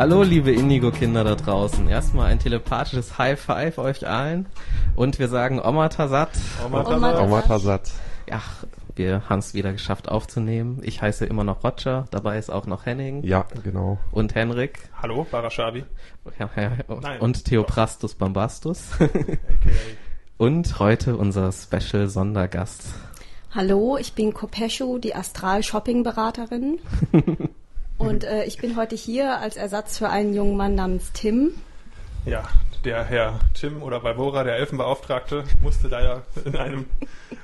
Hallo, liebe Indigo-Kinder da draußen. Erstmal ein telepathisches High Five euch allen. Und wir sagen Omatasat. Omatasat. Omatasat. Ja, wir haben es wieder geschafft aufzunehmen. Ich heiße immer noch Roger. Dabei ist auch noch Henning. Ja, genau. Und Henrik. Hallo, Barashabi. Ja, ja, Nein. und Theoprastus Bombastus. AKA. und heute unser Special Sondergast. Hallo, ich bin Kopeschu, die Astral-Shopping-Beraterin. Und äh, ich bin heute hier als Ersatz für einen jungen Mann namens Tim. Ja, der Herr Tim oder Balbora, der Elfenbeauftragte, musste leider in einem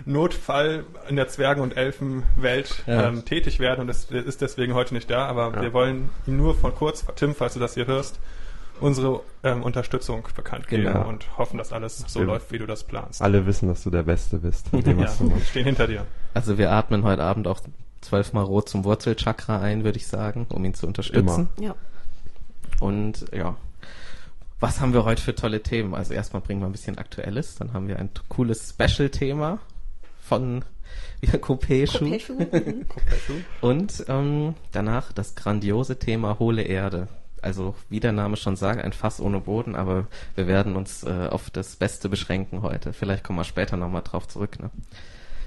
Notfall in der Zwergen- und Elfenwelt Ja. ähm, tätig werden und ist, ist deswegen heute nicht da. Aber Ja. wir wollen ihm nur von kurz, Tim, falls du das hier hörst, unsere ähm, Unterstützung bekannt geben Genau. und hoffen, dass alles so Ja. läuft, wie du das planst. Alle wissen, dass du der Beste bist. ja, was du wir stehen hinter dir. Also wir atmen heute Abend auch zwölfmal rot zum Wurzelchakra ein, würde ich sagen, um ihn zu unterstützen. Ja. Und ja, was haben wir heute für tolle Themen? Also erstmal bringen wir ein bisschen Aktuelles, dann haben wir ein cooles Special-Thema von ja, Kopeschu. Und ähm, danach das grandiose Thema hohle Erde. Also wie der Name schon sagt, ein Fass ohne Boden, aber wir werden uns äh, auf das Beste beschränken heute. Vielleicht kommen wir später nochmal drauf zurück. Ne?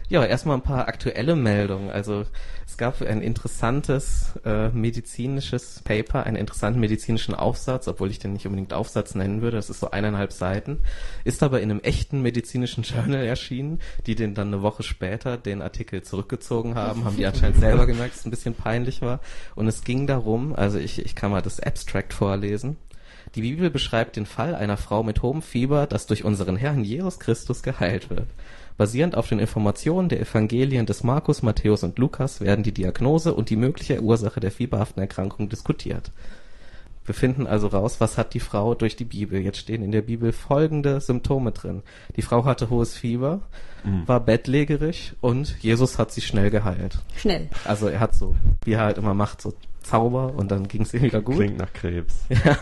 Ja, erstmal ein paar aktuelle Meldungen. Also es gab ein interessantes äh, medizinisches Paper, einen interessanten medizinischen Aufsatz, obwohl ich den nicht unbedingt Aufsatz nennen würde. Das ist so eineinhalb Seiten. Ist aber in einem echten medizinischen Journal erschienen, die den dann eine Woche später den Artikel zurückgezogen haben, haben die anscheinend selber gemerkt, dass es ein bisschen peinlich war. Und es ging darum, also ich, ich kann mal das Abstract vorlesen. Die Bibel beschreibt den Fall einer Frau mit hohem Fieber, das durch unseren Herrn Jesus Christus geheilt wird. Basierend auf den Informationen der Evangelien des Markus, Matthäus und Lukas werden die Diagnose und die mögliche Ursache der fieberhaften Erkrankung diskutiert. Wir finden also raus, was hat die Frau durch die Bibel. Jetzt stehen in der Bibel folgende Symptome drin. Die Frau hatte hohes Fieber, war bettlägerig und Jesus hat sie schnell geheilt. Schnell. Also er hat so, wie er halt immer macht, so Zauber und dann ging es ihr wieder gut. Klingt nach Krebs. Ja,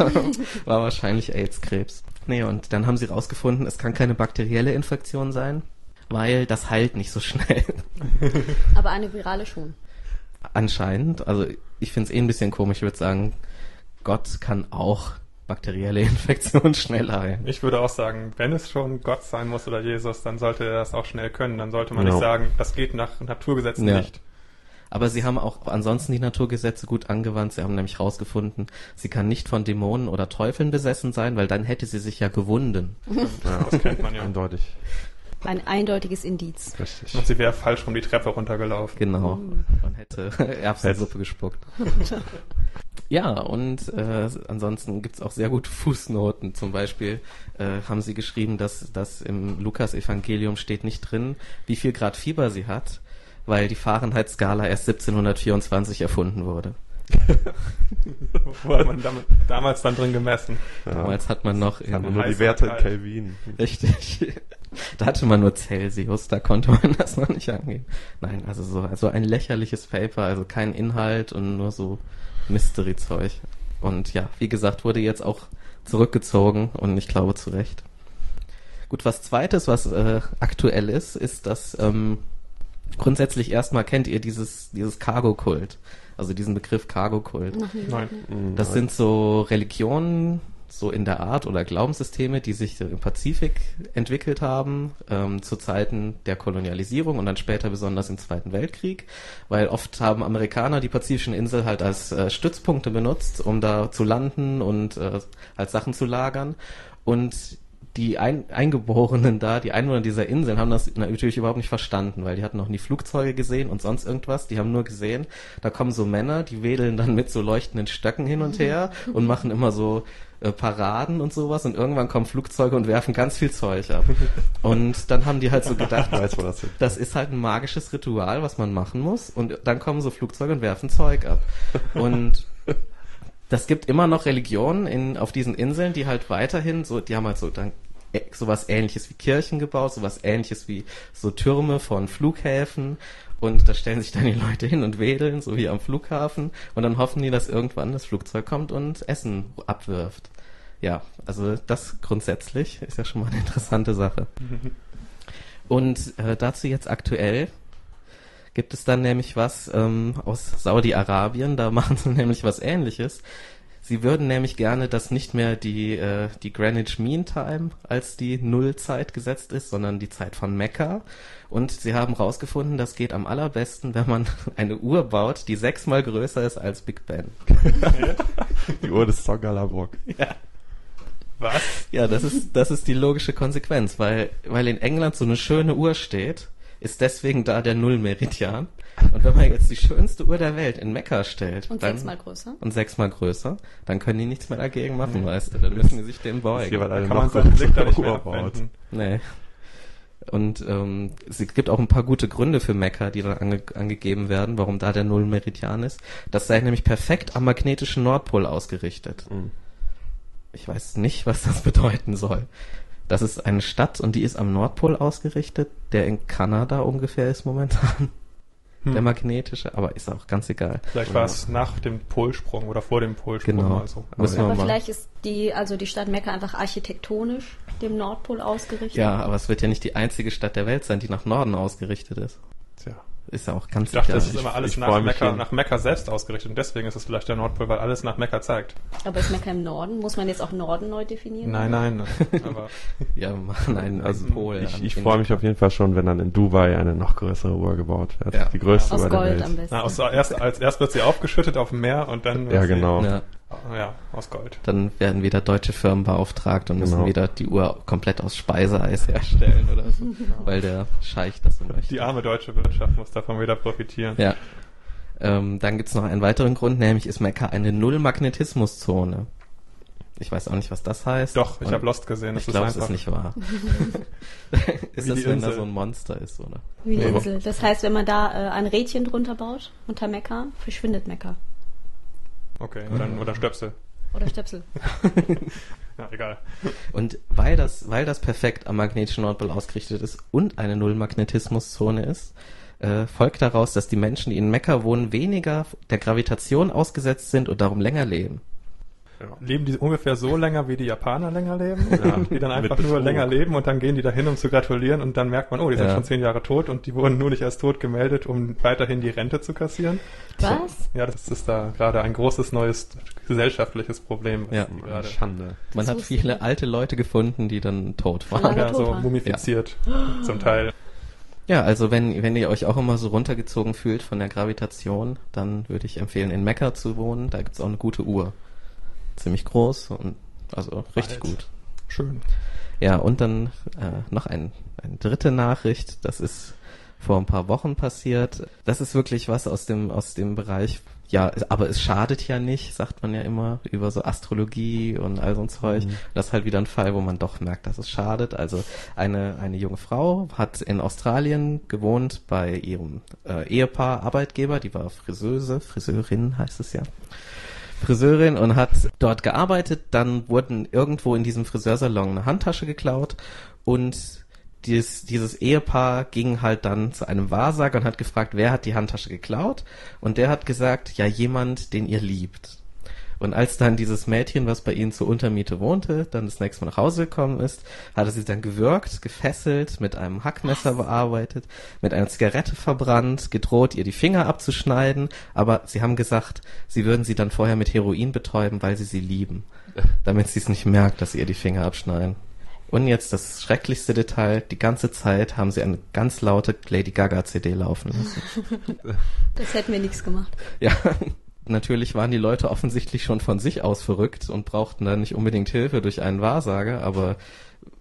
war wahrscheinlich AIDS-Krebs. Nee, und dann haben sie rausgefunden, es kann keine bakterielle Infektion sein, weil das heilt nicht so schnell. Aber eine virale schon. Anscheinend. Also ich finde es eh ein bisschen komisch. Ich würde sagen, Gott kann auch bakterielle Infektionen schnell heilen. Ich würde auch sagen, wenn es schon Gott sein muss oder Jesus, dann sollte er das auch schnell können. Dann sollte man Genau. nicht sagen, das geht nach Naturgesetzen Ja. nicht. Aber sie haben auch ansonsten die Naturgesetze gut angewandt. Sie haben nämlich rausgefunden, sie kann nicht von Dämonen oder Teufeln besessen sein, weil dann hätte sie sich ja gewunden. Ja, Das kennt man ja. Eindeutig. Ein eindeutiges Indiz. Richtig. Und sie wäre falsch rum die Treppe runtergelaufen. Genau. Und hätte Erbsensuppe gespuckt. Ja, und äh, ansonsten gibt's auch sehr gute Fußnoten. Zum Beispiel äh, haben sie geschrieben, dass, dass im Lukas-Evangelium steht nicht drin, wie viel Grad Fieber sie hat, weil die Fahrenheit-Skala erst 1724 erfunden wurde. Wo hat man damit, damals dann drin gemessen? Ja. Damals hat man noch in, Kann man nur die Werte in. Kelvin. Richtig. Da hatte man nur Celsius, da konnte man das noch nicht angehen. Nein, also so also ein lächerliches Paper, also kein Inhalt und nur so Mystery-Zeug. Und ja, wie gesagt, wurde jetzt auch zurückgezogen und ich glaube zu Recht. Gut, was zweites, was äh, aktuell ist, ist, dass ähm, grundsätzlich erstmal kennt ihr dieses, dieses Cargo-Kult, also diesen Begriff Cargo-Kult. Nein. Mhm. Das sind so Religionen, so in der Art oder Glaubenssysteme, die sich im Pazifik entwickelt haben, ähm, zu Zeiten der Kolonialisierung und dann später besonders im Zweiten Weltkrieg, weil oft haben Amerikaner die pazifischen Inseln halt als äh, Stützpunkte benutzt, um da zu landen und äh, als Sachen zu lagern. Und die Ein Eingeborenen da, die Einwohner dieser Inseln, haben das natürlich überhaupt nicht verstanden, weil die hatten noch nie Flugzeuge gesehen und sonst irgendwas. Die haben nur gesehen, da kommen so Männer, die wedeln dann mit so leuchtenden Stöcken hin und her und machen immer so äh, Paraden und sowas und irgendwann kommen Flugzeuge und werfen ganz viel Zeug ab. Und dann haben die halt so gedacht, weiß, das ist. das ist halt ein magisches Ritual, was man machen muss. Und dann kommen so Flugzeuge und werfen Zeug ab. Und das gibt immer noch Religionen in, auf diesen Inseln, die halt weiterhin so, die haben halt so dann äh, sowas ähnliches wie Kirchen gebaut, sowas ähnliches wie so Türme von Flughäfen. Und da stellen sich dann die Leute hin und wedeln, so wie am Flughafen. Und dann hoffen die, dass irgendwann das Flugzeug kommt und Essen abwirft. Ja, also das grundsätzlich ist ja schon mal eine interessante Sache. Und äh, dazu jetzt aktuell gibt es dann nämlich was ähm, aus Saudi-Arabien, da machen sie nämlich was ähnliches. Sie würden nämlich gerne, dass nicht mehr die, äh, die Greenwich Mean Time als die Nullzeit gesetzt ist, sondern die Zeit von Mekka. Und sie haben rausgefunden, das geht am allerbesten, wenn man eine Uhr baut, die sechsmal größer ist als Big Ben. Die Uhr des Zongalabrock. Ja. Was? Ja, das ist, das ist die logische Konsequenz, weil, weil in England so eine schöne Uhr steht, ist deswegen da der Nullmeridian. Und wenn man jetzt die schönste Uhr der Welt in Mekka stellt Und dann, sechsmal größer. und sechsmal größer, dann können die nichts mehr dagegen machen, weißt du, dann müssen die sich dem beugen. eine Kann man noch seinen Blick da nicht mehr abwenden. Nee. Und ähm, es gibt auch ein paar gute Gründe für Mekka, die dann ange angegeben werden, warum da der Nullmeridian ist. Das sei nämlich perfekt am magnetischen Nordpol ausgerichtet. Mhm. Ich weiß nicht, was das bedeuten soll. Das ist eine Stadt und die ist am Nordpol ausgerichtet, der in Kanada ungefähr ist momentan. Hm. Der magnetische, aber ist auch ganz egal. Vielleicht war es nach dem Polsprung oder vor dem Polsprung Genau. mal so. Müssen wir Aber mal. vielleicht ist die, also die Stadt Mekka einfach architektonisch dem Nordpol ausgerichtet. Ja, aber es wird ja nicht die einzige Stadt der Welt sein, die nach Norden ausgerichtet ist. Ist ja auch ganz Ich dachte, egal. das ist immer alles ich nach Mekka, nach Mekka selbst ausgerichtet und deswegen ist es vielleicht der Nordpol, weil alles nach Mekka zeigt. Aber ist Mekka im Norden? Muss man jetzt auch Norden neu definieren? Nein, nein, aber Ja, wir machen einen Also Pol. ich, ich freue mich auf jeden Fall schon, wenn dann in Dubai eine noch größere Uhr gebaut wird. Ja. Die größte Aus Uhr der Gold Welt. am besten. na, aus, erst, als erst wird sie aufgeschüttet auf dem Meer und dann Ja, sie, genau. Ja, Ja, aus Gold. dann werden wieder deutsche Firmen beauftragt und müssen Genau. wieder die Uhr komplett aus Speiseeis herstellen oder so, weil der Scheich das so möchte. Die arme deutsche Wirtschaft muss davon wieder profitieren. Ja. Ähm, dann gibt's noch einen weiteren Grund, nämlich ist Mekka eine Null-Magnetismus-Zone. Ich weiß auch nicht, was das heißt. Doch, ich habe Lost gesehen. Das Ich glaube, es ist nicht wahr. ist Wie das, die wenn da so ein Monster ist, oder? Wie eine Ja. Insel. Das heißt, wenn man da äh, ein Rädchen drunter baut, unter Mekka, verschwindet Mekka. Okay, oder, oder Stöpsel. Oder Stöpsel. Ja, egal. Und weil das, weil das perfekt am magnetischen Nordpol ausgerichtet ist und eine Null-Magnetismus-Zone ist, äh, folgt daraus, dass die Menschen, die in Mekka wohnen, weniger der Gravitation ausgesetzt sind und darum länger leben. Leben die ungefähr so länger, wie die Japaner länger leben? Ja, die dann einfach nur länger leben und dann gehen die dahin, um zu gratulieren und dann merkt man, oh, die sind Ja. schon zehn Jahre tot und die wurden nur nicht als tot gemeldet, um weiterhin die Rente zu kassieren. Was? Ja, das ist da gerade ein großes neues gesellschaftliches Problem. Ja. gerade Schande. Man Das hat viele nicht. alte Leute gefunden, die dann tot waren. ja, so mumifiziert zum Teil. Ja, also wenn, wenn ihr euch auch immer so runtergezogen fühlt von der Gravitation, dann würde ich empfehlen, in Mekka zu wohnen. Da gibt's auch eine gute Uhr. Ziemlich groß und also richtig gut. Schön. Ja, und dann äh, noch ein, eine dritte Nachricht, das ist vor ein paar Wochen passiert. Das ist wirklich was aus dem, aus dem Bereich, ja, aber es schadet ja nicht, sagt man ja immer, über so Astrologie und all so ein Zeug. Das ist halt wieder ein Fall, wo man doch merkt, dass es schadet. Also eine, eine junge Frau hat in Australien gewohnt bei ihrem äh, Ehepaar, Arbeitgeber, die war Friseuse, Friseurin heißt es ja. Friseurin und hat dort gearbeitet. Dann wurden irgendwo in diesem Friseursalon eine Handtasche geklaut und dieses, dieses Ehepaar ging halt dann zu einem Wahrsager und hat gefragt, wer hat die Handtasche geklaut? Und der hat gesagt, ja, jemand, den ihr liebt. Und als dann dieses Mädchen, was bei ihnen zur Untermiete wohnte, dann das nächste Mal nach Hause gekommen ist, hat er sie dann gewürgt, gefesselt, mit einem Hackmesser bearbeitet, mit einer Zigarette verbrannt, gedroht, ihr die Finger abzuschneiden, aber sie haben gesagt, sie würden sie dann vorher mit Heroin betäuben, weil sie sie lieben, damit sie es nicht merkt, dass sie ihr die Finger abschneiden. Und jetzt das schrecklichste Detail, die ganze Zeit haben sie eine ganz laute Lady Gaga CD laufen lassen. Das hätten wir nichts gemacht. Ja, natürlich waren die Leute offensichtlich schon von sich aus verrückt und brauchten dann nicht unbedingt Hilfe durch einen Wahrsager, aber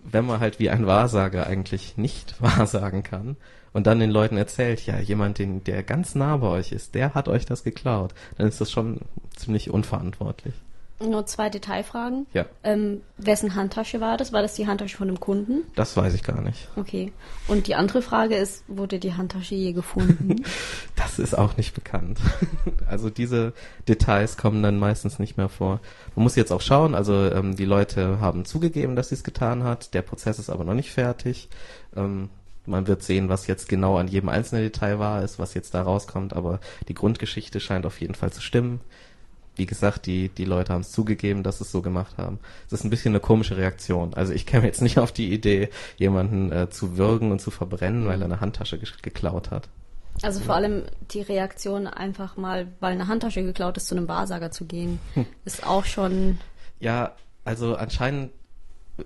wenn man halt wie ein Wahrsager eigentlich nicht wahrsagen kann und dann den Leuten erzählt, ja, jemand, den, der ganz nah bei euch ist, der hat euch das geklaut, dann ist das schon ziemlich unverantwortlich. Nur zwei Detailfragen. Ja, Ähm, wessen Handtasche war das? War das die Handtasche von einem Kunden? das weiß ich gar nicht. Okay. Und die andere Frage ist, wurde die Handtasche je gefunden? Das ist auch nicht bekannt. Also diese Details kommen dann meistens nicht mehr vor. Man muss jetzt auch schauen, also ähm, die Leute haben zugegeben, dass sie es getan hat. Der Prozess ist aber noch nicht fertig. Ähm, man wird sehen, was jetzt genau an jedem einzelnen Detail wahr ist, was jetzt da rauskommt, aber die Grundgeschichte scheint auf jeden Fall zu stimmen. Wie gesagt, die, die Leute haben es zugegeben, dass sie es so gemacht haben. Es ist ein bisschen eine komische Reaktion. Also ich käme jetzt nicht auf die Idee, jemanden äh, zu würgen und zu verbrennen, weil er eine Handtasche ge geklaut hat. Also vor allem die Reaktion, einfach mal, weil eine Handtasche geklaut ist, zu einem Wahrsager zu gehen, ist auch schon. Ja, also anscheinend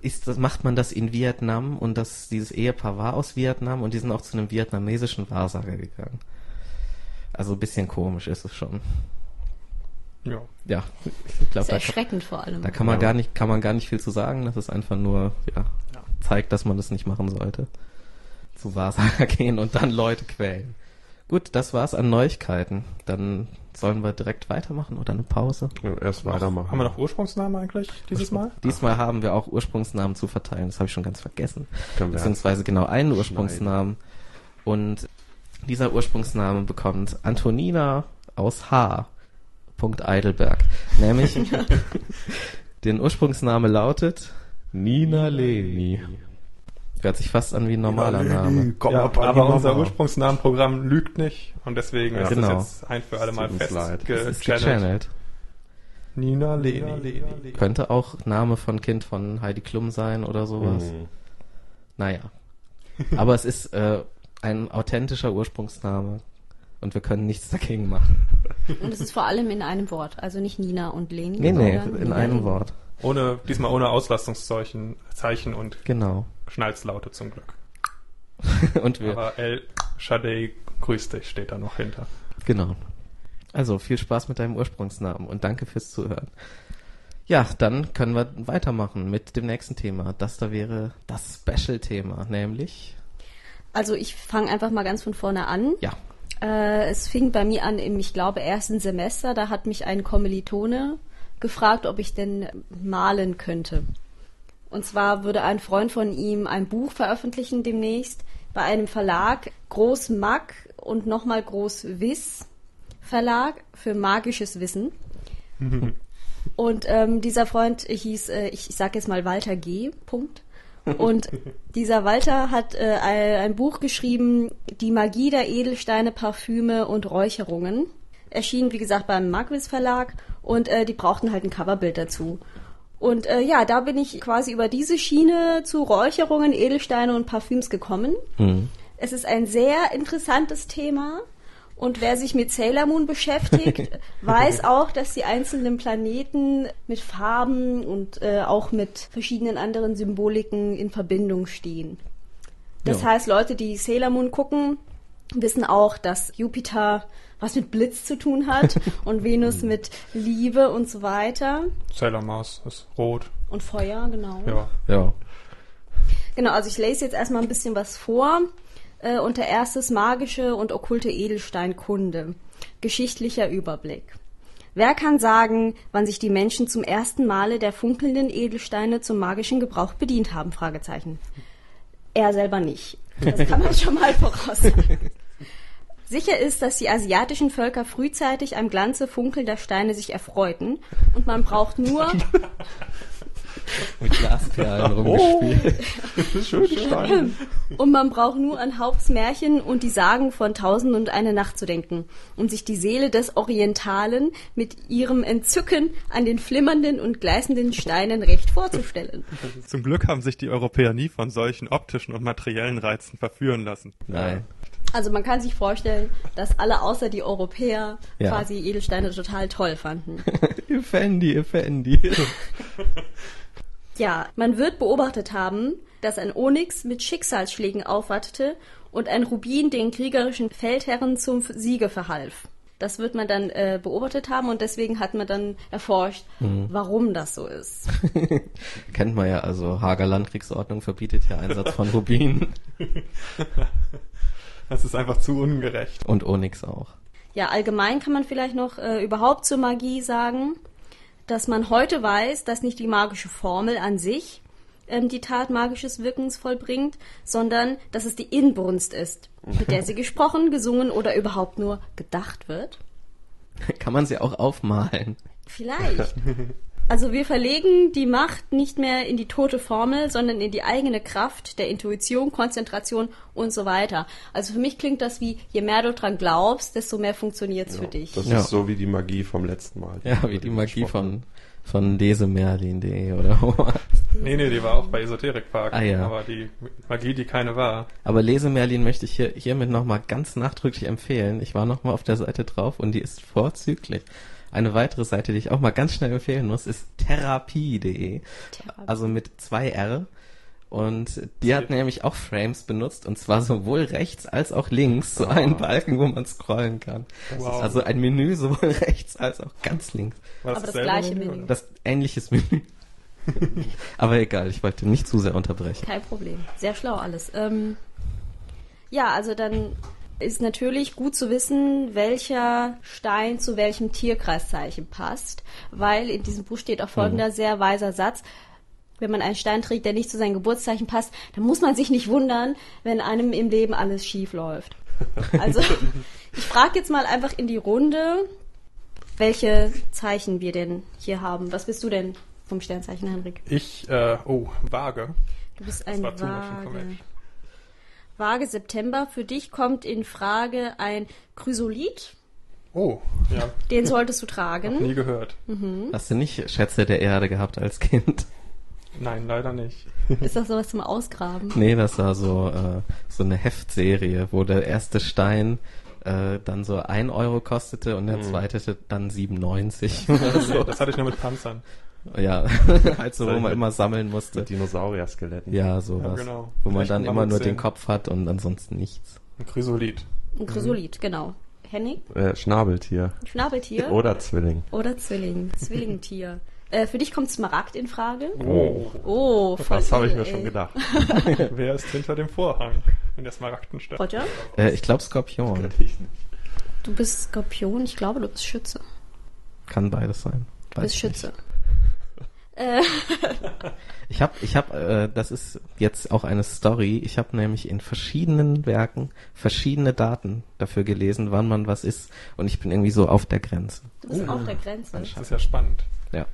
ist das, macht man das in Vietnam und das, dieses Ehepaar war aus Vietnam und die sind auch zu einem vietnamesischen Wahrsager gegangen. Also ein bisschen komisch ist es schon. Ja. Ja, ich glaube, Sehr da, kann- erschreckend vor allem. da kann man Ja. gar nicht, kann man gar nicht viel zu sagen. Das ist einfach nur, ja, Ja. zeigt, dass man das nicht machen sollte. Zu Wahrsager gehen und dann Leute quälen. Gut, das war's an Neuigkeiten. Dann sollen wir direkt weitermachen oder eine Pause? Ja, Erst weitermachen. Haben wir noch Ursprungsnamen eigentlich dieses Mal? Diesmal haben wir auch Ursprungsnamen zu verteilen. Das habe ich schon ganz vergessen. Beziehungsweise genau einen Ursprungsnamen. Und dieser Ursprungsname bekommt Antonina aus H. Punkt Eidelberg. Nämlich, den Ursprungsname lautet Nina Leni. Hört sich fast an wie ein normaler Name. Komm, ja, aber Mama. unser Ursprungsnamenprogramm lügt nicht und deswegen Ja. ist Genau. das jetzt ein für alle Mal festgechannelt. gechannelt. Nina Leni. Könnte auch Name von Kind von Heidi Klum sein oder sowas. Mhm. Naja. Aber es ist äh, ein authentischer Ursprungsname und wir können nichts dagegen machen. Und es ist vor allem in einem Wort, also nicht Nina und Leni. Nee, nee, in Nina einem Leni. Wort. Ohne, diesmal ohne Auslastungszeichen Zeichen und Genau. Schnalzlaute zum Glück. und wir, Aber El Shadei, grüß dich, steht da noch hinter. genau. Also viel Spaß mit deinem Ursprungsnamen und danke fürs Zuhören. Ja, dann können wir weitermachen mit dem nächsten Thema. Das da wäre das Special-Thema, nämlich, Also ich fange einfach mal ganz von vorne an. ja, Äh, es fing bei mir an im, ich glaube, ersten Semester. Da hat mich ein Kommilitone gefragt, ob ich denn malen könnte. Und zwar würde ein Freund von ihm ein Buch veröffentlichen demnächst bei einem Verlag, Groß Mag und nochmal Groß Wiss Verlag für magisches Wissen. Und ähm, dieser Freund hieß, äh, ich, ich sage jetzt mal Walter G. Punkt. Und dieser Walter hat äh, ein, Buch geschrieben, Die Magie der Edelsteine, Parfüme und Räucherungen. Erschien, wie gesagt, beim Magwitz Verlag und äh, die brauchten halt ein Coverbild dazu. Und äh, ja, da bin ich quasi über diese Schiene zu Räucherungen, Edelsteine und Parfüms gekommen. hm. Es ist ein sehr interessantes Thema. Und wer sich mit Sailor Moon beschäftigt, weiß auch, dass die einzelnen Planeten mit Farben und äh, auch mit verschiedenen anderen Symboliken in Verbindung stehen. Das Ja. heißt, Leute, die Sailor Moon gucken, wissen auch, dass Jupiter was mit Blitz zu tun hat und Venus mit Liebe und so weiter. Sailor Mars ist rot. Und Feuer, genau. Ja. ja, Genau, also ich lese jetzt erstmal ein bisschen was vor. Äh, unter erstes magische und okkulte Edelsteinkunde. Geschichtlicher Überblick. Wer kann sagen, wann sich die Menschen zum ersten Male der funkelnden Edelsteine zum magischen Gebrauch bedient haben? Fragezeichen. Er selber nicht. Das kann man schon mal voraussagen. Sicher ist, dass die asiatischen Völker frühzeitig am Glanze funkelnder Steine sich erfreuten und man braucht nur mit Glasperlen rumgespielt. Schöne Steine. Und man braucht nur an Haupts Märchen und die Sagen von Tausend und eine Nacht zu denken, um sich die Seele des Orientalen mit ihrem Entzücken an den flimmernden und gleißenden Steinen recht vorzustellen. Zum Glück haben sich die Europäer nie von solchen optischen und materiellen Reizen verführen lassen. Nein. Also man kann sich vorstellen, dass alle außer die Europäer Ja. quasi Edelsteine total toll fanden. Effendi, Effendi. Ja, man wird beobachtet haben, dass ein Onyx mit Schicksalsschlägen aufwartete und ein Rubin den kriegerischen Feldherren zum Siege verhalf. Das wird man dann äh, beobachtet haben und deswegen hat man dann erforscht, warum das so ist. Kennt man ja, also Hager Landkriegsordnung verbietet ja Einsatz von Rubinen Das ist einfach zu ungerecht. und Onyx auch. Ja, allgemein kann man vielleicht noch äh, überhaupt zur Magie sagen, dass man heute weiß, dass nicht die magische Formel an sich ähm, die Tat magisches Wirkens vollbringt, sondern dass es die Inbrunst ist, mit der sie gesprochen, gesungen oder überhaupt nur gedacht wird. Kann man sie auch aufmalen. Vielleicht. Also wir verlegen die Macht nicht mehr in die tote Formel, sondern in die eigene Kraft der Intuition, Konzentration und so weiter. Also für mich klingt das wie, je mehr du dran glaubst, desto mehr funktioniert's für dich. Das Ja. ist so wie die Magie vom letzten Mal. Ja, wie die Magie von, von lesemerlin.de oder was. Nee, nee, die war auch bei Esoterikpark. Ah, ja. Aber die Magie, die keine war. Aber Lesemerlin möchte ich hier, hiermit nochmal ganz nachdrücklich empfehlen. Ich war nochmal auf der Seite drauf und die ist vorzüglich. Eine weitere Seite, die ich auch mal ganz schnell empfehlen muss, ist therapie.de. Therapie. Also mit zwei R. Und die hat nämlich auch Frames benutzt und zwar sowohl rechts als auch links, so einen Balken, wo man scrollen kann. Das Wow. ist also ein Menü sowohl rechts als auch ganz links. War Aber das gleiche Menü, Menü. oder? Das ähnliches Menü. Aber egal, ich wollte nicht zu sehr unterbrechen. Kein Problem. Sehr schlau alles. Ähm, ja, also dann ist natürlich gut zu wissen, welcher Stein zu welchem Tierkreiszeichen passt, weil in diesem Buch steht auch folgender sehr weiser Satz. Wenn man einen Stein trägt, der nicht zu seinem Geburtszeichen passt, dann muss man sich nicht wundern, wenn einem im Leben alles schief läuft. Also, ich frage jetzt mal einfach in die Runde, welche Zeichen wir denn hier haben. Was bist du denn vom Sternzeichen, Henrik? Ich, äh, oh, Waage. Du bist ein Waage. Waage September. Für dich kommt in Frage ein Chrysolith. Oh, ja, Den solltest du tragen. nie gehört. Hast du nicht Schätze der Erde gehabt als Kind? Nein, leider nicht. Ist das sowas zum Ausgraben? Nee, das war so, äh, so eine Heftserie, wo der erste Stein äh, dann so ein Euro kostete und der zweite dann 97 oder so. das hatte ich nur mit Panzern. Ja, halt so, wo man immer sammeln musste. Mit Dinosaurier-Skeletten. Ja, sowas. Ja, genau. Wo man dann immer nur den Mammutzähne. Kopf hat und ansonsten nichts. Ein Chrysolith. Ein Chrysolith, genau. Henning? Äh, Schnabeltier. Schnabeltier? Oder Zwilling. Oder Zwilling. Zwillingtier. Äh, für dich kommt Smaragd in Frage. Oh. Oh, voll Das habe ich mir schon ey. gedacht. Wer ist hinter dem Vorhang in der Smaragdenstadt? Roger, Äh, ich glaube Skorpion. du bist Skorpion. Ich glaube, du bist Schütze. Kann beides sein. Du Weiß bist ich Schütze. Äh, Ich habe, ich habe, äh, das ist jetzt auch eine Story. Ich habe nämlich in verschiedenen Werken verschiedene Daten dafür gelesen, wann man was ist. Und ich bin irgendwie so auf der Grenze. du bist auf der Grenze. Das ist ja spannend. Ja.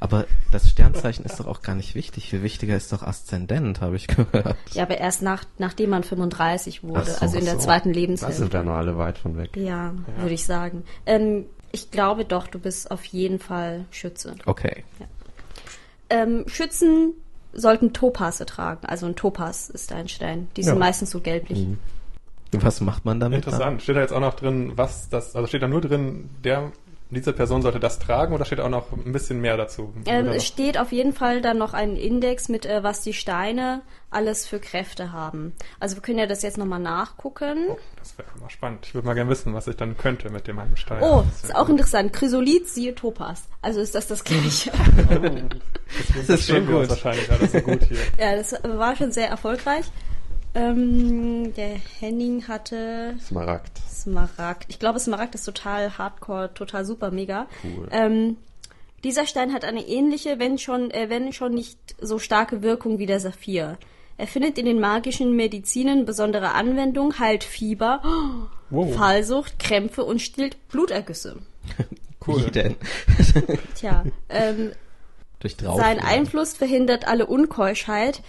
Aber das Sternzeichen ist doch auch gar nicht wichtig. Viel wichtiger ist doch Aszendent, habe ich gehört. Ja, aber erst nach, nachdem man 35 wurde, so, also in der so. zweiten Da sind Lebenshälfte. wir noch alle weit von weg. Ja, würde ich sagen. Ähm, ich glaube doch, du bist auf jeden Fall Schütze. Okay. Ähm, Schützen sollten Topasse tragen. Also ein Topas ist ein Stein. Die sind Ja. meistens so gelblich. Mhm. Was macht man damit? Interessant. Steht da jetzt auch noch drin, was das, also steht da nur drin, der, diese Person sollte das tragen oder steht auch noch ein bisschen mehr dazu? Ähm, es steht auf jeden Fall dann noch ein Index mit, äh, was die Steine alles für Kräfte haben. Also wir können ja das jetzt nochmal nachgucken. oh, das wäre mal spannend. Ich würde mal gerne wissen, was ich dann könnte mit dem einen Stein. Oh, ist auch interessant. Chrysolith, siehe Topas. Also ist das das gleiche. das ist schon gut. wahrscheinlich alles so gut hier. ja, das war schon sehr erfolgreich. Ähm, der Henning hatte Smaragd. Smaragd. Ich glaube, Smaragd ist total hardcore, total super mega. Cool. Ähm, dieser Stein hat eine ähnliche, wenn schon, äh, wenn schon nicht so starke Wirkung wie der Saphir. Er findet in den magischen Medizinen besondere Anwendung, heilt Fieber, Wow, Fallsucht, Krämpfe und stillt Blutergüsse. cool. Wie denn? Tja, ähm, Durch drauf. sein Einfluss verhindert alle Unkeuschheit,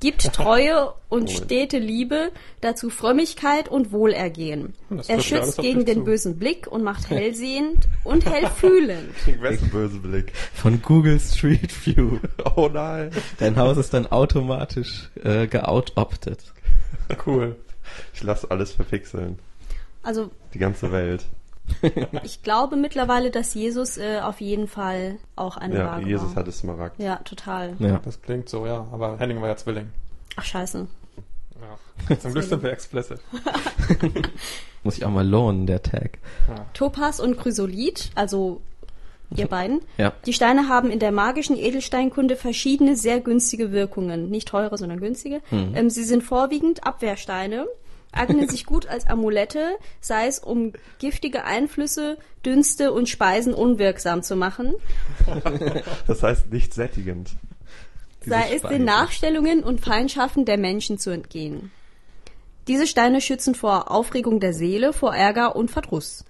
gibt Treue und stete Liebe, dazu Frömmigkeit und Wohlergehen. Das Er schützt gegen den zu. bösen Blick und macht hellsehend und hellfühlend. Wessen böse Blick. Von Google Street View. Oh nein. Dein Haus ist dann automatisch äh, geoutoptet. Cool. Ich lasse alles verpixeln. Also Die ganze Welt. ich glaube mittlerweile, dass Jesus äh, auf jeden Fall auch eine Ja, Waage Jesus war. hatte Smaragd. Ja, total. Ja. Das klingt so, ja. Aber Henning war ja Zwilling. Ach scheiße. Ja. Zum Glück sind wir explicit. Muss ich auch mal lohnen, der Tag. Ja. Topaz und Chrysolith, also ihr beiden. Ja. Die Steine haben in der magischen Edelsteinkunde verschiedene sehr günstige Wirkungen. Nicht teure, sondern günstige. Ähm, sie sind vorwiegend Abwehrsteine, eignen sich gut als Amulette, sei es um giftige Einflüsse, Dünste und Speisen unwirksam zu machen, Das heißt nicht sättigend. Sei es den Nachstellungen und Feindschaften der Menschen zu entgehen. Diese Steine schützen vor Aufregung der Seele, vor Ärger und Verdruss.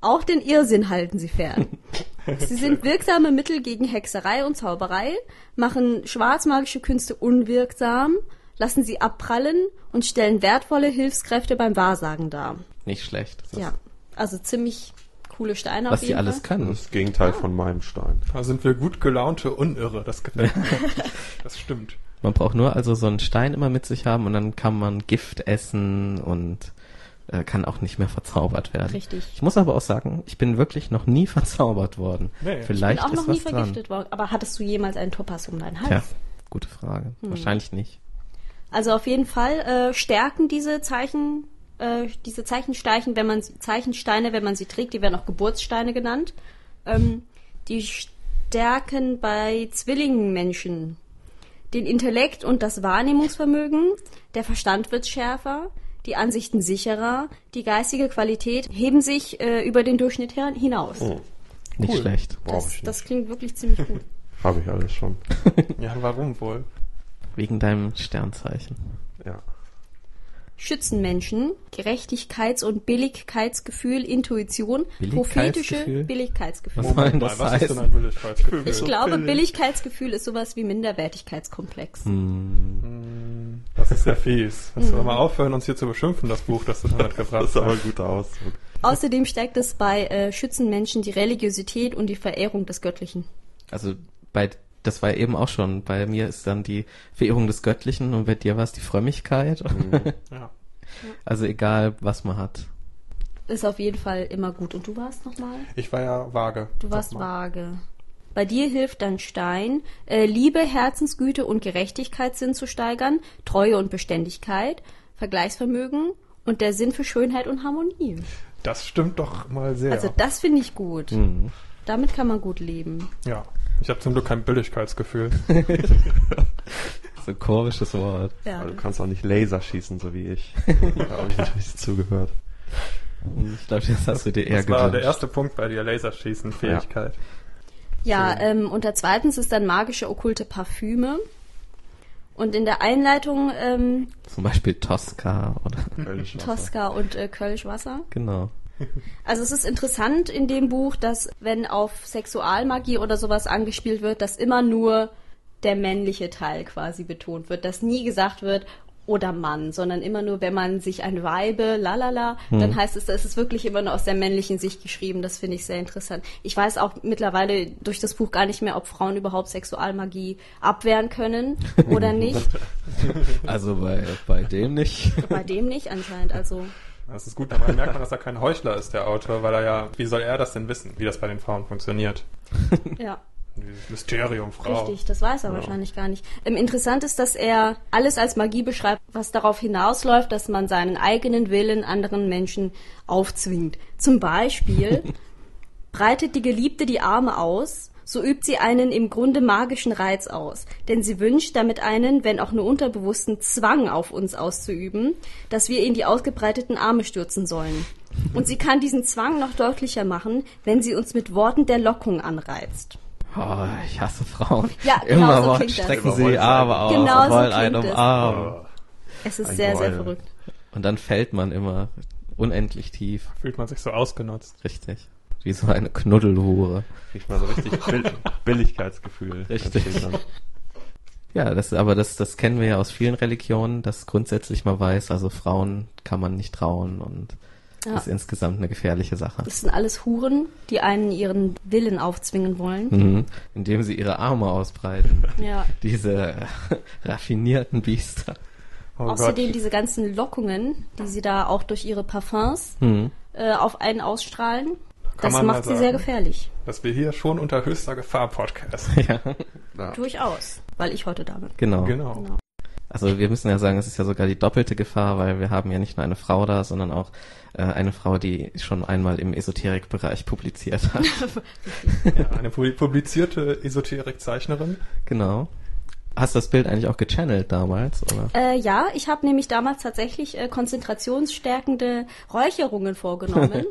Auch den Irrsinn halten sie fern. Sie sind wirksame Mittel gegen Hexerei und Zauberei, machen schwarzmagische Künste unwirksam, lassen sie abprallen und stellen wertvolle Hilfskräfte beim Wahrsagen dar. Nicht schlecht. Ja, also ziemlich coole Steine Was auf jeden alles Fall. können. Das Gegenteil von meinem Stein. Da sind wir gut gelaunte Unirre, das gefällt mir. Das stimmt. Man braucht nur also so einen Stein immer mit sich haben und dann kann man Gift essen und äh, kann auch nicht mehr verzaubert werden. Richtig. Ich muss aber auch sagen, ich bin wirklich noch nie verzaubert worden. Nee. Vielleicht Bin auch ist noch nie was dran. vergiftet worden. Aber hattest du jemals einen Topaz um deinen Hals? Tja, gute Frage. Hm. Wahrscheinlich nicht. Also auf jeden Fall äh, stärken diese Zeichen, äh, diese Zeichensteichen, wenn man Zeichensteine, wenn man sie trägt, die werden auch Geburtssteine genannt. Ähm, die stärken bei Zwillingenmenschen den Intellekt und das Wahrnehmungsvermögen, der Verstand wird schärfer, die Ansichten sicherer, die geistige Qualität heben sich äh, über den Durchschnitt hinaus. Oh, Nicht Cool. schlecht. Das, ich das nicht. klingt wirklich ziemlich gut. Habe ich alles schon. Ja, warum wohl? Wegen deinem Sternzeichen. Ja. Schützenmenschen, Gerechtigkeits- und Billigkeitsgefühl, Intuition, prophetische Billigkeitsgefühl? Billigkeitsgefühl. Was denn das was ist denn ein Billigkeitsgefühl? Ich glaube, Billigkeitsgefühl ist sowas wie Minderwertigkeitskomplex. Hm, Das ist sehr fies. Lass Mhm. doch mal aufhören, uns hier zu beschimpfen, das Buch, das du damit gebracht Das ist aber hast. ein guter Ausdruck. Außerdem stärkt es bei äh, Schützenmenschen die Religiosität und die Verehrung des Göttlichen. also bei das war eben auch schon. Bei mir ist dann die Verehrung des Göttlichen und bei dir war es die Frömmigkeit. Ja. Also egal, was man hat. Ist auf jeden Fall immer gut. Und du warst nochmal? Ich war ja vage. Du warst vage. Bei dir hilft dein Stein, äh, Liebe, Herzensgüte und Gerechtigkeitssinn zu steigern, Treue und Beständigkeit, Vergleichsvermögen und der Sinn für Schönheit und Harmonie. Das stimmt doch mal sehr. Also das finde ich gut. Hm. Damit kann man gut leben. ja. Ich habe zum Glück kein Billigkeitsgefühl. So ein komisches Wort. Ja. Aber du kannst auch nicht Laser schießen, so wie ich. da habe ich natürlich zugehört. Ich glaube, das hast du dir eher Das war der erste Punkt bei dir, Laserschießen-Fähigkeit. Ja, ähm, und der zweitens ist dann magische okkulte Parfüme. Und in der Einleitung ähm, Zum Beispiel Tosca oder Kölnisch Wasser. Tosca und äh, Kölschwasser. genau. Also es ist interessant in dem Buch, dass wenn auf Sexualmagie oder sowas angespielt wird, dass immer nur der männliche Teil quasi betont wird, dass nie gesagt wird oder Mann, sondern immer nur, wenn man sich ein Weibe, lalala, dann heißt es, es ist wirklich immer nur aus der männlichen Sicht geschrieben. Das finde ich sehr interessant. Ich weiß auch mittlerweile durch das Buch gar nicht mehr, ob Frauen überhaupt Sexualmagie abwehren können oder nicht. Also bei, bei dem nicht. Bei dem nicht anscheinend. Also Das ist gut, daran merkt man, dass er kein Heuchler ist, der Autor, weil er ja, wie soll er das denn wissen, wie das bei den Frauen funktioniert? ja. Dieses Mysterium, Frau. Richtig, das weiß er wahrscheinlich gar nicht. Ähm, interessant ist, dass er alles als Magie beschreibt, was darauf hinausläuft, dass man seinen eigenen Willen anderen Menschen aufzwingt. Zum Beispiel breitet die Geliebte die Arme aus, so übt sie einen im Grunde magischen Reiz aus, denn sie wünscht damit einen, wenn auch nur unterbewussten Zwang auf uns auszuüben, dass wir in die ausgebreiteten Arme stürzen sollen. Und sie kann diesen Zwang noch deutlicher machen, wenn sie uns mit Worten der Lockung anreizt. Oh, ich hasse Frauen. Ja, genau Immer so klingt das. strecken sie die Arme aus Genau so wollen klingt einen es. umarmen. Es ist Ein sehr, sehr Geheul. verrückt. Und dann fällt man immer unendlich tief. Fühlt man sich so ausgenutzt. Richtig. Wie so eine Knuddelhure. Kriegt man so richtig Bill Billigkeitsgefühl. Richtig. Ja, das, aber das, das kennen wir ja aus vielen Religionen, dass grundsätzlich man weiß, also Frauen kann man nicht trauen und Ja. ist insgesamt eine gefährliche Sache. Das sind alles Huren, die einen ihren Willen aufzwingen wollen. Mhm. Indem sie ihre Arme ausbreiten. Ja. Diese raffinierten Biester. Oh Außerdem Gott. diese ganzen Lockungen, die sie da auch durch ihre Parfums Mhm. äh, auf einen ausstrahlen, Kann das macht sie sagen. sehr gefährlich. Dass wir hier schon unter höchster Gefahr Podcast. Ja, Ja. Durchaus. Weil ich heute da bin. genau. Genau. Genau. Also wir müssen ja sagen, es ist ja sogar die doppelte Gefahr, weil wir haben ja nicht nur eine Frau da, sondern auch äh, eine Frau, die schon einmal im Esoterikbereich publiziert hat. Ja, eine pu- publizierte Esoterik-Zeichnerin. genau. Hast du das Bild eigentlich auch gechannelt damals, oder? Äh, ja, ich habe nämlich damals tatsächlich äh, konzentrationsstärkende Räucherungen vorgenommen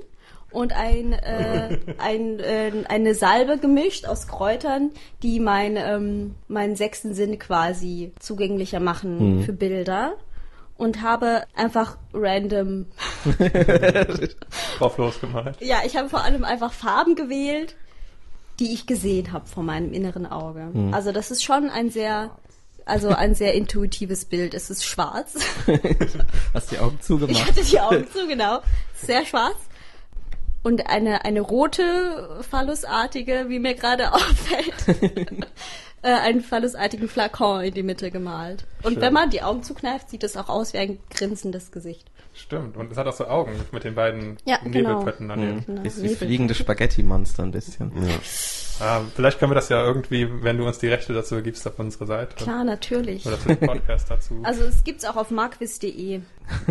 und ein, äh, ein, äh, eine Salbe gemischt aus Kräutern, die mein, ähm, meinen sechsten Sinn quasi zugänglicher machen Mhm. für Bilder. Und habe einfach random, Drauf losgemalt. ja, ich habe vor allem einfach Farben gewählt, die ich gesehen habe vor meinem inneren Auge. Also das ist schon ein sehr, also ein sehr intuitives Bild. Es ist schwarz. Hast die Augen Ich zugemacht? hatte die Augen zu, genau. Sehr schwarz. Und eine, eine rote Phallusartige, wie mir gerade auffällt, äh, einen phallusartigen Flakon in die Mitte gemalt. Und Schön. wenn man die Augen zukneift, sieht es auch aus wie ein grinsendes Gesicht. Stimmt. Und es hat auch so Augen mit den beiden Ja, genau. Nebelpötten an den. Genau, Ist wie fliegende Spaghetti-Monster ein bisschen. Ja. Ah, vielleicht können wir das ja irgendwie, wenn du uns die Rechte dazu gibst, auf unsere Seite. Klar, natürlich. Oder für den Podcast dazu. Also es gibt's auch auf marquis.de.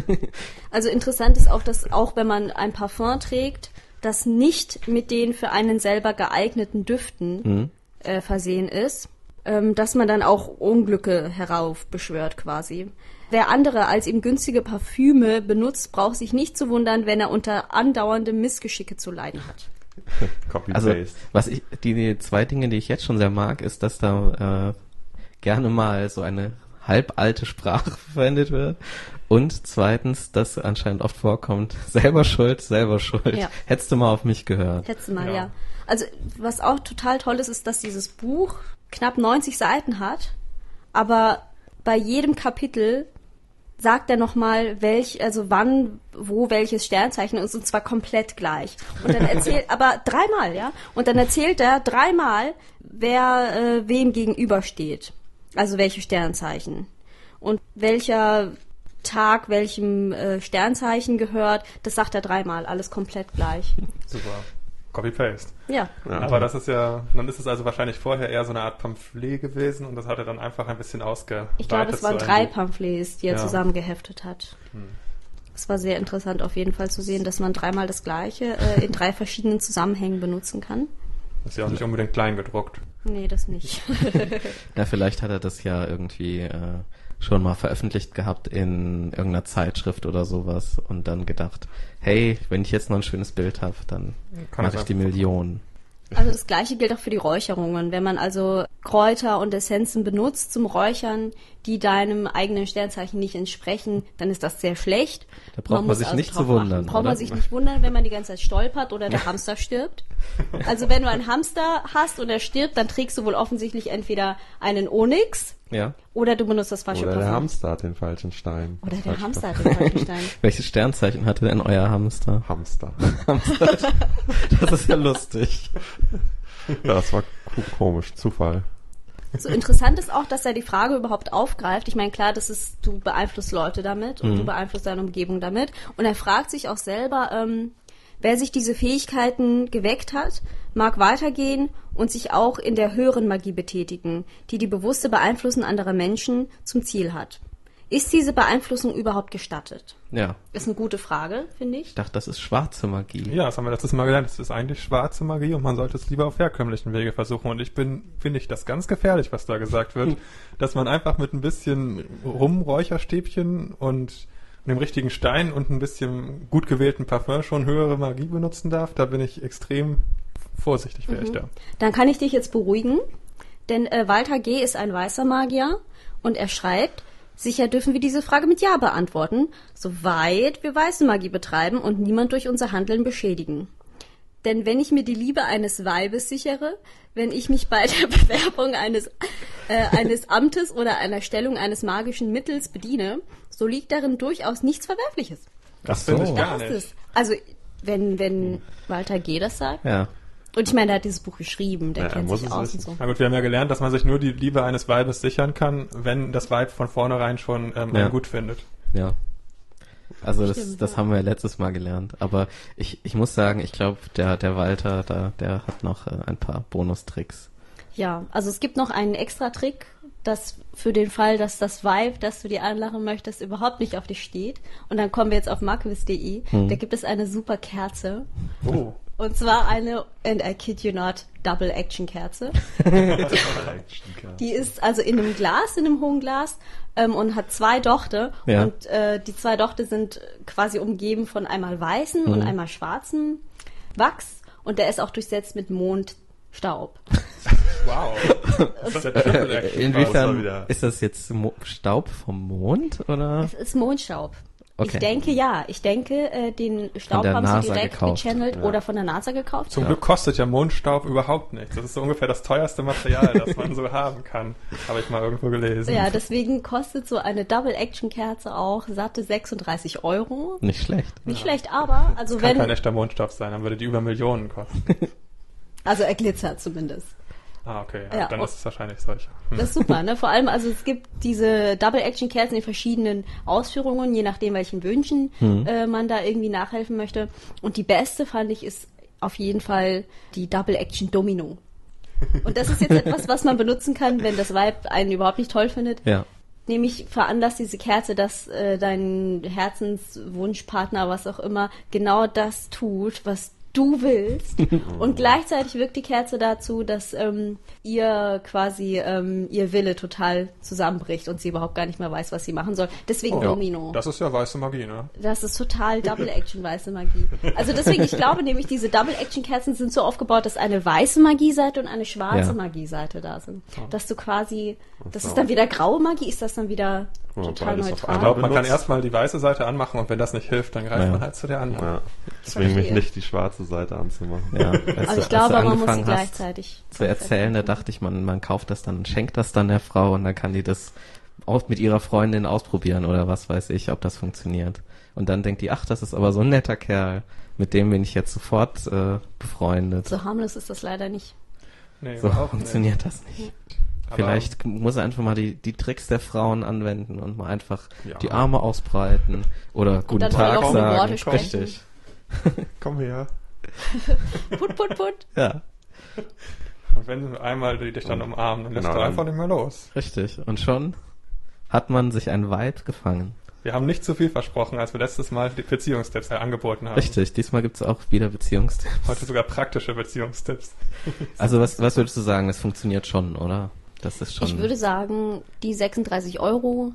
Also interessant ist auch, dass auch wenn man ein Parfum trägt, das nicht mit den für einen selber geeigneten Düften Mhm. äh, versehen ist, ähm, dass man dann auch Unglücke heraufbeschwört quasi. Wer andere als ihm günstige Parfüme benutzt, braucht sich nicht zu wundern, wenn er unter andauerndem Missgeschicke zu leiden hat. Copy Also, paste. was ich, die, die zwei Dinge, die ich jetzt schon sehr mag, ist, dass da äh, gerne mal so eine halbalte Sprache verwendet wird. Und zweitens, dass anscheinend oft vorkommt, selber schuld, selber schuld. Ja. Hättest du mal auf mich gehört. Letztes Mal, Ja. ja. Also, was auch total toll ist, ist, dass dieses Buch knapp 90 Seiten hat, aber bei jedem Kapitel sagt er nochmal, welch, also wann, wo welches Sternzeichen ist, und zwar komplett gleich. Und dann erzählt, aber dreimal, ja. Und dann erzählt er dreimal, wer äh, wem gegenübersteht. Also welche Sternzeichen. Und welcher Tag welchem äh, Sternzeichen gehört, das sagt er dreimal, alles komplett gleich. Super. Copy-Paste. Ja. Ja. Aber das ist ja, dann ist es also wahrscheinlich vorher eher so eine Art Pamphlet gewesen und das hat er dann einfach ein bisschen ausgeweitet. Ich glaube, es waren drei. Pamphlets, die er Ja. zusammengeheftet hat. Hm. Es war sehr interessant auf jeden Fall zu sehen, dass man dreimal das gleiche äh, in drei verschiedenen Zusammenhängen benutzen kann. Ist ja auch nicht unbedingt klein gedruckt. Nee, das nicht. Ja, vielleicht hat er das ja irgendwie äh, schon mal veröffentlicht gehabt in irgendeiner Zeitschrift oder sowas und dann gedacht, hey, wenn ich jetzt noch ein schönes Bild habe, dann Kann mache ich die einfach- Million. Also das gleiche gilt auch für die Räucherungen. Wenn man also Kräuter und Essenzen benutzt zum Räuchern, die deinem eigenen Sternzeichen nicht entsprechen, dann ist das sehr schlecht. Da braucht man muss sich nicht drauf zu wundern, achten. Braucht oder? man sich nicht wundern, wenn man die ganze Zeit stolpert oder der Hamster stirbt. Also wenn du einen Hamster hast und er stirbt, dann trägst du wohl offensichtlich entweder einen Onyx Ja. oder du benutzt das falsche Oder der Parfum. Hamster hat den falschen Stein. Oder der Hamster Parfum. hat den falschen Stein. Welches Sternzeichen hatte denn euer Hamster? Hamster. Das ist ja lustig. Ja, das war ko- komisch. Zufall. So interessant ist auch, dass er die Frage überhaupt aufgreift. Ich meine, klar, das ist, du beeinflusst Leute damit und du beeinflusst deine Umgebung damit. Und er fragt sich auch selber, ähm, wer sich diese Fähigkeiten geweckt hat, mag weitergehen und sich auch in der höheren Magie betätigen, die die bewusste Beeinflussen anderer Menschen zum Ziel hat. Ist diese Beeinflussung überhaupt gestattet? Ja. Ist eine gute Frage, finde ich. Ich dachte, das ist schwarze Magie. Ja, das haben wir letztes Mal gelernt. Es ist eigentlich schwarze Magie und man sollte es lieber auf herkömmlichen Wege versuchen. Und ich bin, finde ich das ganz gefährlich, was da gesagt wird, dass man einfach mit ein bisschen Rumräucherstäbchen und dem richtigen Stein und ein bisschen gut gewählten Parfum schon höhere Magie benutzen darf. Da bin ich extrem vorsichtig, wäre ich da. Dann kann ich dich jetzt beruhigen, denn äh, Walter G. ist ein weißer Magier und er schreibt, sicher dürfen wir diese Frage mit Ja beantworten, soweit wir weiße Magie betreiben und niemand durch unser Handeln beschädigen. Denn wenn ich mir die Liebe eines Weibes sichere, wenn ich mich bei der Bewerbung eines, äh, eines Amtes oder einer Stellung eines magischen Mittels bediene, so liegt darin durchaus nichts Verwerfliches. Das so. finde ich gar Das ist nicht. es. Also, wenn, wenn Walter G. das sagt, Ja. Und ich meine, er hat dieses Buch geschrieben, der Ja, kennt muss sich es aus wissen. und so. Na gut, wir haben ja gelernt, dass man sich nur die Liebe eines Weibes sichern kann, wenn das Weib von vornherein schon ähm, Ja. einen gut findet. Ja. Also das, Stimmt, das ja. haben wir letztes Mal gelernt. Aber ich, ich muss sagen, ich glaube, der, der Walter, da, der hat noch äh, ein paar Bonustricks. Ja, also es gibt noch einen extra Trick, dass für den Fall, dass das Vibe, das du dir anlachen möchtest, überhaupt nicht auf dich steht. Und dann kommen wir jetzt auf markewis.de. Hm. Da gibt es eine super Kerze. Oh. Und zwar eine, and I kid you not, Double Action Kerze. Die ist also in einem Glas, in einem hohen Glas ähm, und hat zwei Dochte. Ja. Und äh, die zwei Dochte sind quasi umgeben von einmal weißen und Mhm. einmal schwarzen Wachs. Und der ist auch durchsetzt mit Mondstaub. Wow. Das ist Inwiefern ist das jetzt Mo Staub vom Mond oder? Es ist Mondstaub. Okay. Ich denke ja. Ich denke, äh, den Staub haben NASA sie direkt gekauft. gechannelt Ja. oder von der NASA gekauft. Zum Glück kostet ja Mondstaub überhaupt nichts. Das ist so ungefähr das teuerste Material, das man so haben kann. Habe ich mal irgendwo gelesen. Ja, deswegen kostet so eine Double-Action-Kerze auch satte 36 Euro. Nicht schlecht. Nicht schlecht, aber, also Kann kein wenn, echter Mondstaub sein, dann würde die über Millionen kosten. also er glitzert zumindest. Ah, okay. Ja, Ja, dann ist es wahrscheinlich solcher. Hm. Das ist super, ne? Vor allem, also es gibt diese Double-Action-Kerzen in verschiedenen Ausführungen, je nachdem, welchen Wünschen äh, man da irgendwie nachhelfen möchte. Und die beste, fand ich, ist auf jeden Fall die Double-Action-Domino. Und das ist jetzt etwas, was man benutzen kann, wenn das Weib einen überhaupt nicht toll findet. Ja. Nämlich veranlasst diese Kerze, dass äh, dein Herzenswunschpartner, was auch immer, genau das tut, was du willst. Und gleichzeitig wirkt die Kerze dazu, dass ähm, ihr quasi ähm, ihr Wille total zusammenbricht und sie überhaupt gar nicht mehr weiß, was sie machen soll. Deswegen Oh, Domino. Das ist ja weiße Magie, ne? Das ist total Double-Action weiße Magie. Also deswegen, ich glaube nämlich, diese Double-Action-Kerzen sind so aufgebaut, dass eine weiße Magie-Seite und eine schwarze Ja. Magie-Seite da sind. Dass du quasi, das ist dann wieder graue Magie, ist das dann wieder total beides auf Ich neutral. glaube, man kann erstmal die weiße Seite anmachen und wenn das nicht hilft, dann greift Ja. man halt zu der anderen. Ja. Zwing mich nicht, die schwarze Seite anzumachen. Ja, als, Aber du- ich als glaube, man muss sie gleichzeitig zu erzählen, da dachte ich, man, man kauft das dann, schenkt das dann der Frau und dann kann die das auch mit ihrer Freundin ausprobieren oder was weiß ich, ob das funktioniert. Und dann denkt die, ach, das ist aber so ein netter Kerl, mit dem bin ich jetzt sofort äh, befreundet. So harmlos ist das leider nicht. Nee, So funktioniert das nicht. nicht. Aber Vielleicht muss er einfach mal die, die Tricks der Frauen anwenden und mal einfach Ja. die Arme ausbreiten oder guten dann Tag sagen. Worte sprechen. Richtig. Komm her. Put, put, put. Ja, Und wenn einmal die dich dann umarmen, dann lässt Genau, du dann- einfach nicht mehr los. richtig. Und schon hat man sich ein Weib gefangen. Wir haben nicht zu viel versprochen, als wir letztes Mal die Beziehungstipps angeboten haben. Richtig, diesmal gibt's auch wieder Beziehungstipps. Heute sogar praktische Beziehungstipps. Also was, was würdest du sagen, das funktioniert schon, oder? Das ist schon. Ich würde sagen, die 36 Euro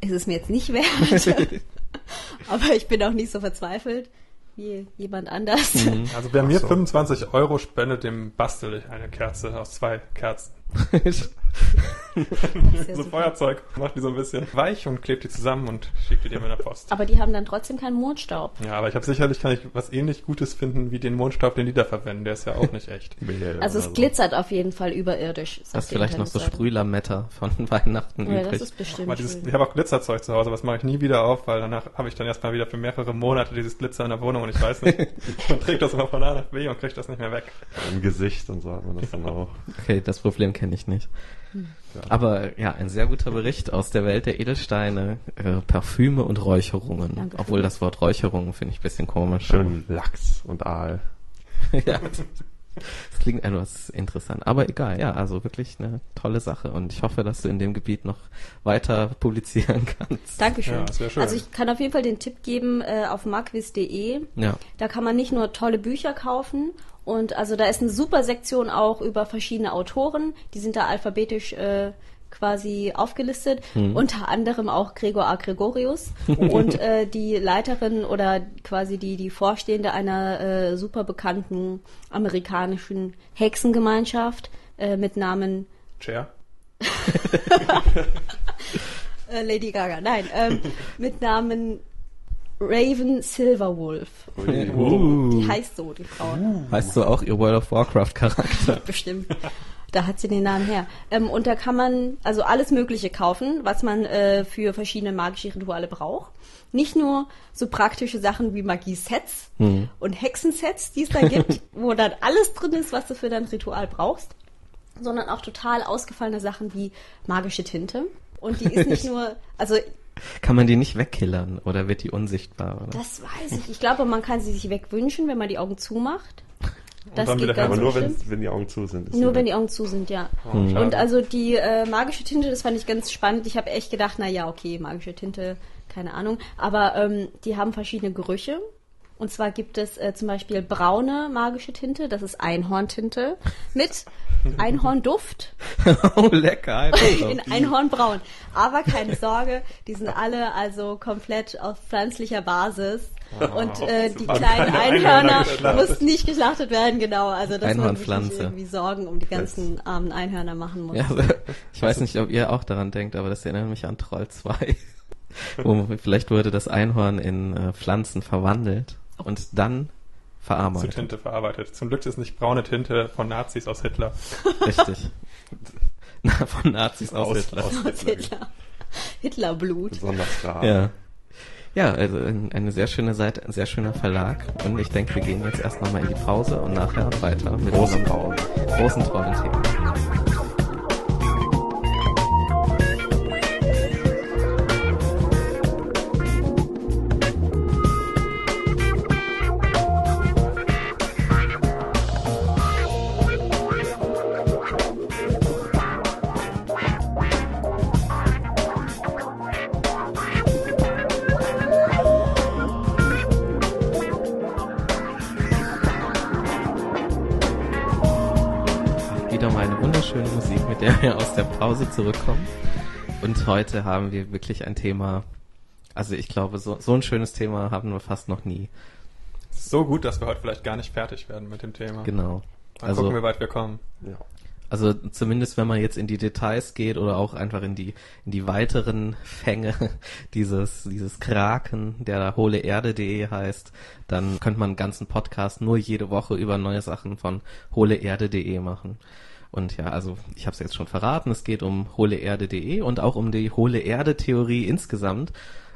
ist es mir jetzt nicht wert. Aber ich bin auch nicht so verzweifelt wie jemand anders. Mhm. Also wer mir so. 25 Euro spendet, dem bastel ich eine Kerze aus zwei Kerzen. Das ist ja so super. Feuerzeug, macht die so ein bisschen weich und klebt die zusammen und schickt die dir mit der Post. Aber die haben dann trotzdem keinen Mondstaub. Ja, aber ich habe sicherlich kann ich was ähnlich Gutes finden wie den Mondstaub, den die da verwenden. Der ist ja auch nicht echt. Also es glitzert auf jeden Fall überirdisch. Hast die vielleicht noch so. Sprühlametta von Weihnachten Ja, übrig. das ist bestimmt dieses, ich habe auch Glitzerzeug zu Hause, aber das mache ich nie wieder auf, weil danach habe ich dann erstmal wieder für mehrere Monate dieses Glitzer in der Wohnung und ich weiß nicht, man trägt das immer von A nach B und kriegt das nicht mehr weg. Im Gesicht und so hat man das dann auch. Okay, das Problem kenne ich nicht. Ja. Aber ja, ein sehr guter Bericht aus der Welt der Edelsteine, äh, Parfüme und Räucherungen. Danke Obwohl das Wort Räucherungen finde ich ein bisschen komisch. Schön Lachs und Aal. ja. Das klingt etwas interessant. Aber egal, ja, also wirklich eine tolle Sache. Und ich hoffe, dass du in dem Gebiet noch weiter publizieren kannst. Dankeschön. Ja, schön. Also ich kann auf jeden Fall den Tipp geben äh, auf markwiz.de. Ja. Da kann man nicht nur tolle Bücher kaufen und also da ist eine super Sektion auch über verschiedene Autoren. Die sind da alphabetisch äh, quasi aufgelistet. Unter anderem auch Gregor A. Gregorius und äh, die Leiterin oder quasi die, die Vorstehende einer äh, super bekannten amerikanischen Hexengemeinschaft äh, mit Namen Chair. äh, Lady Gaga. Nein, ähm, mit Namen Raven Silverwolf. Uh. Die heißt so, die Frau. Weißt du auch ihr World of Warcraft Charakter? Bestimmt. Da hat sie den Namen her. Ähm, und da kann man also alles Mögliche kaufen, was man äh, für verschiedene magische Rituale braucht. Nicht nur so praktische Sachen wie Magie-Sets und Hexensets, die es da gibt, wo dann alles drin ist, was du für dein Ritual brauchst, sondern auch total ausgefallene Sachen wie magische Tinte. Und die ist nicht nur, also Kann man die nicht wegkillern oder wird die unsichtbar? Oder? das weiß ich. Ich glaube, man kann sie sich wegwünschen, wenn man die Augen zumacht. Das dann geht wieder ganz Aber nur, wenn, wenn die Augen zu sind. ist Nur wenn die Augen zu sind, ja. Oh. Und also die äh, magische Tinte, das fand ich ganz spannend. Ich habe echt gedacht, na ja, okay, magische Tinte, keine Ahnung. Aber ähm, die haben verschiedene Gerüche. Und zwar gibt es äh, zum Beispiel braune magische Tinte, das ist Einhorntinte, mit Einhornduft oh, lecker. In Einhornbraun. Aber keine Sorge, die sind alle also komplett auf pflanzlicher Basis. Und äh, die kleinen Einhörner mussten nicht geschlachtet werden, genau. Also dass man sich irgendwie Sorgen um die ganzen armen Einhörner machen muss. Ja, also, ich weiß nicht, ob ihr auch daran denkt, aber das erinnert mich an Troll 2. Wo, vielleicht wurde das Einhorn in äh, Pflanzen verwandelt und dann Zu verarbeitet. Tinte verarbeitet. Zum Glück ist nicht braune Tinte von Nazis aus Hitler. Richtig. Na, von Nazis aus, Hitler. aus Aus Hitler. Hitlerblut. Besonders rar. Ja. Ja, also ein- eine sehr schöne Seite, ein sehr schöner Verlag. Und ich denke, wir gehen jetzt erst nochmal in die Pause und nachher weiter mit Großen unserem großen tollen Thema. Wieder mal eine wunderschöne Musik, mit der wir aus der Pause zurückkommen. Und heute haben wir wirklich ein Thema, also ich glaube, so, so ein schönes Thema haben wir fast noch nie. So gut, dass wir heute vielleicht gar nicht fertig werden mit dem Thema. Genau. Dann Also- gucken wir, wie weit wir kommen. Ja. Also zumindest wenn man jetzt in die Details geht oder auch einfach in die in die weiteren Fänge dieses dieses Kraken, der da hohle Erde.de heißt, dann könnte man einen ganzen Podcast nur jede Woche über neue Sachen von hohle Erde.de machen. Und ja, also ich habe es jetzt schon verraten, es geht um hohle Erde.de und auch um die hohle Erde Theorie insgesamt.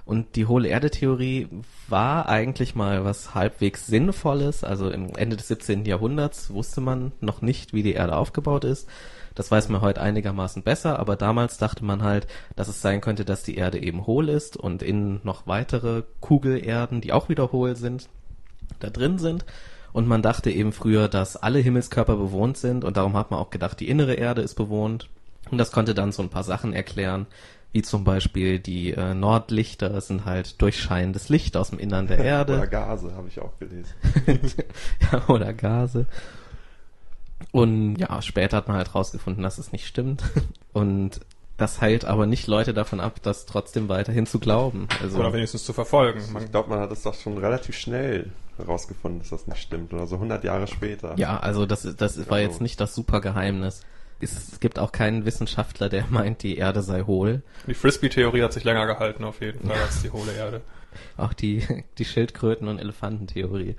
Und die hohle Erde-Theorie war eigentlich mal was halbwegs Sinnvolles. Also im Ende des 17. Jahrhunderts wusste man noch nicht, wie die Erde aufgebaut ist. Das weiß man heute einigermaßen besser, aber damals dachte man halt, dass es sein könnte, dass die Erde eben hohl ist und innen noch weitere Kugelerden, die auch wieder hohl sind, da drin sind. Und man dachte eben früher, dass alle Himmelskörper bewohnt sind und darum hat man auch gedacht, die innere Erde ist bewohnt. Und das konnte dann so ein paar Sachen erklären, wie zum Beispiel die äh, Nordlichter sind halt durchscheinendes Licht aus dem Innern der Oder Erde. Gase, habe ich auch gelesen. ja, oder Gase. Und ja, später hat man halt rausgefunden, dass es nicht stimmt. Und das hält aber nicht Leute davon ab, das trotzdem weiterhin zu glauben. Also Oder wenigstens zu verfolgen. Man, Ich glaube, man hat es doch schon relativ schnell herausgefunden, dass das nicht stimmt. Oder so 100 Jahre später. Ja, also das, das war jetzt nicht das super Geheimnis. Es, es gibt auch keinen Wissenschaftler, der meint, die Erde sei hohl. die Frisbee-Theorie hat sich länger gehalten auf jeden Fall als die hohle Erde. Auch die, die Schildkröten- und Elefantentheorie.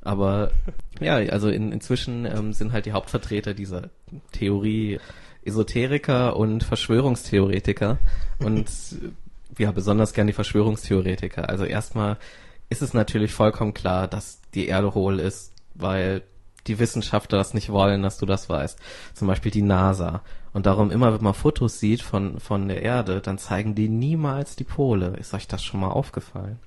Aber ja, also in, inzwischen ähm, sind halt die Hauptvertreter dieser Theorie Esoteriker und Verschwörungstheoretiker. Und ja, besonders gern die Verschwörungstheoretiker. Also erstmal ist es natürlich vollkommen klar, dass die Erde hohl ist, weil die Wissenschaftler das nicht wollen, dass du das weißt. Zum Beispiel die NASA. Und darum immer, wenn man Fotos sieht von, von der Erde, dann zeigen die niemals die Pole. Ist euch das schon mal aufgefallen?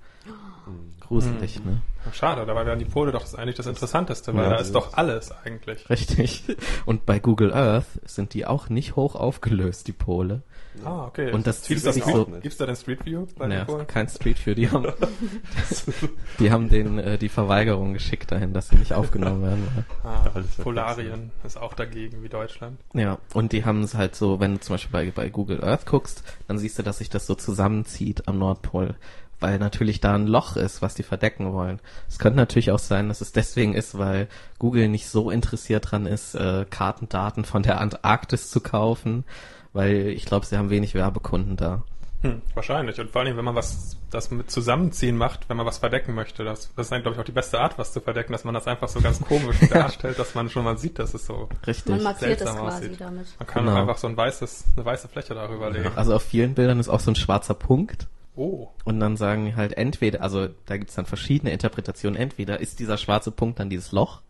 Gruselig, ne? Ach, Schade, dabei wären die Pole doch das eigentlich das Interessanteste, weil Ja, da ist doch alles eigentlich. Richtig. Und bei Google Earth sind die auch nicht hoch aufgelöst, die Pole. Ah, okay. Und das gibt's zieht da, sich Street, so- gibt's da den Street View bei Naja, den Polen? kein Street View, die haben, die haben den, äh, die Verweigerung geschickt dahin, dass sie nicht aufgenommen werden. Ah, Polarien ist auch dagegen wie Deutschland. Ja, und die haben es halt so, wenn du zum Beispiel bei, bei Google Earth guckst, dann siehst du, dass sich das so zusammenzieht am Nordpol. Weil natürlich da ein Loch ist, was die verdecken wollen. Es könnte natürlich auch sein, dass es deswegen ist, weil Google nicht so interessiert dran ist, äh, Kartendaten von der Antarktis zu kaufen, weil ich glaube, sie haben wenig Werbekunden da. Hm, wahrscheinlich. Und vor allem, wenn man was das mit Zusammenziehen macht, wenn man was verdecken möchte, das, das ist eigentlich, glaube ich, auch die beste Art, was zu verdecken, dass man das einfach so ganz komisch darstellt, dass man schon mal sieht, dass es so. Richtig. Man markiert es seltsam quasi aussieht. damit. Man kann Genau. einfach so ein weißes, eine weiße Fläche darüber legen. Also auf vielen Bildern ist auch so ein schwarzer Punkt. Oh. Und dann sagen halt entweder, also da gibt's dann verschiedene Interpretationen, entweder ist dieser schwarze Punkt dann dieses Loch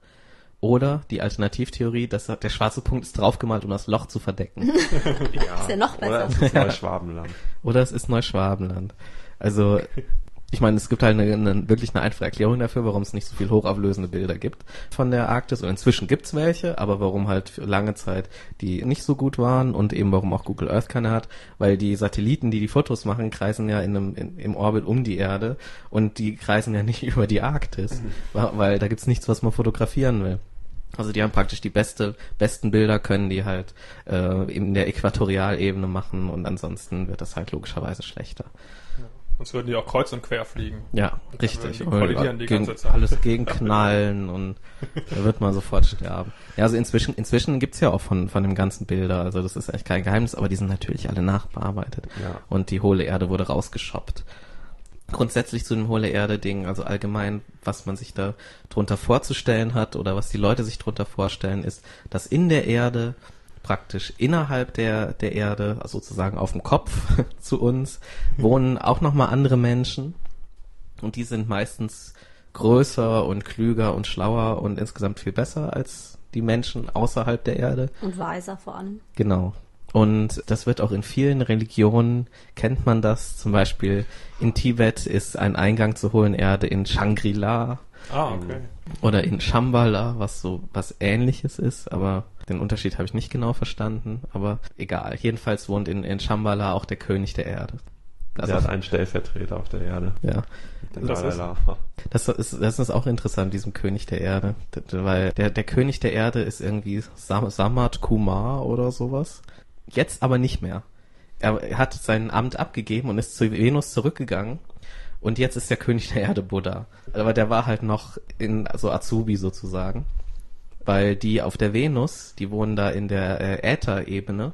oder die Alternativtheorie, dass der schwarze Punkt ist draufgemalt, um das Loch zu verdecken. Ist ja noch besser. Oder es ist Neuschwabenland. oder es ist Neuschwabenland. Also ich meine, es gibt halt eine, eine, wirklich eine einfache Erklärung dafür, warum es nicht so viel hochauflösende Bilder gibt von der Arktis. Und inzwischen gibt's welche, aber warum halt für lange Zeit die nicht so gut waren und eben warum auch Google Earth keine hat, weil die Satelliten, die die Fotos machen, kreisen ja in einem, in, im Orbit um die Erde und die kreisen ja nicht über die Arktis, wa- weil da gibt's nichts, was man fotografieren will. Also die haben praktisch die beste, besten Bilder können die halt äh, in der Äquatorialebene machen und ansonsten wird das halt logischerweise schlechter. Sonst würden die auch kreuz und quer fliegen. Ja, dann richtig. die kollidieren die gegen, ganze Zeit. Alles gegenknallen und da wird man sofort sterben. Ja, also inzwischen, inzwischen gibt's ja auch von, von dem ganzen Bilder, also das ist echt kein Geheimnis, aber die sind natürlich alle nachbearbeitet. Ja. Und die hohle Erde wurde rausgeschoppt. Grundsätzlich zu dem hohle Erde-Ding, also allgemein, was man sich da drunter vorzustellen hat oder was die Leute sich drunter vorstellen, ist, dass in der Erde praktisch innerhalb der, der Erde, also sozusagen auf dem Kopf zu uns, wohnen auch nochmal andere Menschen. Und die sind meistens größer und klüger und schlauer und insgesamt viel besser als die Menschen außerhalb der Erde. Und weiser vor allem. Genau. Und das wird auch in vielen Religionen, kennt man das. Zum Beispiel in Tibet ist ein Eingang zur hohen Erde in Shangri-La Ah, okay. oder in Shambhala, was so was ähnliches ist, aber den Unterschied habe ich nicht genau verstanden, aber egal. Jedenfalls wohnt in, in Shambhala auch der König der Erde. Also, Der hat einen Stellvertreter auf der Erde. ja. Der Das ist-. Das ist, das ist auch interessant, diesem König der Erde. Weil der, der König der Erde ist irgendwie Sam Samat Kumar oder sowas. Jetzt aber nicht mehr. Er hat sein Amt abgegeben und ist zu Venus zurückgegangen. Und jetzt ist der König der Erde Buddha. Aber der war halt noch in, also Azubi sozusagen. Weil die auf der Venus, die wohnen da in der äh, Äther-Ebene.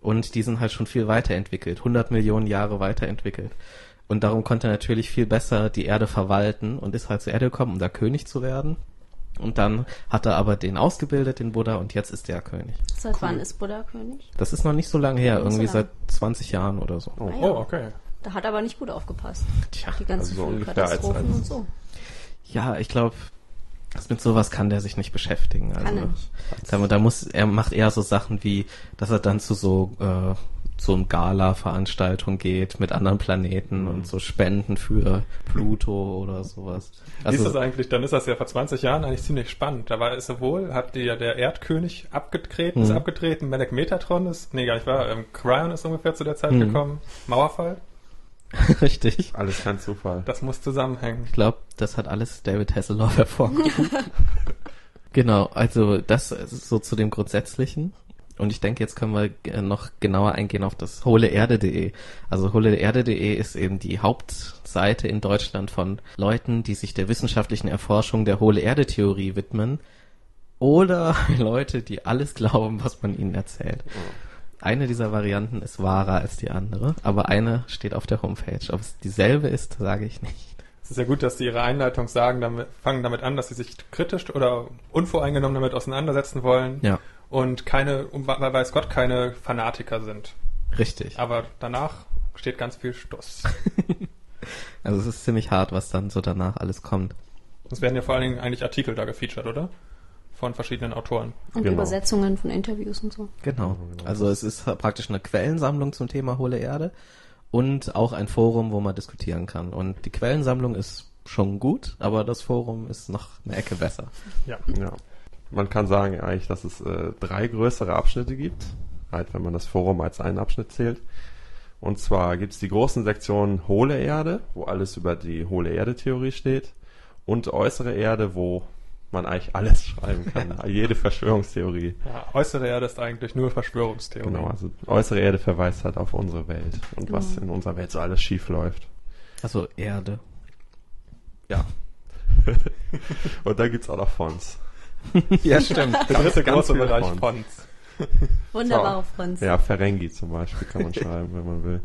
Und die sind halt schon viel weiterentwickelt. 100 Millionen Jahre weiterentwickelt. Und darum konnte er natürlich viel besser die Erde verwalten und ist halt zur Erde gekommen, um da König zu werden. Und dann hat er aber den ausgebildet, den Buddha, und jetzt ist der König. Seit wann ist Buddha König? Das ist noch nicht so lange her, Nicht so irgendwie lang. seit 20 Jahren oder so. Oh. Ah, ja. Oh, okay. Da hat er aber nicht gut aufgepasst. Tja, Die ganzen Also so ungefähr als- Katastrophen als- und so. ja, ich glaube, mit sowas kann der sich nicht beschäftigen. Also, Kann er nicht. Da, da muss, er macht eher so Sachen wie, dass er dann zu so, äh, so einem Gala-Veranstaltung geht mit anderen Planeten Mhm. und so Spenden für Pluto oder sowas. Wie ist das Also, eigentlich? Dann ist das ja vor 20 Jahren eigentlich ziemlich spannend. Da war es sowohl, hat die ja der Erdkönig abgetreten, ist Mhm. abgetreten, Melek Metatron ist, nee, gar nicht wahr, ähm, Cryon ist ungefähr zu der Zeit Mhm. gekommen, Mauerfall, richtig. Alles kein Zufall. das muss zusammenhängen. Ich glaube, das hat alles David Hasselhoff hervorgehoben. genau, also das ist so zu dem Grundsätzlichen. Und ich denke, jetzt können wir äh, noch genauer eingehen auf das hohleerde.de. Also hohleerde.de ist eben die Hauptseite in Deutschland von Leuten, die sich der wissenschaftlichen Erforschung der Hohle-Erde-Theorie widmen. Oder Leute, die alles glauben, was man ihnen erzählt. Eine dieser Varianten ist wahrer als die andere, aber eine steht auf der Homepage. Ob es dieselbe ist, sage ich nicht. Es ist ja gut, dass die ihre Einleitung sagen, damit, fangen damit an, dass sie sich kritisch oder unvoreingenommen damit auseinandersetzen wollen Ja, und keine, weil weiß Gott, keine Fanatiker sind. richtig. Aber danach steht ganz viel Stuss. Also es ist ziemlich hart, was dann so danach alles kommt. Es werden ja vor allen Dingen eigentlich Artikel da gefeatured, oder? Von verschiedenen Autoren. Und Genau. Übersetzungen von Interviews und so. Genau. Also es ist praktisch eine Quellensammlung zum Thema hohle Erde und auch ein Forum, wo man diskutieren kann. Und die Quellensammlung ist schon gut, aber das Forum ist noch eine Ecke besser. Ja. Ja. Man kann sagen eigentlich, dass es äh, drei größere Abschnitte gibt, halt wenn man das Forum als einen Abschnitt zählt. Und zwar gibt es die großen Sektionen hohle Erde, wo alles über die hohle Erde-Theorie steht, und äußere Erde, wo man eigentlich alles schreiben kann, jede Verschwörungstheorie. ja. Äußere Erde ist eigentlich nur Verschwörungstheorie. Genau, also äußere Erde verweist halt auf unsere Welt und was Genau. in unserer Welt so alles schief läuft. Also Erde. Ja. und da gibt's auch noch Fonts. ja, stimmt. Der dritte große Bereich Fonts. Fonts. Wunderbare Fronts. Ja, Ferengi zum Beispiel kann man schreiben, wenn man will.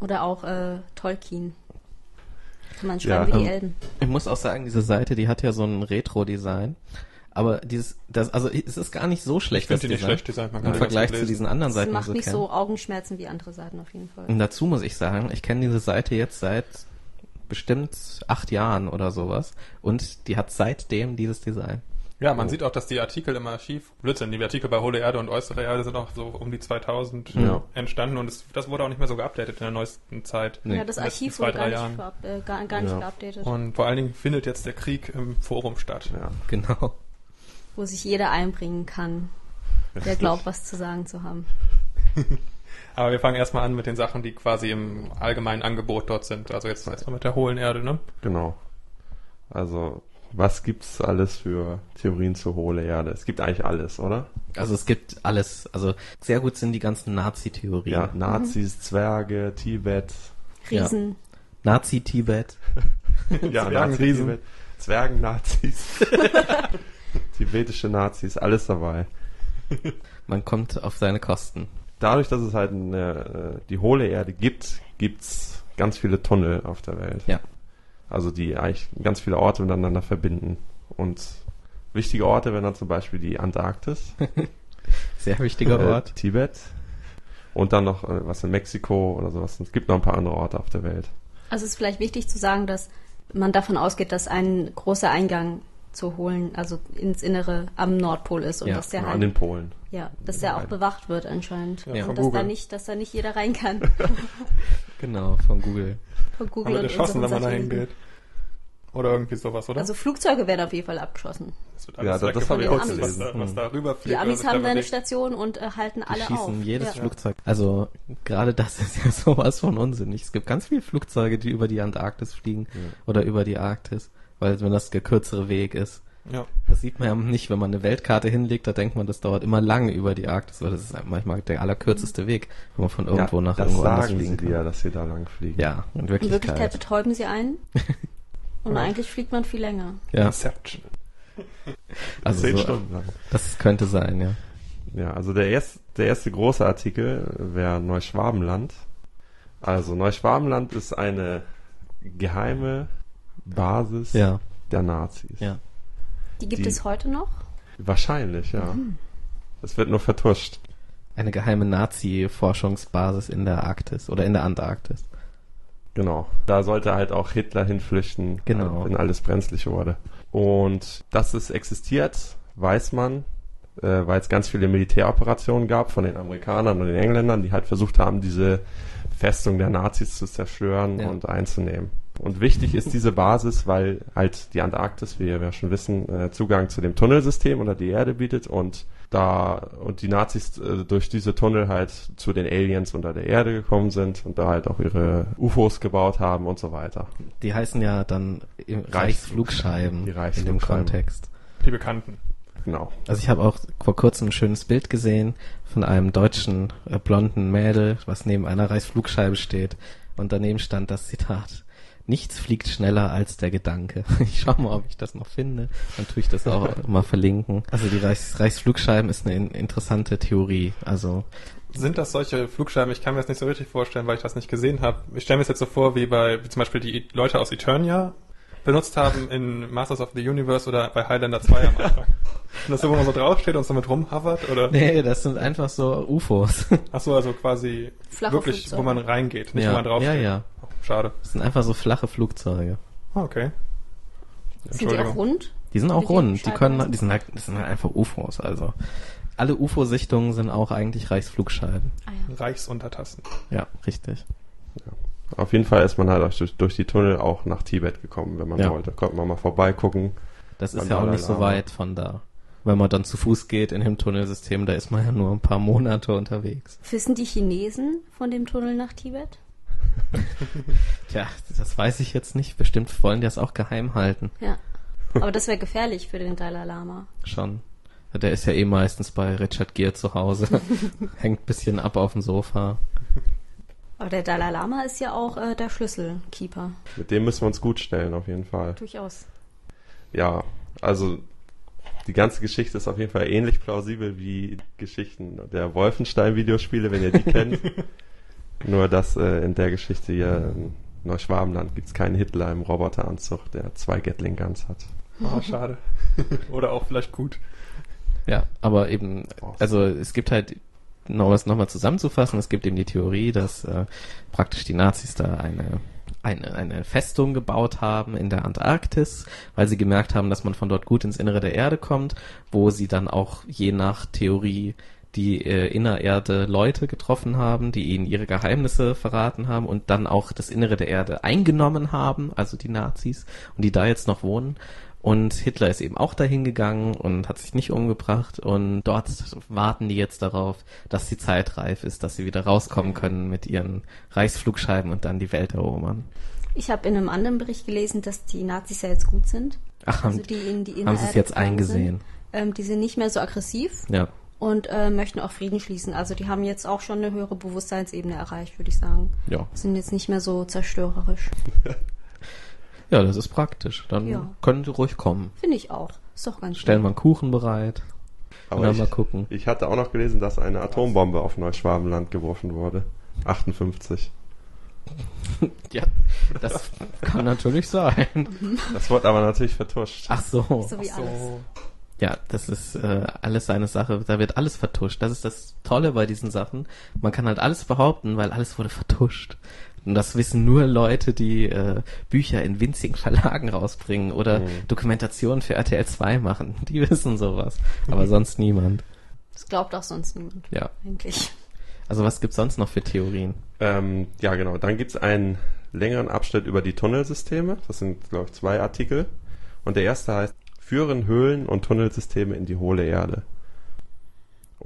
Oder auch äh, Tolkien. Kann man Ja, schreiben wie die ähm, Elben. Ich muss auch sagen, diese Seite, die hat ja so ein Retro-Design. Aber dieses, das, also es ist gar nicht so Ich schlecht, finde die nicht Design. schlecht designt. Man kann Im die Vergleich zu diesen anderen Das Seiten, die macht wir nicht kennen. so Augenschmerzen wie andere Seiten auf jeden Fall. Und dazu muss ich sagen, ich kenne diese Seite jetzt seit bestimmt acht Jahren oder sowas. Und die hat seitdem dieses Design. Ja, man Oh. sieht auch, dass die Artikel im Archiv, Blödsinn, die Artikel bei Hohle Erde und Äußere Erde sind auch so um die 2000 Ja. entstanden und es, das wurde auch nicht mehr so geupdatet in der neuesten Zeit. Nee. Ja, das Archiv zwei, wurde gar nicht, äh, gar, gar nicht Ja. geupdatet. Und vor allen Dingen findet jetzt der Krieg im Forum statt. Ja. Genau. Wo sich jeder einbringen kann, der glaubt, was zu sagen zu haben. Aber wir fangen erstmal an mit den Sachen, die quasi im allgemeinen Angebot dort sind. Also jetzt erstmal mit der hohlen Erde, ne? Genau. Also, was gibt's alles für Theorien zur hohle Erde? Es gibt eigentlich alles, oder? Also es gibt alles. Also sehr gut sind die ganzen Nazi-Theorien. Ja, Nazis, Zwerge, Tibet. Riesen. Nazi-Tibet. ja. Nazi-Tibet, Zwergen-Nazis, tibetische Nazis, alles dabei. Man kommt auf seine Kosten. Dadurch, dass es halt eine, äh, die hohle Erde gibt, gibt's ganz viele Tunnel auf der Welt. Ja. Also die eigentlich ganz viele Orte miteinander verbinden. Und wichtige Orte wären dann zum Beispiel die Antarktis, Sehr wichtiger äh, Ort. Tibet und dann noch äh, was in Mexiko oder sowas. Es gibt noch ein paar andere Orte auf der Welt. Also es ist vielleicht wichtig zu sagen, dass man davon ausgeht, dass ein großer Eingang zu holen, also ins Innere am Nordpol ist und Ja, dass der Genau, an halt, den Polen. ja, dass der auch bewacht wird anscheinend. Ja, und dass da Google. nicht, dass da nicht jeder rein kann. Genau, von Google. Von Google wird und erschossen, wenn man dahin Satelliten. geht. Oder irgendwie sowas, oder? Also Flugzeuge werden auf jeden Fall abgeschossen. das wird Ja, das- das habe ich auch was gelesen. da, was da rüberfliegt. Die Amis sich haben da eine. Station und äh, halten Die alle schießen auf. jedes ja. Flugzeug. Also gerade das ist ja sowas von unsinnig. Es gibt ganz viele Flugzeuge, die über die Antarktis fliegen oder über die Arktis, weil wenn das der kürzere Weg ist. Ja. Das sieht man ja nicht, wenn man eine Weltkarte hinlegt, da denkt man, das dauert immer lange über die Arktis, weil das ist manchmal der allerkürzeste Weg, wenn man von irgendwo ja, nach das irgendwo anders sagen sie fliegen dir kann. ja, dass sie da lang fliegen. Ja, in In Wirklichkeit. Wirklichkeit betäuben sie einen. Und Ja. eigentlich fliegt man viel länger. ja, Inception. also Zehn so, Stunden lang. das könnte sein, ja. Ja, also der, erst, der erste große Artikel wäre Neuschwabenland. Also Neuschwabenland ist eine geheime Basis Ja, der Nazis. ja. Die gibt Die- es heute noch? Wahrscheinlich, ja. Es wird nur vertuscht. Eine geheime Nazi-Forschungsbasis in der Arktis oder in der Antarktis. Genau. Da sollte halt auch Hitler hinflüchten, Genau. wenn alles brenzlig wurde. Und dass es existiert, weiß man, äh, weil es ganz viele Militäroperationen gab von den Amerikanern und den Engländern, die halt versucht haben, diese Festung der Nazis zu zerstören Ja. und einzunehmen. Und wichtig ist diese Basis, weil halt die Antarktis, wie wir ja schon wissen, äh, Zugang zu dem Tunnelsystem unter die Erde bietet und da und die Nazis äh, durch diese Tunnel halt zu den Aliens unter der Erde gekommen sind und da halt auch ihre UFOs gebaut haben und so weiter. Die heißen ja dann im Reichsflugscheiben Die in dem Reichsflugscheiben. Kontext. Die Bekannten. Genau. Also ich habe auch vor kurzem ein schönes Bild gesehen von einem deutschen äh, blonden Mädel, was neben einer Reichsflugscheibe steht. Und daneben stand das Zitat. Nichts fliegt schneller als der Gedanke. Ich schau mal, ob ich das noch finde. Dann tue ich das auch mal verlinken. Also die Reichs Reichsflugscheiben ist eine in interessante Theorie. Also Sind das solche Flugscheiben? Ich kann mir das nicht so richtig vorstellen, weil ich das nicht gesehen habe. Ich stelle mir das jetzt so vor, wie bei wie zum Beispiel die Leute aus Eternia benutzt haben in Masters of the Universe oder bei Highlander 2 am Anfang. Und das so, wo man so draufsteht und so mit rumhovert oder? nee, das sind einfach so UFOs. Ach so, also quasi Flache wirklich, Flugzeuge. wo man reingeht, nicht ja, wo man draufsteht. ja, ja. Oh, schade. Das sind einfach so flache Flugzeuge. Ah, okay. Sind die auch rund? Die sind auch den rund, die können, die sind halt, das sind halt einfach UFOs, also. Alle UFO-Sichtungen sind auch eigentlich Reichsflugscheiben. Ah, ja. Reichsuntertassen. Ja, richtig. Auf jeden Fall ist man halt auch durch, durch die Tunnel auch nach Tibet gekommen, wenn man Ja. wollte. Konnte man mal vorbeigucken. Das ist ja auch nicht so weit von da. Wenn man dann zu Fuß geht in dem Tunnelsystem, da ist man ja nur ein paar Monate unterwegs. Wissen die Chinesen von dem Tunnel nach Tibet? Tja, das weiß ich jetzt nicht. Bestimmt wollen die das auch geheim halten. Ja. Aber das wäre gefährlich für den Dalai Lama. Schon. Der ist ja eh meistens bei Richard Gere zu Hause. Hängt ein bisschen ab auf dem Sofa. Aber der Dalai Lama ist ja auch äh, der Schlüsselkeeper. Mit dem müssen wir uns gut stellen, auf jeden Fall. Durchaus. Ja, also die ganze Geschichte ist auf jeden Fall ähnlich plausibel wie Geschichten der Wolfenstein-Videospiele, wenn ihr die kennt. Nur, dass äh, in der Geschichte hier in Neuschwabenland gibt's keinen Hitler im Roboteranzug, der zwei Gatling Guns hat. Ah, schade. Oder auch vielleicht gut. Ja, aber eben, also es gibt halt, noch was nochmal zusammenzufassen, es gibt eben die Theorie, dass äh, praktisch die Nazis da eine, eine, eine Festung gebaut haben in der Antarktis, weil sie gemerkt haben, dass man von dort gut ins Innere der Erde kommt, wo sie dann auch je nach Theorie die äh, innererde Leute getroffen haben, die ihnen ihre Geheimnisse verraten haben und dann auch das Innere der Erde eingenommen haben, also die Nazis, und die da jetzt noch wohnen. Und Hitler ist eben auch dahin gegangen und hat sich nicht umgebracht. Und dort warten die jetzt darauf, dass die Zeit reif ist, dass sie wieder rauskommen können mit ihren Reichsflugscheiben und dann die Welt erobern. Ich habe in einem anderen Bericht gelesen, dass die Nazis ja jetzt gut sind. Ach, haben, Also die in die haben sie es jetzt eingesehen? Sind. Ähm, die sind nicht mehr so aggressiv Ja. und äh, möchten auch Frieden schließen. Also die haben jetzt auch schon eine höhere Bewusstseinsebene erreicht, würde ich sagen. Ja. Sind jetzt nicht mehr so zerstörerisch. Ja, das ist praktisch. Dann Ja. können sie ruhig kommen. Finde ich auch. Ist doch ganz Stellen wir einen Kuchen bereit. Aber ich, mal gucken. ich hatte auch noch gelesen, dass eine Atombombe auf Neuschwabenland geworfen wurde. 58. Ja, das kann natürlich sein. Das wurde aber natürlich vertuscht. Ach so. So wie alles. So, Ja, das ist äh, alles seine Sache. Da wird alles vertuscht. Das ist das Tolle bei diesen Sachen. Man kann halt alles behaupten, weil alles wurde vertuscht. Und das wissen nur Leute, die äh, Bücher in winzigen Verlagen rausbringen oder Mhm. Dokumentationen für RTL 2 machen. Die wissen sowas. Aber sonst niemand. Das glaubt auch sonst niemand. Ja. Eigentlich. Also was gibt's sonst noch für Theorien? Ähm, ja, genau. Dann gibt's einen längeren Abschnitt über die Tunnelsysteme. Das sind, glaube ich, zwei Artikel. Und der erste heißt, führen Höhlen und Tunnelsysteme in die hohle Erde.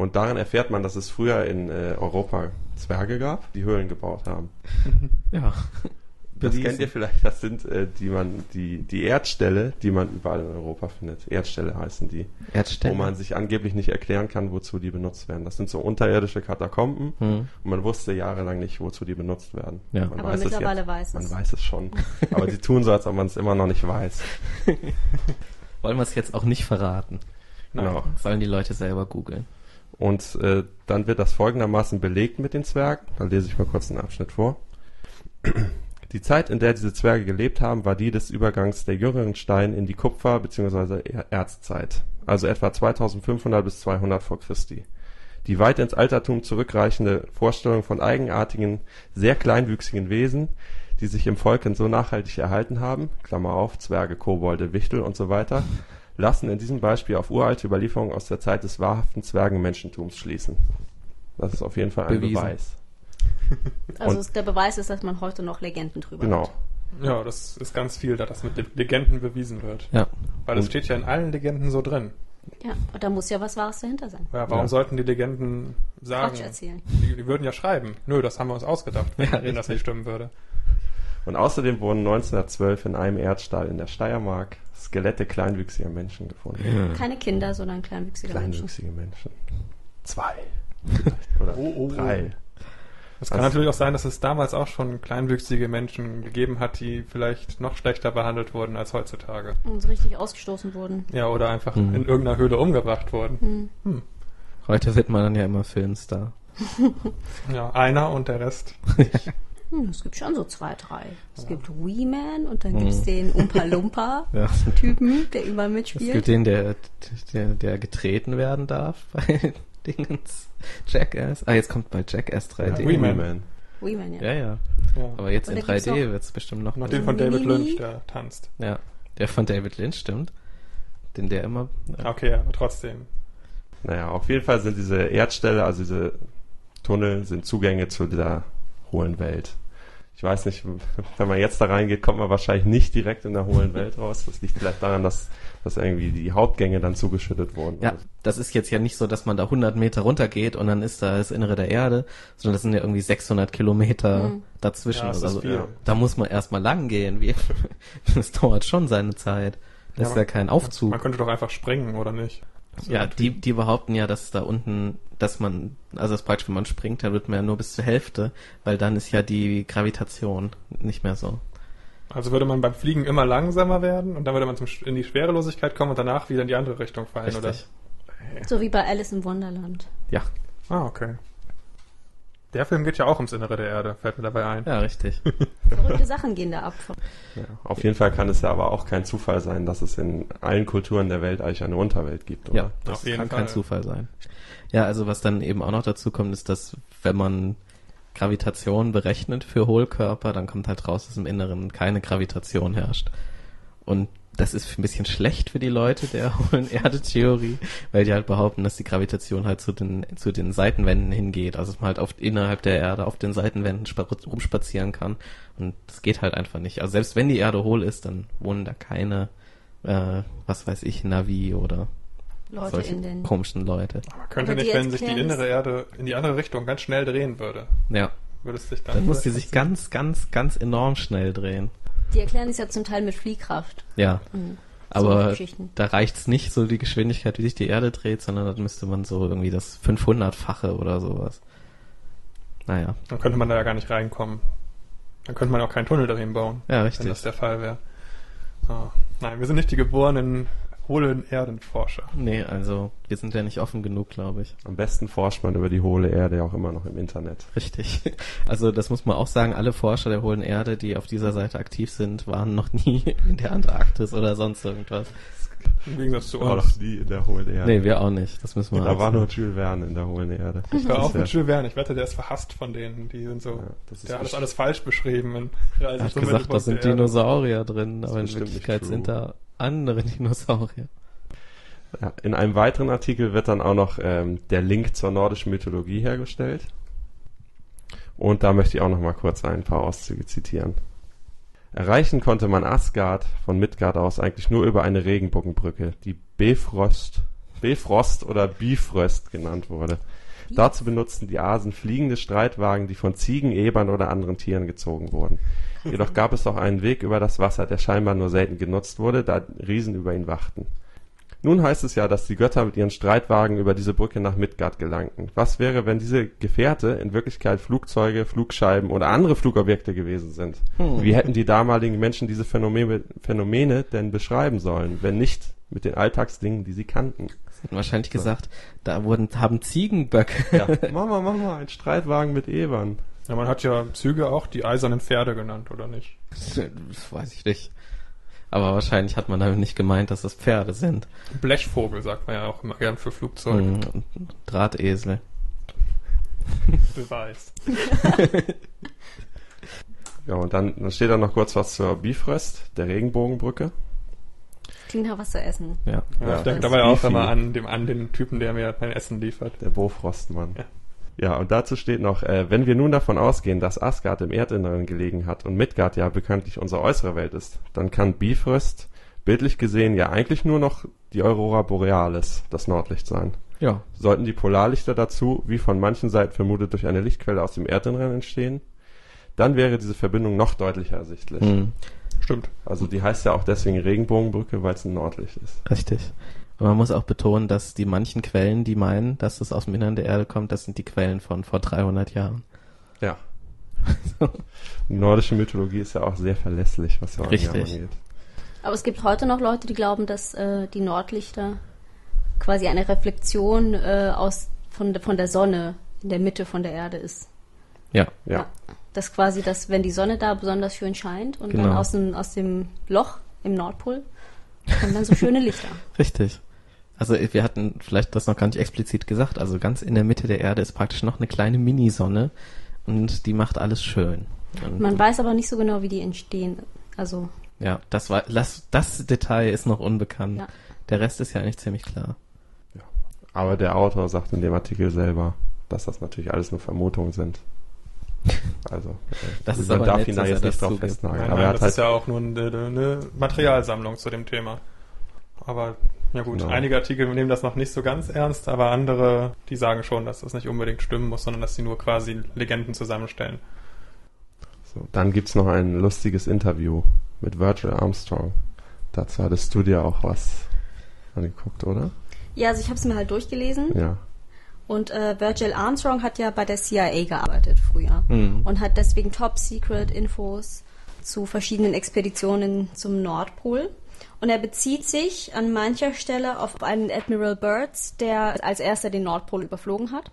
Und darin erfährt man, dass es früher in äh, Europa Zwerge gab, die Höhlen gebaut haben. Ja. Das kennt ihr vielleicht, das sind äh, die man, die, die Erdställe, die man überall in Europa findet. Erdställe heißen die. Erdstelle. Wo man sich angeblich nicht erklären kann, wozu die benutzt werden. Das sind so unterirdische Katakomben Hm. und man wusste jahrelang nicht, wozu die benutzt werden. Ja. Man Aber weiß es mittlerweile jetzt. weiß Man es. weiß es schon. Aber sie tun so, als ob man es immer noch nicht weiß. Wollen wir es jetzt auch nicht verraten. Genau. Sollen die Leute selber googeln. Und äh, dann wird das folgendermaßen belegt mit den Zwergen. Da lese ich mal kurz einen Abschnitt vor. Die Zeit, in der diese Zwerge gelebt haben, war die des Übergangs der jüngeren Stein in die Kupfer- bzw. Er- Erzzeit, also etwa 2500 bis 200 vor Christi. Die weit ins Altertum zurückreichende Vorstellung von eigenartigen, sehr kleinwüchsigen Wesen, die sich im Volken so nachhaltig erhalten haben, Klammer auf, Zwerge, Kobolde, Wichtel und so weiter, lassen in diesem Beispiel auf uralte Überlieferungen aus der Zeit des wahrhaften Zwergenmenschentums schließen. Das ist auf jeden Fall ein Bewiesen. Beweis. Also es- der Beweis ist, dass man heute noch Legenden drüber Genau. hat. ja, das ist ganz viel, da das mit Le- Legenden bewiesen wird. Ja. Weil es steht ja in allen Legenden so drin. Ja, und da muss ja was Wahres dahinter sein. Ja, warum Ja. sollten die Legenden sagen? Quatsch erzählen. Die, die würden ja schreiben. Nö, das haben wir uns ausgedacht, wenn, Ja, wenn das nicht stimmen würde. Und außerdem wurden 1912 in einem Erdstall in der Steiermark Skelette kleinwüchsiger Menschen gefunden. Keine Kinder, sondern kleinwüchsige Menschen. Kleinwüchsige Menschen. Zwei. Vielleicht. Oder Oh, oh, oh. drei. Es kann Also- natürlich auch sein, dass es damals auch schon kleinwüchsige Menschen gegeben hat, die vielleicht noch schlechter behandelt wurden als heutzutage. Und so richtig ausgestoßen wurden. Ja, oder einfach Mhm. in irgendeiner Höhle umgebracht wurden. Heute wird man dann ja immer Filmstar. Ja, einer und der Rest. Hm, es gibt schon so zwei, drei. Es gibt Wee Man und dann Hm. gibt's den Umpa Lumpa Ja. Typen, der immer Es mitspielt. gibt den, der, der, der getreten werden darf bei Dingens Jackass. Ah, jetzt kommt bei Jackass 3D. Ja, Wee Man. Man. Wee Man, ja. Ja, ja. Ja. Aber jetzt Und in da gibt's 3D noch- wird's bestimmt noch. Noch den von David. Lynch, der tanzt. Ja, der von David Lynch, stimmt. Den der immer. Ja. Okay, aber trotzdem. Naja, auf jeden Fall sind diese Erdställe, also diese Tunnel, sind Zugänge zu dieser hohlen Welt. Ich weiß nicht, wenn man jetzt da reingeht, kommt man wahrscheinlich nicht direkt in der hohlen Welt raus. Das liegt vielleicht daran, dass, dass irgendwie die Hauptgänge dann zugeschüttet wurden. Ja, das ist jetzt ja nicht so, dass man da 100 Meter runtergeht und dann ist da das Innere der Erde, sondern das sind ja irgendwie 600 Kilometer Mhm. dazwischen. Ja, das ist also, viel. Da muss man erstmal lang gehen. Wie, das dauert schon seine Zeit. Das ist aber ja kein Aufzug. Man könnte doch einfach springen, oder nicht? So Ja, die, die behaupten ja, dass da unten, dass man, also das praktisch, wenn man springt, dann wird man ja nur bis zur Hälfte, weil dann ist ja die Gravitation nicht mehr so. Also würde man beim Fliegen immer langsamer werden und dann würde man zum, Sch- in die Schwerelosigkeit kommen und danach wieder in die andere Richtung fallen, Richtig. So wie bei Alice im Wunderland. Ja, oder? Ah, okay. Der Film geht ja auch ums Innere der Erde, fällt mir dabei ein. ja, richtig. Verrückte Sachen gehen da ab. Ja, auf jeden Fall kann es ja aber auch kein Zufall sein, dass es in allen Kulturen der Welt eigentlich eine Unterwelt gibt, oder? Ja, das Auf jeden kann Fall. kein Zufall sein. Ja, also was dann eben auch noch dazu kommt, ist, dass wenn man Gravitation berechnet für Hohlkörper, dann kommt halt raus, dass im Inneren keine Gravitation herrscht. Und das ist ein bisschen schlecht für die Leute der hohlen Erde-Theorie, weil die halt behaupten, dass die Gravitation halt zu den, zu den Seitenwänden hingeht. Also dass man halt auf, innerhalb der Erde auf den Seitenwänden spa- rumspazieren kann. Und das geht halt einfach nicht. Also selbst wenn die Erde hohl ist, dann wohnen da keine, äh, was weiß ich, Navi oder Leute solche in den. komischen Leute. Aber könnte nicht, wenn sich die innere Erde in die andere Richtung ganz schnell drehen würde, Ja, würde es sich dann... dann muss die sich ganz, ganz, ganz enorm schnell drehen. Die erklären es ja zum Teil mit Fliehkraft. Ja, Mhm. Aber Geschichten. da reicht's nicht so die Geschwindigkeit, wie sich die Erde dreht, sondern dann müsste man so irgendwie das 500-fache oder sowas. Naja, Dann könnte man da ja gar nicht reinkommen. Dann könnte man auch keinen Tunnel dahin bauen, ja, wenn richtig. das der Fall wäre. So. Nein, wir sind nicht die geborenen hohlen Erdenforscher. Nee, also wir sind ja nicht offen genug, glaube ich. Am besten forscht man über die hohle Erde ja auch immer noch im Internet. Richtig. Also das muss man auch sagen, alle Forscher der hohlen Erde, die auf dieser Seite aktiv sind, waren noch nie in der Antarktis oder sonst irgendwas. Im Gegensatz zu uns. doch nie in der hohlen Erde. Nee, wir auch nicht. Das müssen wir da auch war nur Jules Verne in der hohlen Erde. Ich war auch mit Jules Verne. Ich wette, der ist verhasst von denen. Die sind so, Ja, das ist der hat das alles falsch beschrieben. In Reise Er hat gesagt, da sind. Dinosaurier drin, aber in Wirklichkeit sind da andere Dinosaurier. Ja, in einem weiteren Artikel wird dann auch noch ähm, der Link zur nordischen Mythologie hergestellt. Und da möchte ich auch noch mal kurz ein paar Auszüge zitieren. Erreichen konnte man Asgard von Midgard aus eigentlich nur über eine Regenbogenbrücke, die Bifrost, Bifrost oder Bifröst genannt wurde. Dazu benutzten die Asen fliegende Streitwagen, die von Ziegen, Ebern oder anderen Tieren gezogen wurden. Jedoch gab es auch einen Weg über das Wasser, der scheinbar nur selten genutzt wurde, da Riesen über ihn wachten. Nun heißt es ja, dass die Götter mit ihren Streitwagen über diese Brücke nach Midgard gelangten. Was wäre, wenn diese Gefährte in Wirklichkeit Flugzeuge, Flugscheiben oder andere Flugobjekte gewesen sind? Hm. Wie hätten die damaligen Menschen diese Phänomene, Phänomene denn beschreiben sollen, wenn nicht mit den Alltagsdingen, die sie kannten? Hätten wahrscheinlich gesagt, da wurden, haben Ziegenböcke. Ja, Mama, Mama, ein Streitwagen mit Ebern. Ja, man hat ja Züge auch die eisernen Pferde genannt, oder nicht? Das weiß ich nicht. Aber wahrscheinlich hat man damit nicht gemeint, dass das Pferde sind. Blechvogel sagt man ja auch immer gern für Flugzeuge. Und Drahtesel. Beweis. Ja, und dann, dann steht da noch kurz was zur Bifröst, der Regenbogenbrücke. Klingt nach was zu essen. Ja. Ja, ich denke dabei auch immer an, dem, an den Typen, der mir mein Essen liefert. Der Bofrostmann. Ja. Ja, und dazu steht noch, äh, wenn wir nun davon ausgehen, dass Asgard im Erdinneren gelegen hat und Midgard ja bekanntlich unsere äußere Welt ist, dann kann Bifröst bildlich gesehen ja eigentlich nur noch die Aurora Borealis, das Nordlicht sein. Ja. Sollten die Polarlichter dazu, wie von manchen Seiten vermutet, durch eine Lichtquelle aus dem Erdinneren entstehen, dann wäre diese Verbindung noch deutlicher ersichtlich. Mhm. Stimmt. Also die heißt ja auch deswegen Regenbogenbrücke, weil es ein Nordlicht ist. Richtig. Und man muss auch betonen, dass die manchen Quellen, die meinen, dass es aus dem Innern der Erde kommt, das sind die Quellen von vor 300 Jahren. Ja. Die nordische Mythologie ist ja auch sehr verlässlich, was ja Richtig. angeht. Aber es gibt heute noch Leute, die glauben, dass äh, die Nordlichter quasi eine Reflexion äh, aus von, von der Sonne in der Mitte von der Erde ist. Ja. Ja. Das quasi, dass wenn die Sonne da besonders schön scheint und dann Genau. aus dem, aus dem Loch im Nordpol kommen dann so schöne Lichter. Richtig. Also wir hatten vielleicht das noch gar nicht explizit gesagt. Also ganz in der Mitte der Erde ist praktisch noch eine kleine Minisonne und die macht alles schön. Und, Man weiß aber nicht so genau, wie die entstehen. Also ja, das war das, das Detail ist noch unbekannt. Ja. Der Rest ist ja eigentlich ziemlich klar. Aber der Autor sagt in dem Artikel selber, dass das natürlich alles nur Vermutungen sind. Also, äh, Das ist man aber darf nett, ihn da jetzt nicht drauf zugibt. festnageln. Nein, aber nein, er hat das halt ist ja auch nur eine, eine Materialsammlung zu dem Thema. Aber ja gut, Genau. einige Artikel nehmen das noch nicht so ganz ernst, aber andere, die sagen schon, dass das nicht unbedingt stimmen muss, sondern dass sie nur quasi Legenden zusammenstellen. so. Dann gibt's noch ein lustiges Interview mit Virgil Armstrong. Dazu hattest du dir auch was angeguckt, oder? ja, also ich habe es mir halt durchgelesen Ja. Und äh, Virgil Armstrong hat ja bei der CIA gearbeitet früher Mhm. und hat deswegen Top-Secret-Infos zu verschiedenen Expeditionen zum Nordpol. Und er bezieht sich an mancher Stelle auf einen Admiral Byrds, der als erster den Nordpol überflogen hat.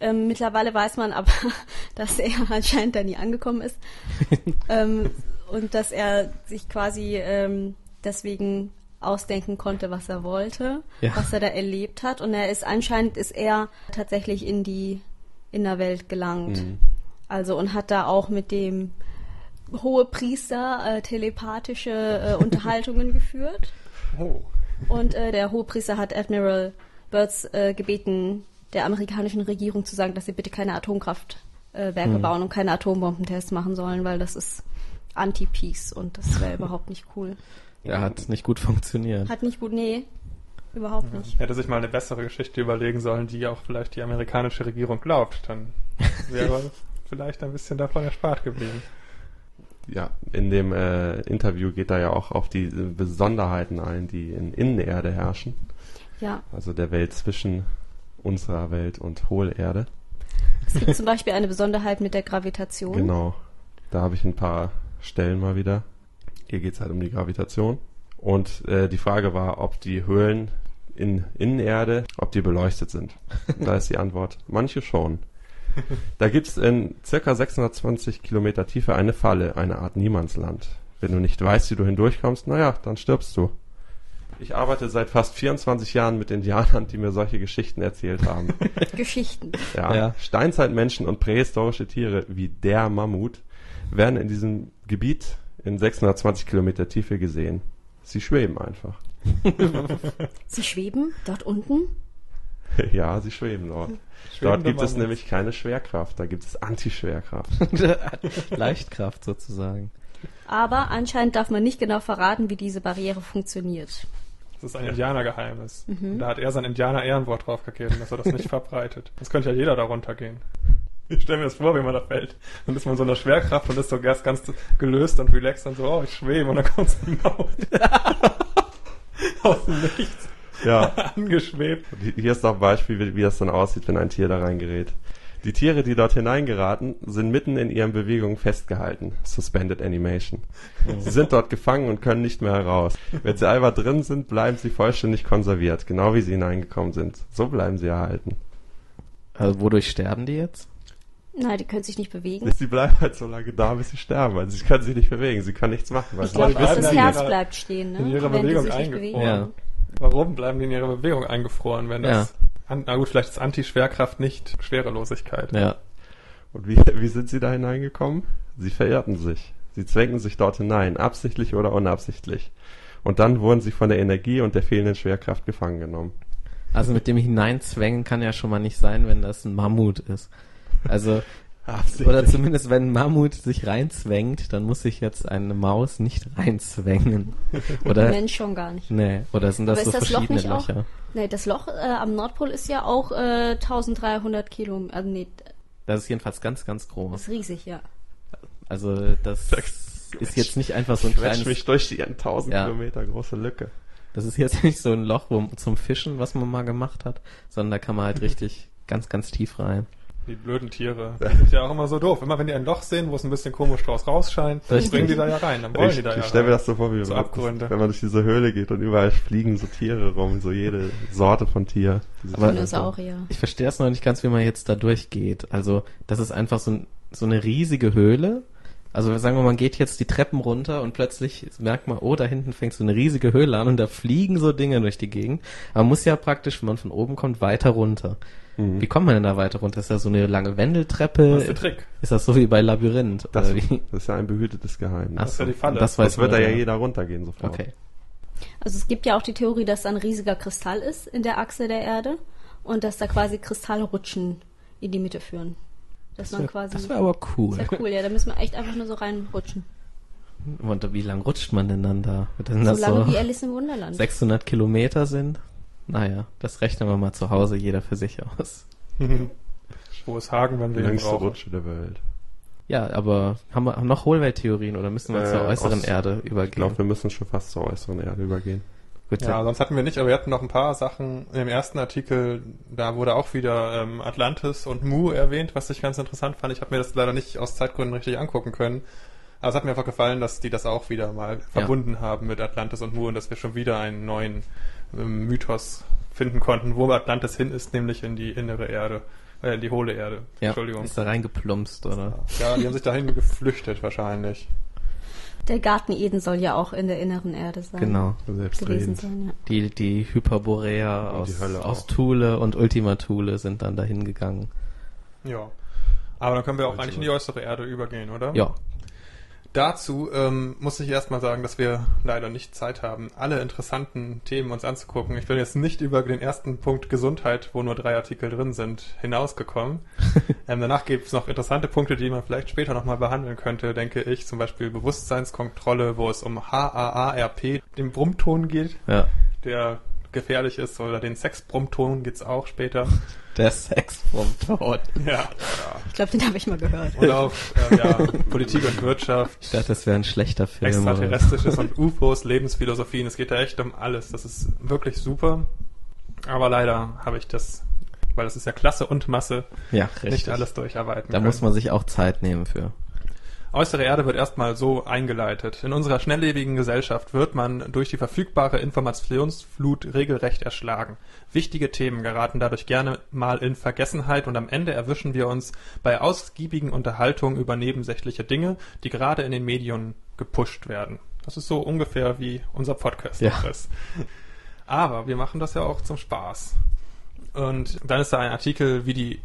Ähm, mittlerweile weiß man aber, dass er anscheinend da nie angekommen ist. ähm, und dass er sich quasi ähm, deswegen ausdenken konnte, was er wollte, Ja. was er da erlebt hat. Und er ist anscheinend ist er tatsächlich in die Innerwelt gelangt. Mhm. Also und hat da auch mit dem hohe Priester äh, telepathische äh, Unterhaltungen geführt. Oh. Und äh, der Hohepriester hat Admiral Byrds äh, gebeten, der amerikanischen Regierung zu sagen, dass sie bitte keine Atomkraftwerke äh, Werke Hm. bauen und keine Atombombentests machen sollen, weil das ist Anti-Peace und das wäre überhaupt nicht cool. Der hat nicht gut funktioniert. Hat nicht gut, nee, überhaupt nicht. Hätte sich mal eine bessere Geschichte überlegen sollen, die auch vielleicht die amerikanische Regierung glaubt, dann wäre vielleicht ein bisschen davon erspart geblieben. Ja, in dem äh, Interview geht er ja auch auf die Besonderheiten ein, die in Innenerde herrschen. Ja. Also der Welt zwischen unserer Welt und Hohlerde. Es gibt zum Beispiel eine Besonderheit mit der Gravitation. Genau. Da habe ich ein paar Stellen mal wieder. Hier geht es halt um die Gravitation. Und äh, die Frage war, ob die Höhlen in Innenerde, ob die beleuchtet sind. da ist die Antwort, manche schon. Da gibt es in circa 620 Kilometer Tiefe eine Falle, eine Art Niemandsland. Wenn du nicht weißt, wie du hindurchkommst, naja, dann stirbst du. Ich arbeite seit fast 24 Jahren mit Indianern, die mir solche Geschichten erzählt haben. Geschichten. Ja, Ja. Steinzeitmenschen und prähistorische Tiere wie der Mammut werden in diesem Gebiet in 620 Kilometer Tiefe gesehen. Sie schweben einfach. Sie schweben dort unten. ja, sie schweben dort. dort Schwebende gibt es nämlich keine Schwerkraft, da gibt es Antischwerkraft. Leichtkraft sozusagen. Aber anscheinend darf man nicht genau verraten, wie diese Barriere funktioniert. Das ist ein Indianergeheimnis. Und Da hat er sein Indianer-Ehrenwort draufgegeben, dass er das nicht verbreitet. Das könnte ja jeder darunter gehen. Ich stelle mir das vor, wie man da fällt. Dann ist man so in der Schwerkraft und ist so erst ganz gelöst und relaxed und so, oh, ich schwebe und dann kommt so ein Maut. Aus dem Nichts. Ja, Angeschwebt. Hier ist auch ein Beispiel, wie, wie das dann aussieht, wenn ein Tier da reingerät. Die Tiere, die dort hineingeraten, sind mitten in ihren Bewegungen festgehalten. Suspended Animation. Sie sind dort gefangen und können nicht mehr heraus. Wenn sie einmal drin sind, bleiben sie vollständig konserviert, genau wie sie hineingekommen sind. So bleiben sie erhalten. Also wodurch sterben die jetzt? Nein, die können sich nicht bewegen. Sie bleiben halt so lange da, bis sie sterben. Also sie können sich nicht bewegen, sie können nichts machen. Weil Ich sie glaube, das Herz ihrer- bleibt stehen, ne? in ihrer Wenn Bewegung eingefroren. Ja. Warum bleiben die in ihrer Bewegung eingefroren, wenn das... Na gut, vielleicht ist Anti-Schwerkraft nicht Schwerelosigkeit. Ja. Und wie, wie sind sie da hineingekommen? Sie verirrten sich. Sie zwängen sich dort hinein, absichtlich oder unabsichtlich. Und dann wurden sie von der Energie und der fehlenden Schwerkraft gefangen genommen. Also mit dem Hineinzwängen kann ja schon mal nicht sein, wenn das ein Mammut ist. Also, oder zumindest wenn ein Mammut sich reinzwängt, dann muss sich jetzt eine Maus nicht reinzwängen. Oder, Mensch schon gar nicht. nee, oder sind das Aber so ist das Loch verschiedene nicht auch- Löcher? Nee, das Loch äh, am Nordpol ist ja auch äh, 1300 Kilometer. Also nee, Das ist jedenfalls ganz, ganz groß. das ist riesig, ja. Also das ist jetzt nicht einfach so ein kleines, mich durch die 1000 Ja. Kilometer große Lücke. das ist jetzt nicht so ein Loch wo, zum Fischen, was man mal gemacht hat, sondern da kann man halt richtig ganz, ganz tief rein. Die blöden Tiere. Die sind ja auch immer so doof. Immer wenn die ein Loch sehen, wo es ein bisschen komisch draus rausscheint, dann Richtig. springen die da ja rein. Dann wollen Ich, die da ich ja stelle mir das so vor, wie So wenn- Abgründe. wenn man durch diese Höhle geht und überall fliegen so Tiere rum, so jede Sorte von Tier. Aber- Dinosaurier. Ich verstehe es noch nicht ganz, wie man jetzt da durchgeht. Also, das ist einfach so, ein, so eine riesige Höhle. Also sagen wir, man geht jetzt die Treppen runter und plötzlich merkt man, oh, da hinten fängt so eine riesige Höhle an und da fliegen so Dinge durch die Gegend. Aber man muss ja praktisch, wenn man von oben kommt, weiter runter. Mhm. Wie kommt man denn da weiter runter? Ist das so eine lange Wendeltreppe? Das ist der Trick. Ist das so wie bei Labyrinth? Das, oder wie? das ist ja ein behütetes Geheimnis. Ach ist ja so, die Falle. Das weiß Sonst wird da ja der- jeder runtergehen sofort. Okay. Also es gibt ja auch die Theorie, dass da ein riesiger Kristall ist in der Achse der Erde und dass da quasi Kristallrutschen in die Mitte führen. Dass Das man wäre aber cool. Sehr cool, ja. Da müssen wir echt einfach nur so reinrutschen. Und wie lang rutscht man denn dann da? Wenn So das lange so wie Alice im Wunderland. 600 Kilometer sind? Naja, das rechnen wir mal zu Hause jeder für sich aus. Wo ist Hagen, wenn Die wir ihn brauchen? Rutsche der Welt. Ja, aber haben wir noch Hohlwelttheorien oder müssen wir Äh, zur äußeren aus- Erde Ich übergehen? glaube, wir müssen schon fast zur äußeren Erde übergehen. Gut, Ja, sonst hatten wir nicht, aber wir hatten noch ein paar Sachen im ersten Artikel, da wurde auch wieder ähm, Atlantis und Mu erwähnt, was ich ganz interessant fand. Ich habe mir das leider nicht aus Zeitgründen richtig angucken können. Aber es hat mir einfach gefallen, dass die das auch wieder mal verbunden haben mit Atlantis und Mu und dass wir schon wieder einen neuen ähm, Mythos finden konnten, wo Atlantis hin ist, nämlich in die innere Erde, äh, in die hohle Erde. ja, Entschuldigung. ist da reingeplumpst, oder? Ja, die haben sich dahin geflüchtet wahrscheinlich. Der Garten Eden soll ja auch in der inneren Erde sein. Genau. Selbstredend. sein, ja. Die, die Hyperborea Und aus, die Hölle aus. Thule und Ultima Thule sind dann dahin gegangen. Ja. Aber dann können wir auch Also- eigentlich in die äußere Erde übergehen, oder? Ja, Dazu ähm, muss ich erstmal sagen, dass wir leider nicht Zeit haben, alle interessanten Themen uns anzugucken. Ich bin jetzt nicht über den ersten Punkt Gesundheit, wo nur drei Artikel drin sind, hinausgekommen. ähm, danach gibt es noch interessante Punkte, die man vielleicht später nochmal behandeln könnte, denke ich. Zum Beispiel Bewusstseinskontrolle, wo es um HAARP, den Brummton geht, ja. der gefährlich ist. Oder den Sexbrummton gibt's auch später. Der Sex vom Tod. Ja. Ich glaube, den habe ich mal gehört. Und auch äh, ja, Politik und Wirtschaft, Ich dachte, das wäre ein schlechter Film. Extraterrestrisches und UFOs, Lebensphilosophien. Es geht da echt um alles. Das ist wirklich super. Aber leider habe ich das, weil das ist ja Klasse und Masse, Ja, richtig. nicht alles durcharbeiten. Da können. muss man sich auch Zeit nehmen für. Äußere Erde wird erstmal so eingeleitet. In unserer schnelllebigen Gesellschaft wird man durch die verfügbare Informationsflut regelrecht erschlagen. Wichtige Themen geraten dadurch gerne mal in Vergessenheit und am Ende erwischen wir uns bei ausgiebigen Unterhaltungen über nebensächliche Dinge, die gerade in den Medien gepusht werden. Das ist so ungefähr wie unser Podcast Ja. ist. Aber wir machen das ja auch zum Spaß. Und dann ist da ein Artikel, wie die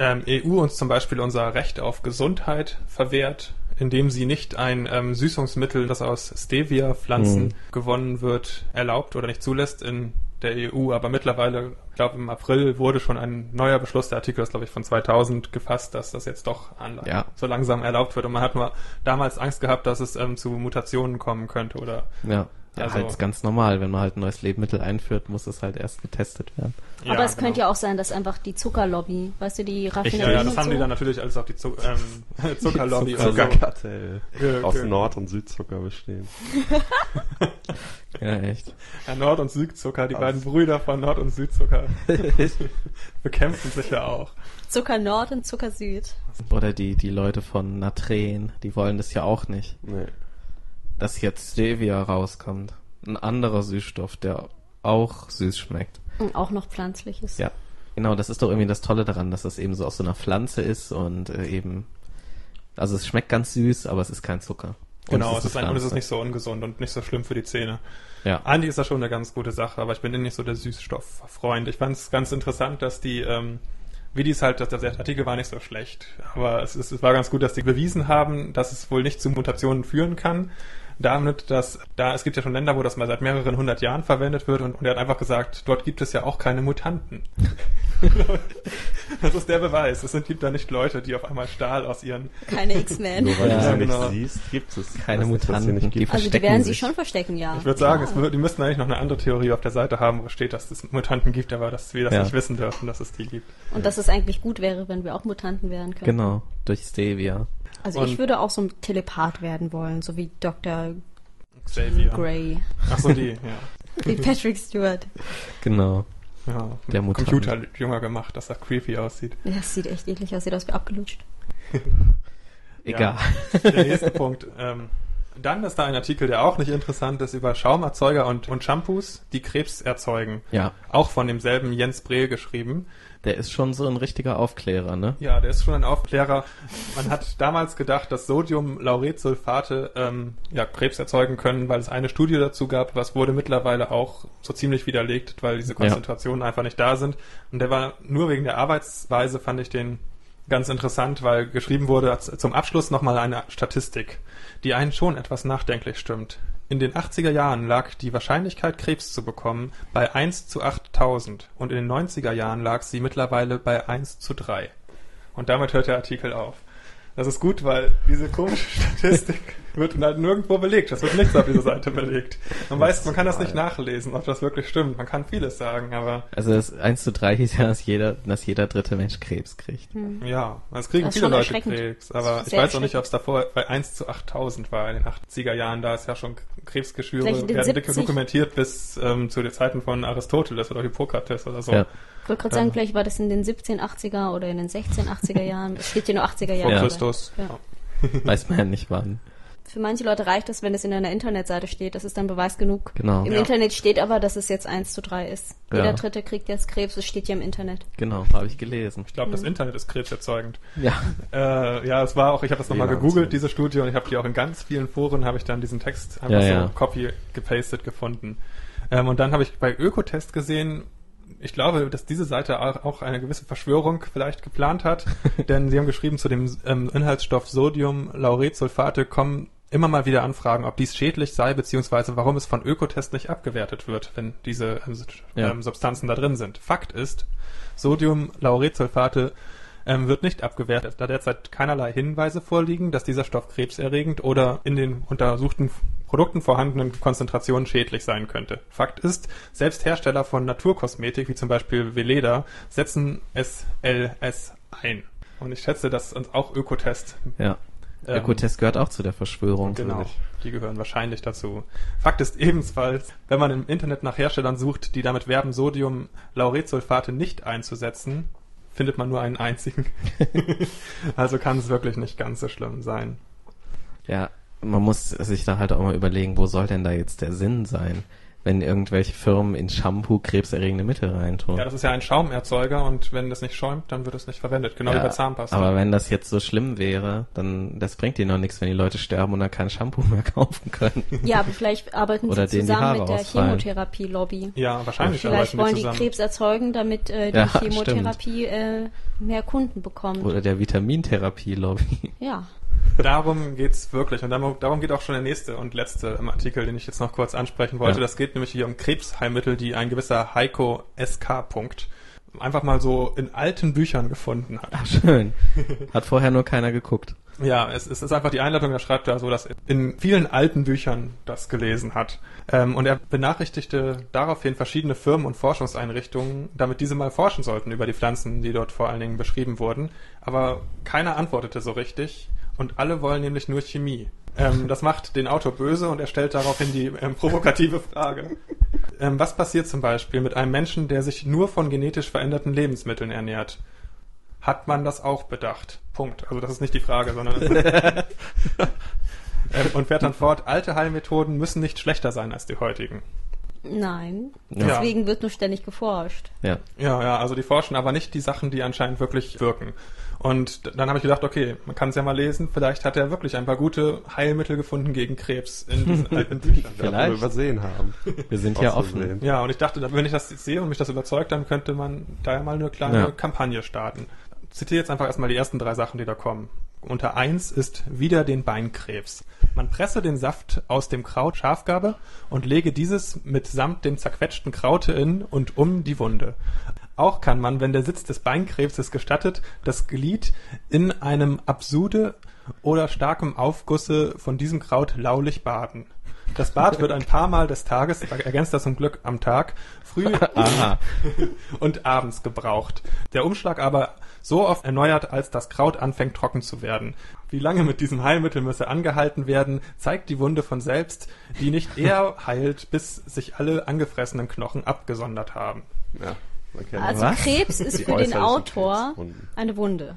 ähm, EU uns zum Beispiel unser Recht auf Gesundheit verwehrt, indem sie nicht ein ähm, Süßungsmittel, das aus Stevia-Pflanzen Mhm. gewonnen wird, erlaubt oder nicht zulässt in der EU. Aber mittlerweile, ich glaube im April wurde schon ein neuer Beschluss, der Artikel ist glaube ich von 2000 gefasst, dass das jetzt doch an, Ja. so langsam erlaubt wird. Und man hat nur damals Angst gehabt, dass es ähm, zu Mutationen kommen könnte oder Ja. Ja, Also- halt ganz normal. Wenn man halt ein neues Lebensmittel einführt, muss es halt erst getestet werden. Aber es könnte genau. ja auch sein, dass einfach die Zuckerlobby, weißt du, die Ja, Raffinerien ja, das und haben so. die dann natürlich alles auf die Zuck ähm, Zuckerlobby oder so. Zuckerkartell. Ja, Aus. Nord- und Südzucker bestehen. Ja, echt. Ja, Nord- und Südzucker, die Aus- beiden Brüder von Nord- und Südzucker bekämpfen sich ja auch. Zucker Nord und Zucker Süd. Oder die, die Leute von Natren, die wollen das ja auch nicht. Nee. Dass jetzt Stevia rauskommt. Ein anderer Süßstoff, der auch süß schmeckt. Und auch noch pflanzliches. Ja. Genau, das ist doch irgendwie das Tolle daran, dass das eben so aus so einer Pflanze ist und äh, eben, also es schmeckt ganz süß, aber es ist kein Zucker. Und Genau, es ist, ein, und es ist nicht so ungesund und nicht so schlimm für die Zähne. Ja. Eigentlich ist das schon eine ganz gute Sache, aber ich bin nicht so der Süßstofffreund. Ich fand es ganz interessant, dass die, ähm, wie die es halt, dass der Artikel war nicht so schlecht, aber es, ist, es war ganz gut, dass die bewiesen haben, dass es wohl nicht zu Mutationen führen kann. Damit, dass da es gibt ja schon Länder, wo das mal seit mehreren hundert Jahren verwendet wird und, und er hat einfach gesagt, dort gibt es ja auch keine Mutanten. das ist der Beweis. Es sind, gibt da nicht Leute, die auf einmal Stahl aus ihren Keine X-Men. Nur weil Ja, du sie genau. nicht siehst, gibt es. Keine Das Mutanten, nicht die gibt. Also die werden sie sich. schon verstecken, ja. Ich würde sagen, ja. es, die müssten eigentlich noch eine andere Theorie auf der Seite haben, wo steht, dass es Mutanten gibt, aber dass wir das Ja. nicht wissen dürfen, dass es die gibt. Und dass es eigentlich gut wäre, wenn wir auch Mutanten werden können. Genau, durch Stevia. Also Und- ich würde auch so ein Telepath werden wollen, so wie Dr. Xavier. Grey. Ach so, die, ja. Wie Patrick Stewart. Genau. ja. Der Mutant. Computer jünger gemacht, dass das creepy aussieht. Ja, das sieht echt eklig aus, sieht aus wie abgelutscht. Egal. Ja. Der nächste Punkt. Ähm, dann ist da ein Artikel, der auch nicht interessant ist, über Schaumerzeuger und, und Shampoos, die Krebs erzeugen. Ja, Auch von demselben Jens Brehl geschrieben. Der ist schon so ein richtiger Aufklärer, ne? Ja, der ist schon ein Aufklärer. Man hat damals gedacht, dass Sodium-Lauretsulfate ähm, ja, Krebs erzeugen können, weil es eine Studie dazu gab. Was wurde mittlerweile auch so ziemlich widerlegt, weil diese Konzentrationen einfach nicht da sind. Und der war nur wegen der Arbeitsweise, fand ich den ganz interessant, weil geschrieben wurde zum Abschluss nochmal eine Statistik, die einen schon etwas nachdenklich stimmt. In den 80er Jahren lag die Wahrscheinlichkeit, Krebs zu bekommen, bei 1 zu 8000 und in den 90er Jahren lag sie mittlerweile bei 1 zu 3. Und damit hört der Artikel auf. Das ist gut, weil diese komische Statistik wird halt nirgendwo belegt. Das wird nichts auf dieser Seite belegt. Man weiß, man kann das nicht nachlesen, ob das wirklich stimmt. Man kann vieles sagen, aber Also das 1 zu 3 hieß ja, dass jeder, dass jeder dritte Mensch Krebs kriegt. ja, es kriegen viele Leute. Krebs. Aber ich weiß auch nicht, ob es davor bei 1 zu 8000 war in den 80er Jahren. Da ist ja schon Krebsgeschwüre werden 70. dokumentiert bis ähm, zu den Zeiten von Aristoteles oder Hippokrates oder so. Ja. Ich wollte gerade sagen, vielleicht war das in den 1780er oder in den 1680er Jahren. Es steht hier nur 80er Vor Jahre. Ja. Christus. Ja. Weiß man ja nicht wann. Für manche Leute reicht es, wenn es in einer Internetseite steht. Das ist dann Beweis genug. Genau. Im Ja. Internet steht aber, dass es jetzt 1 zu 3 ist. Ja. Jeder Dritte kriegt jetzt Krebs, es steht ja im Internet. Genau, habe ich gelesen. Ich glaube, das Mhm. Internet ist krebserzeugend. Ja. Äh, ja, es war auch, ich habe das nochmal gegoogelt, diese Studie, und ich habe die auch in ganz vielen Foren, habe ich dann diesen Text einfach Ja, so ja. copy gepastet gefunden. Ähm, und dann habe ich bei Ökotest gesehen, ich glaube, dass diese Seite auch eine gewisse Verschwörung vielleicht geplant hat, denn sie haben geschrieben, zu dem ähm, Inhaltsstoff Sodium Lauretsulfate kommen immer mal wieder Anfragen, ob dies schädlich sei, beziehungsweise warum es von Ökotest nicht abgewertet wird, wenn diese ähm, Ja. ähm, Substanzen da drin sind. Fakt ist, Sodium Lauretsulfate ähm, wird nicht abgewehrt, da derzeit keinerlei Hinweise vorliegen, dass dieser Stoff krebserregend oder in den untersuchten Produkten vorhandenen Konzentrationen schädlich sein könnte. Fakt ist, selbst Hersteller von Naturkosmetik, wie zum Beispiel Veleda, setzen SLS ein. Und ich schätze, dass uns auch Ökotest Ja. Ähm, Ökotest gehört auch zu der Verschwörung. Genau, die gehören wahrscheinlich dazu. Fakt ist ebenfalls, wenn man im Internet nach Herstellern sucht, die damit werben, Sodium-Lauretsulfate nicht einzusetzen, findet man nur einen einzigen. also kann es wirklich nicht ganz so schlimm sein. Ja, man muss sich da halt auch mal überlegen, wo soll denn da jetzt der Sinn sein, wenn irgendwelche Firmen in Shampoo krebserregende Mittel reintun. Ja, das ist ja ein Schaumerzeuger und wenn das nicht schäumt, dann wird es nicht verwendet. Genau wie Ja, bei Zahnpasta. Aber wenn das jetzt so schlimm wäre, dann das bringt ihnen noch nichts, wenn die Leute sterben und dann kein Shampoo mehr kaufen können. Ja, aber vielleicht arbeiten Oder sie zusammen mit der. Chemotherapie-Lobby. ja, wahrscheinlich Vielleicht arbeiten wollen die die. Krebs erzeugen, damit äh, die Ja, Chemotherapie äh, mehr Kunden bekommt. Oder der Vitamintherapie-Lobby. Ja. Darum geht's wirklich. Und darum, geht auch schon der nächste und letzte im Artikel, den ich jetzt noch kurz ansprechen wollte. Ja. Das geht nämlich hier um Krebsheilmittel, die ein gewisser Heiko SK. Punkt einfach mal so in alten Büchern gefunden hat. Ach, schön. Hat vorher nur keiner geguckt. Ja, es, es ist einfach die Einleitung, da schreibt er so, dass er in vielen alten Büchern das gelesen hat. Ähm, und er benachrichtigte daraufhin verschiedene Firmen und Forschungseinrichtungen, damit diese mal forschen sollten über die Pflanzen, die dort vor allen Dingen beschrieben wurden. Aber keiner antwortete so richtig und alle wollen nämlich nur Chemie. Ähm, das macht den Autor böse und er stellt daraufhin die ähm, provokative Frage. Ähm, was passiert zum Beispiel mit einem Menschen, der sich nur von genetisch veränderten Lebensmitteln ernährt? Hat man das auch bedacht? Punkt. Also das ist nicht die Frage, sondern ähm, und fährt dann fort, alte Heilmethoden müssen nicht schlechter sein als die heutigen. Nein. Ja. Deswegen wird nur ständig geforscht. Ja. Ja, ja, also die forschen aber nicht die Sachen, die anscheinend wirklich wirken. Und dann habe ich gedacht, okay, man kann es ja mal lesen, vielleicht hat er wirklich ein paar gute Heilmittel gefunden gegen Krebs in diesen alten Büchern. Wir Vielleicht. übersehen haben. Wir sind ja offen. Ja, und ich dachte, wenn ich das jetzt sehe und mich das überzeugt, dann könnte man da ja mal eine kleine Ja. Kampagne starten. Zitiere jetzt einfach erstmal die ersten drei Sachen, die da kommen. Unter eins ist wieder den Beinkrebs. Man presse den Saft aus dem Kraut Schafgabe und lege dieses mitsamt dem zerquetschten Kraute in und um die Wunde. Auch kann man, wenn der Sitz des Beinkrebses gestattet, das Glied in einem Absude oder starkem Aufgusse von diesem Kraut laulich baden. Das Bad wird ein paar Mal des Tages, er ergänzt das zum Glück am Tag, früh und abends gebraucht. Der Umschlag aber so oft erneuert, als das Kraut anfängt trocken zu werden. Wie lange mit diesem Heilmittel müsse angehalten werden, zeigt die Wunde von selbst, die nicht eher heilt, bis sich alle angefressenen Knochen abgesondert haben. Ja, man kennt Also Was? Krebs ist Die für den Autor eine Wunde.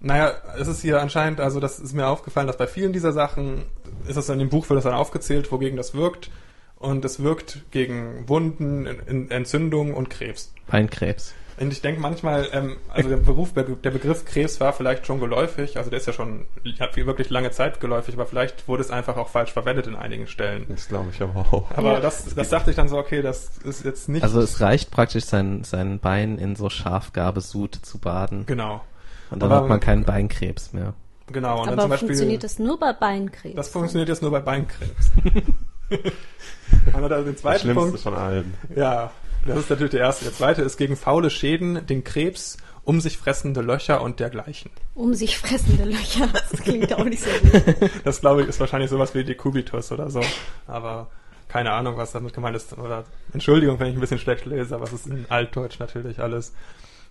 Naja, es ist hier anscheinend, also das ist mir aufgefallen, dass bei vielen dieser Sachen, ist es in dem Buch, wird das dann aufgezählt, wogegen das wirkt. Und es wirkt gegen Wunden, Entzündungen und Krebs. Beinkrebs. Und ich denke manchmal, ähm, also der Beruf, der Begriff Krebs war vielleicht schon geläufig, also der ist ja schon, hat wirklich lange Zeit geläufig, aber vielleicht wurde es einfach auch falsch verwendet in einigen Stellen. Das glaube ich aber auch. Aber Ja. das, das dachte ich dann so, okay, das ist jetzt nicht. Also es reicht praktisch, sein, sein Bein in so Schafgabesud zu baden. genau, Und dann Aber- hat man keinen Beinkrebs mehr. genau. Und dann Aber zum Beispiel, funktioniert das nur bei Beinkrebs? das funktioniert jetzt nur bei Beinkrebs. Aber dann den Das zweiten Schlimmste Punkt, von allen. ja, das ist natürlich der erste. Der zweite ist gegen faule Schäden, den Krebs, um sich fressende Löcher und dergleichen. Um sich fressende Löcher. Das klingt auch nicht so gut. Das glaube ich ist wahrscheinlich sowas wie Dekubitus oder so. Aber keine Ahnung, was damit gemeint ist. Oder Entschuldigung, wenn ich ein bisschen schlecht lese, aber es ist in Altdeutsch natürlich alles.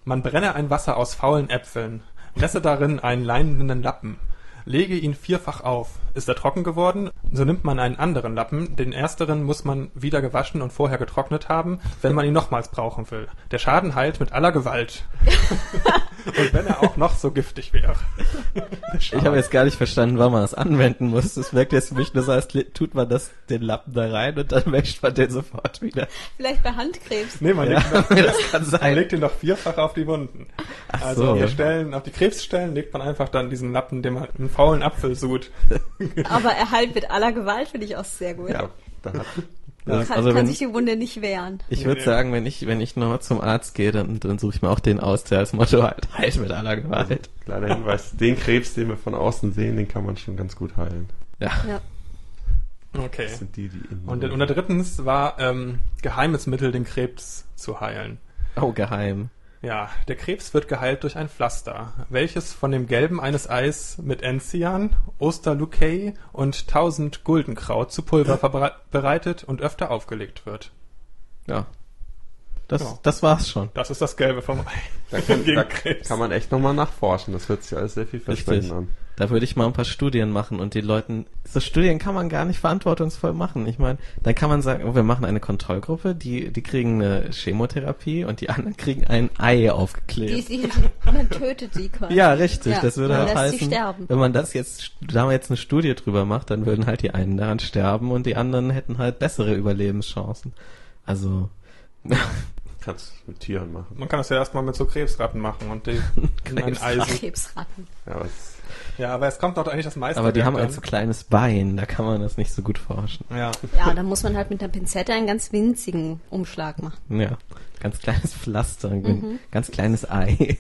Man brenne ein Wasser aus faulen Äpfeln, messe darin einen leinenden Lappen, lege ihn vierfach auf. Ist er trocken geworden, so nimmt man einen anderen Lappen. Den ersteren muss man wieder gewaschen und vorher getrocknet haben, wenn man ihn nochmals brauchen will. Der Schaden heilt mit aller Gewalt. und wenn er auch noch so giftig wäre. Ich habe jetzt gar nicht verstanden, wann man das anwenden muss. Es wirkt jetzt für mich nur so, als tut man das, den Lappen da rein und dann wäscht man den sofort wieder. Vielleicht bei Handkrebs. Nee, man Ja, legt, noch, das kann man sein. legt ihn noch vierfach auf die Wunden. Ach also so. auf die Stellen, auf die Krebsstellen legt man einfach dann diesen Lappen, den man einen faulen Apfel sud. Aber er heilt mit aller Gewalt, finde ich auch sehr gut. Ja, da hat, Kann, also kann wenn, sich die Wunde nicht wehren. ich würde Nee. sagen, wenn ich, wenn ich nur zum Arzt gehe, dann, dann suche ich mir auch den aus, der als Motto halt heilt mit aller Gewalt. kleiner Hinweis, den Krebs, den wir von außen sehen, den kann man schon ganz gut heilen. Ja. Ja. Okay. Das sind die, die innen Und, und drittens war ähm, geheimes Mittel, den Krebs zu heilen. Oh, geheim. Ja, der Krebs wird geheilt durch ein Pflaster, welches von dem Gelben eines Eis mit Enzian, Osterluckei und 1000 Guldenkraut zu Pulver bereitet und öfter aufgelegt wird. Ja. Das, Ja. das war's schon. Das ist das Gelbe vom Ei. Da kann, Gegen da Krebs. kann man echt nochmal nachforschen. Das hört sich alles sehr viel versprechen Richtig. an. Da würde ich mal ein paar Studien machen und die Leuten, so Studien kann man gar nicht verantwortungsvoll machen. Ich meine, dann kann man sagen, oh, wir machen eine Kontrollgruppe, die, die kriegen eine Chemotherapie und die anderen kriegen ein Ei Die, aufgeklebt. die, man tötet sie quasi. Ja, richtig. Ja, das würde man halt lässt sie heißen, sterben. wenn man das jetzt, da man jetzt eine Studie drüber macht, dann würden halt die einen daran sterben und die anderen hätten halt bessere Überlebenschancen. Also, Kannst mit Tieren machen. Man kann das ja erstmal mit so Krebsratten machen und die Krebsratten. Eisen. Krebsratten. Ja, aber es, Ja, aber es kommt doch eigentlich das meiste. aber die haben ein so kleines Bein, da kann man das nicht so gut forschen. Ja. Ja, da muss man halt mit einer Pinzette einen ganz winzigen Umschlag machen. Ja, ganz kleines Pflaster, Mhm. ganz kleines Ei.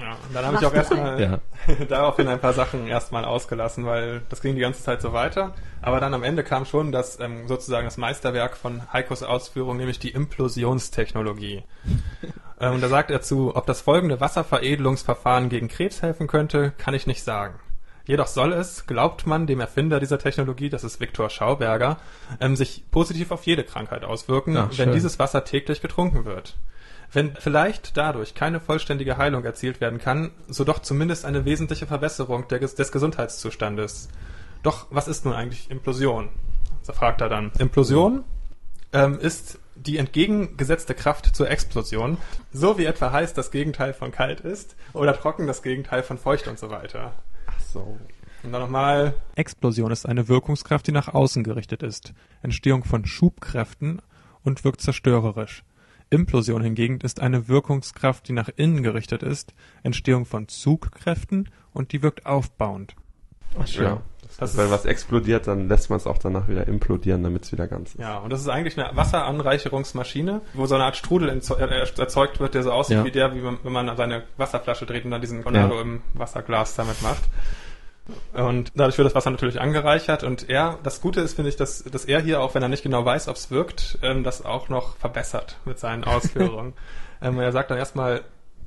Ja. Und dann habe ich auch erstmal Ja. daraufhin ein paar Sachen erstmal ausgelassen, weil das ging die ganze Zeit so weiter. Aber dann am Ende kam schon das ähm, sozusagen das Meisterwerk von Heikos Ausführung, nämlich die Implosionstechnologie. ähm, und da sagt er zu, ob das folgende Wasserveredelungsverfahren gegen Krebs helfen könnte, kann ich nicht sagen. Jedoch soll es, glaubt man dem Erfinder dieser Technologie, das ist Viktor Schauberger, ähm, sich positiv auf jede Krankheit auswirken, Ach, wenn dieses Wasser täglich getrunken wird. Wenn vielleicht dadurch keine vollständige Heilung erzielt werden kann, so doch zumindest eine wesentliche Verbesserung des Gesundheitszustandes. Doch was ist nun eigentlich Implosion? So fragt er dann. Implosion ähm, ist die entgegengesetzte Kraft zur Explosion, so wie etwa heiß das Gegenteil von kalt ist oder trocken das Gegenteil von feucht und so weiter. ach so. Und dann nochmal. Explosion ist eine Wirkungskraft, die nach außen gerichtet ist. Entstehung von Schubkräften und wirkt zerstörerisch. Implosion hingegen ist eine Wirkungskraft, die nach innen gerichtet ist. Entstehung von Zugkräften und die wirkt aufbauend. Ach, schön. Ja. Das Das ist- wenn was explodiert, dann lässt man es auch danach wieder implodieren, damit es wieder ganz ist. Ja, und das ist eigentlich eine Wasseranreicherungsmaschine, wo so eine Art Strudel äh, erzeugt wird, der so aussieht Ja. wie der, wie man, wenn man seine Wasserflasche dreht und dann diesen Tornado Ja. im Wasserglas damit macht. Und dadurch wird das Wasser natürlich angereichert und er, das Gute ist, finde ich, dass, dass er hier, auch wenn er nicht genau weiß, ob es wirkt, ähm, das auch noch verbessert mit seinen Ausführungen. ähm, er sagt dann erstmal,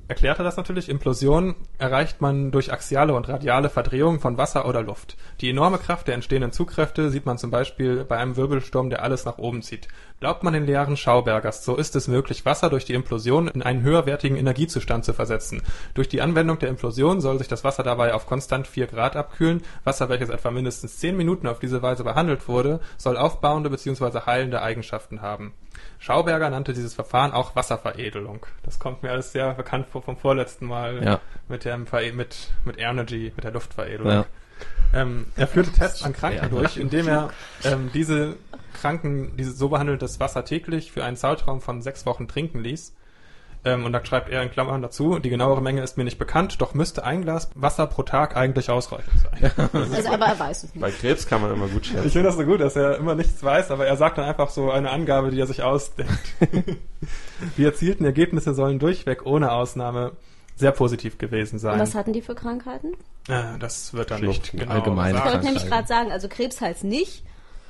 erklärt er das natürlich, Implosion erreicht man durch axiale und radiale Verdrehung von Wasser oder Luft. Die enorme Kraft der entstehenden Zugkräfte sieht man zum Beispiel bei einem Wirbelsturm, der alles nach oben zieht. Glaubt man den Lehren Schaubergers, so ist es möglich, Wasser durch die Implosion in einen höherwertigen Energiezustand zu versetzen. Durch die Anwendung der Implosion soll sich das Wasser dabei auf konstant 4 Grad abkühlen. Wasser, welches etwa mindestens 10 Minuten auf diese Weise behandelt wurde, soll aufbauende bzw. heilende Eigenschaften haben. Schauberger nannte dieses Verfahren auch Wasserveredelung. Das kommt mir alles sehr bekannt vor vom vorletzten Mal Ja. mit dem Ver mit mit Energy, mit der Luftveredelung. Ja. Ähm, er führte Tests an Kranken Ja. durch, indem er ähm, diese Kranken, dieses so behandeltes Wasser täglich für einen Zeitraum von sechs Wochen trinken ließ. Ähm, und da schreibt er in Klammern dazu, die genauere Menge ist mir nicht bekannt, doch müsste ein Glas Wasser pro Tag eigentlich ausreichend sein. Also, aber er weiß es Bei nicht. Krebs kann man immer gut Ich schätzen. finde das so gut, dass er immer nichts weiß, aber er sagt dann einfach so eine Angabe, die er sich ausdenkt. die erzielten Ergebnisse sollen durchweg ohne Ausnahme sehr positiv gewesen Und sein. was hatten die für Krankheiten? Äh, das wird dann Schlicht nicht genau allgemein. Ich wollte nämlich gerade sagen, also Krebs heißt nicht,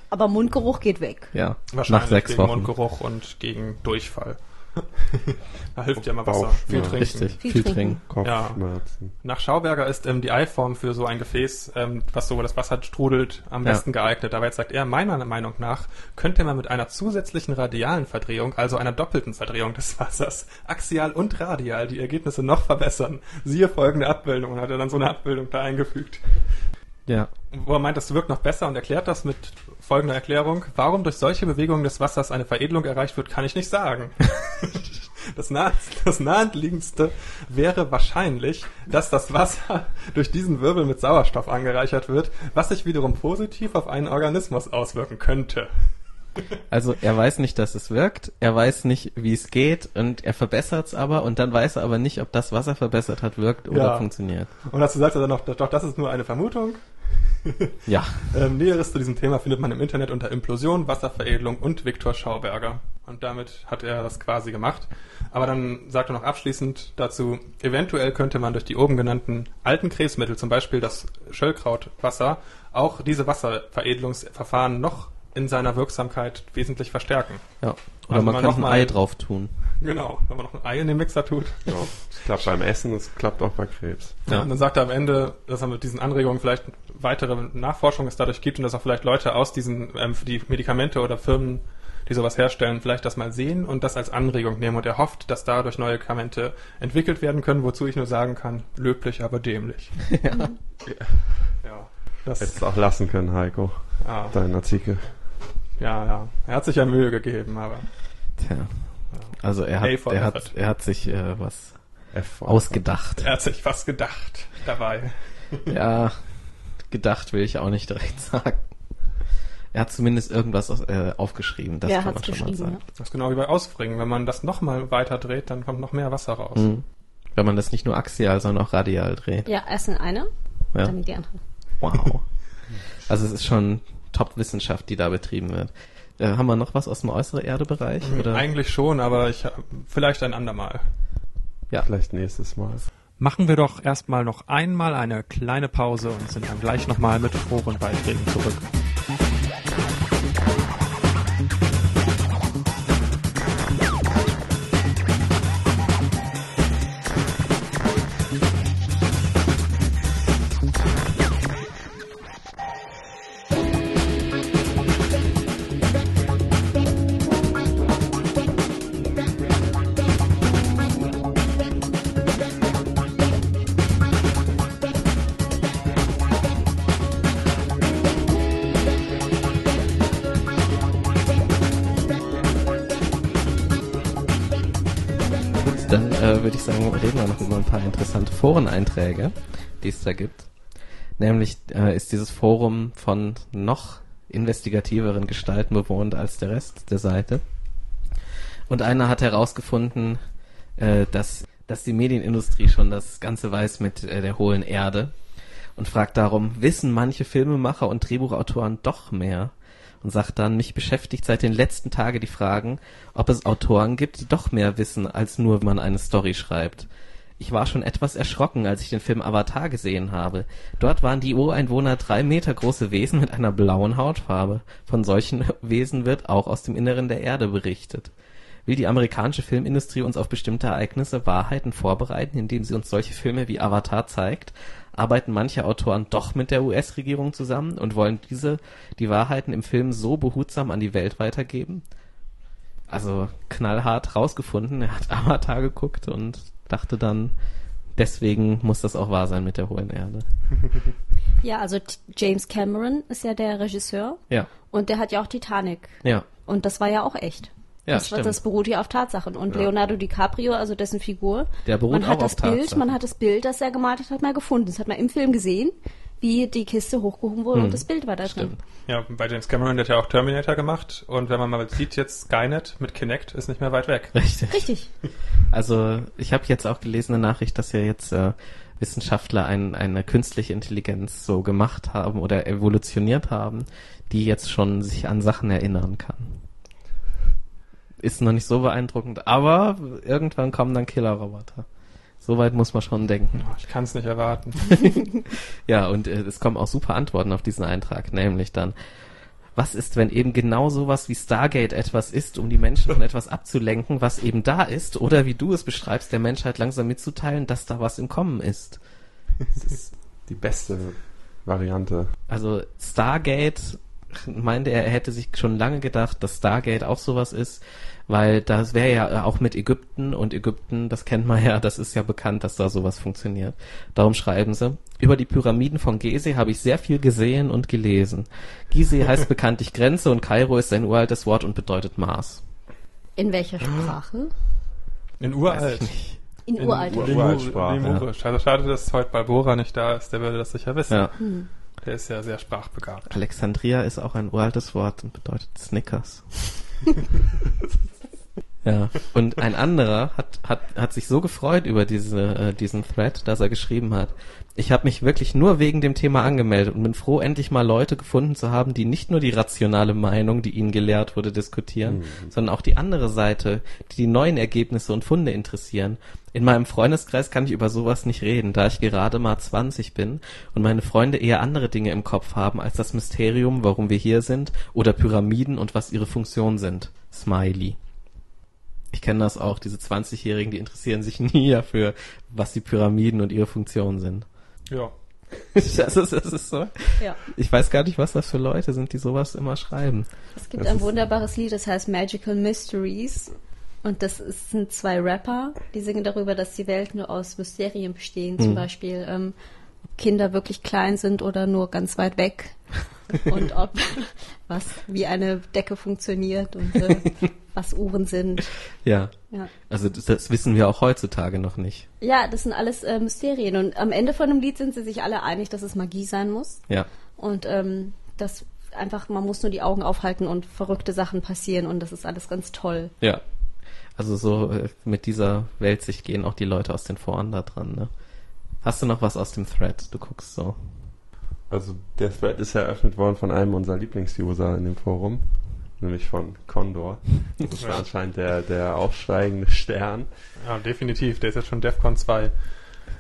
aber Mundgeruch geht weg. Ja, Wahrscheinlich nach sechs gegen Wochen. Mundgeruch und gegen Durchfall. Da hilft ja mal Wasser. Viel ja. trinken. Richtig, Viel viel, trinken. trinken. Kopfschmerzen. Nach Schauberger ist ähm, die Eiform für so ein Gefäß, ähm, was so das Wasser strudelt, am Ja. besten geeignet. Aber jetzt sagt er, meiner Meinung nach könnte man mit einer zusätzlichen radialen Verdrehung, also einer doppelten Verdrehung des Wassers, axial und radial, die Ergebnisse noch verbessern. Siehe folgende Abbildung und hat er dann so eine Abbildung da eingefügt. Ja. Wo er meint, das wirkt noch besser und erklärt das mit folgender Erklärung. Warum durch solche Bewegungen des Wassers eine Veredelung erreicht wird, kann ich nicht sagen. Das, nah, das naheliegendste wäre wahrscheinlich, dass das Wasser durch diesen Wirbel mit Sauerstoff angereichert wird, was sich wiederum positiv auf einen Organismus auswirken könnte. Also er weiß nicht, dass es wirkt, er weiß nicht, wie es geht und er verbessert es aber und dann weiß er aber nicht, ob das, was er verbessert hat, wirkt oder Ja. funktioniert. Und dazu sagt er dann noch, doch das ist nur eine Vermutung. Ja, Ähm, Näheres zu diesem Thema findet man im Internet unter Implosion, Wasserveredelung und Viktor Schauberger. Und damit hat er das quasi gemacht. Aber dann sagt er noch abschließend dazu, eventuell könnte man durch die oben genannten alten Krebsmittel, zum Beispiel das Schöllkrautwasser, auch diese Wasserveredelungsverfahren noch in seiner Wirksamkeit wesentlich verstärken. ja. Oder Also man mal könnte ein Ei drauf tun. Genau, wenn man noch ein Ei in den Mixer tut. Ja, es klappt beim Essen, es klappt auch bei Krebs. Ja. Und dann sagt er am Ende, dass er mit diesen Anregungen vielleicht weitere Nachforschung es dadurch gibt und dass auch vielleicht Leute aus diesen, ähm, die Medikamente oder Firmen, die sowas herstellen, vielleicht das mal sehen und das als Anregung nehmen. Und er hofft, dass dadurch neue Medikamente entwickelt werden können, wozu ich nur sagen kann, löblich, aber dämlich. ja. Ja, das, Hättest du auch lassen können, Heiko, ja, deinen Artikel. Ja, ja. Er hat sich ja Mühe gegeben, aber Tja. Also er hat, er hat, effort. er hat sich äh, was F ausgedacht. er hat sich was gedacht dabei. ja, gedacht will ich auch nicht direkt sagen. Er hat zumindest irgendwas äh, aufgeschrieben, das Wer kann man schon mal sagen. Ja? Das ist genau wie bei Ausbringen. Wenn man das nochmal weiter dreht, dann kommt noch mehr Wasser raus. Mhm. Wenn man das nicht nur axial, sondern auch radial dreht. ja, erst in eine, Ja. dann in die andere. Wow. Also es ist schon Top-Wissenschaft, die da betrieben wird. Äh, haben wir noch was aus dem äußeren Erdebereich? Oder? Eigentlich schon, aber ich vielleicht ein andermal. Ja. Vielleicht nächstes Mal. Machen wir doch erstmal noch einmal eine kleine Pause und sind dann gleich nochmal mit Forenbeiträgen zurück. Foreneinträge, die es da gibt. Nämlich äh, ist dieses Forum von noch investigativeren Gestalten bewohnt als der Rest der Seite. Und einer hat herausgefunden, äh, dass, dass die Medienindustrie schon das Ganze weiß mit äh, der hohlen Erde und fragt darum, wissen manche Filmemacher und Drehbuchautoren doch mehr? Und sagt dann, mich beschäftigt seit den letzten Tagen die Fragen, ob es Autoren gibt, die doch mehr wissen, als nur wenn man eine Story schreibt. Ich war schon etwas erschrocken, als ich den Film Avatar gesehen habe. Dort waren die Ureinwohner drei Meter große Wesen mit einer blauen Hautfarbe. Von solchen Wesen wird auch aus dem Inneren der Erde berichtet. Will die amerikanische Filmindustrie uns auf bestimmte Ereignisse Wahrheiten vorbereiten, indem sie uns solche Filme wie Avatar zeigt? Arbeiten manche Autoren doch mit der US-Regierung zusammen und wollen diese die Wahrheiten im Film so behutsam an die Welt weitergeben? Also knallhart rausgefunden. Er hat Avatar geguckt und dachte dann, deswegen muss das auch wahr sein mit der hohen Erde. Ja, also James Cameron ist ja der Regisseur Ja, und der hat ja auch Titanic. ja, Und das war ja auch echt. ja, das, stimmt. das beruht ja auf Tatsachen. Und Leonardo DiCaprio, also dessen Figur, Der beruht man hat auch das auf Bild, Tatsachen. man hat das Bild, das er gemalt hat, hat man gefunden. Das hat man im Film gesehen, wie die Kiste hochgehoben wurde Hm, und das Bild war da drin. Stimmt. Ja, bei James Cameron, der hat ja auch Terminator gemacht und wenn man mal sieht, jetzt Skynet mit Kinect ist nicht mehr weit weg. Richtig. Richtig. Also ich habe jetzt auch gelesen eine Nachricht, dass ja jetzt äh, Wissenschaftler ein, eine künstliche Intelligenz so gemacht haben oder evolutioniert haben, die jetzt schon sich an Sachen erinnern kann. Ist noch nicht so beeindruckend, aber irgendwann kommen dann Killerroboter. Soweit muss man schon denken. Oh, Ich kann es nicht erwarten. Ja, und äh, es kommen auch super Antworten auf diesen Eintrag, nämlich dann, was ist, wenn eben genau sowas wie Stargate etwas ist, um die Menschen von etwas abzulenken, was eben da ist, oder wie du es beschreibst, der Menschheit langsam mitzuteilen, dass da was im Kommen ist. Das ist die beste Variante. Also Stargate meinte er, er hätte sich schon lange gedacht, dass Stargate auch sowas ist, weil das wäre ja auch mit Ägypten und Ägypten, das kennt man ja, das ist ja bekannt, dass da sowas funktioniert. Darum schreiben sie, über die Pyramiden von Gizeh habe ich sehr viel gesehen und gelesen. Gizeh heißt bekanntlich Grenze und Kairo ist ein uraltes Wort und bedeutet Mars. In welcher Sprache? In uralt. In In uralt. Uraltsprache, Lemurisch. Also schade, dass heute Balbora nicht da ist, der würde das sicher wissen. Ja. Der ist ja sehr sprachbegabt. Alexandria ist auch ein uraltes Wort und bedeutet Snickers. ja, und ein anderer hat, hat, hat sich so gefreut über diese, äh, diesen Thread, dass er geschrieben hat. Ich habe mich wirklich nur wegen dem Thema angemeldet und bin froh, endlich mal Leute gefunden zu haben, die nicht nur die rationale Meinung, die ihnen gelehrt wurde, diskutieren, sondern auch die andere Seite, die die neuen Ergebnisse und Funde interessieren. In meinem Freundeskreis kann ich über sowas nicht reden, da ich gerade mal 20 bin und meine Freunde eher andere Dinge im Kopf haben als das Mysterium, warum wir hier sind oder Pyramiden und was ihre Funktion sind. Smiley. Ich kenne das auch, diese 20-Jährigen, die interessieren sich nie dafür, was die Pyramiden und ihre Funktionen sind. Ja. Das ist, das ist so. Ja. Ich weiß gar nicht, was das für Leute sind, die sowas immer schreiben. Es gibt Das ein wunderbares Lied, das heißt Magical Mysteries. Und das ist, sind zwei Rapper, die singen darüber, dass die Welt nur aus Mysterien bestehen. Zum Hm. Beispiel, ähm, ob Kinder wirklich klein sind oder nur ganz weit weg. und ob was wie eine Decke funktioniert und äh, was Uhren sind. Ja. Ja. Also das, das wissen wir auch heutzutage noch nicht. ja, das sind alles äh, Mysterien. Und am Ende von dem Lied sind sie sich alle einig, dass es Magie sein muss. Ja. Und ähm, das einfach, man muss nur die Augen aufhalten und verrückte Sachen passieren und das ist alles ganz toll. Ja. Also so äh, mit dieser Weltsicht gehen auch die Leute aus den Foren da dran, ne? Hast du noch was aus dem Thread? Du guckst so. Also der Thread ist eröffnet worden von einem unserer Lieblingsuser in dem Forum, nämlich von Condor. Das ist Ja. anscheinend der, der aufsteigende Stern. Ja, definitiv. Der ist jetzt schon DEFCON 2.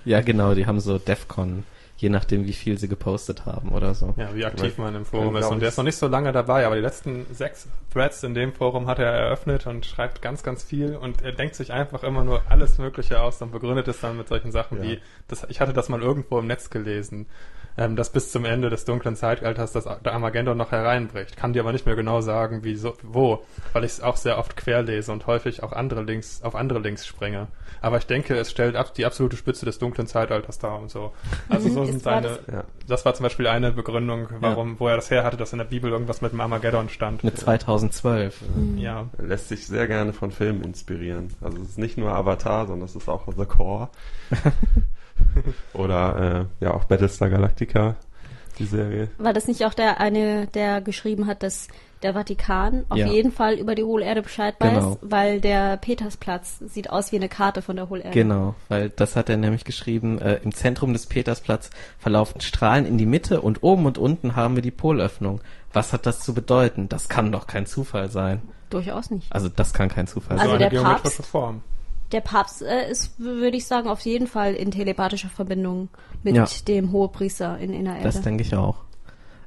Ja, genau, die haben so Defcon, je nachdem, wie viel sie gepostet haben oder so. Ja, wie aktiv man im Forum ist. Und der ist noch nicht so lange dabei, aber die letzten sechs Threads in dem Forum hat er eröffnet und schreibt ganz, ganz viel. Und er denkt sich einfach immer nur alles Mögliche aus und begründet es dann mit solchen Sachen Ja. wie, das, ich hatte das mal irgendwo im Netz gelesen, ähm, dass bis zum Ende des dunklen Zeitalters das, der Armageddon noch hereinbricht. Kann dir aber nicht mehr genau sagen, wie so, wo, weil ich es auch sehr oft querlese und häufig auch andere Links, auf andere Links springe. Aber ich denke, es stellt ab, die absolute Spitze des dunklen Zeitalters dar und so. Also so Mhm, sind seine, Ja. das war zum Beispiel eine Begründung, warum, wo er das her hatte, dass in der Bibel irgendwas mit dem Armageddon stand. Mit 2012. Ja. Er lässt sich sehr gerne von Filmen inspirieren. Also es ist nicht nur Avatar, sondern es ist auch The Core. Oder äh, ja auch Battlestar Galactica, die Serie. War das nicht auch der eine, der geschrieben hat, dass der Vatikan auf Ja. jeden Fall über die Hohlerde Bescheid weiß, Genau. weil der Petersplatz sieht aus wie eine Karte von der Hohlerde. Genau, weil das hat er nämlich geschrieben, äh, im Zentrum des Petersplatz verlaufen Strahlen in die Mitte und oben und unten haben wir die Polöffnung. Was hat das zu bedeuten? Das kann doch kein Zufall sein. Durchaus nicht. Also das kann kein Zufall Also so sein. eine der geometrische Papst- Form. Der Papst äh, ist, würde ich sagen, auf jeden Fall in telepathischer Verbindung mit Ja. dem Hohepriester in Innererde. Das denke ich auch.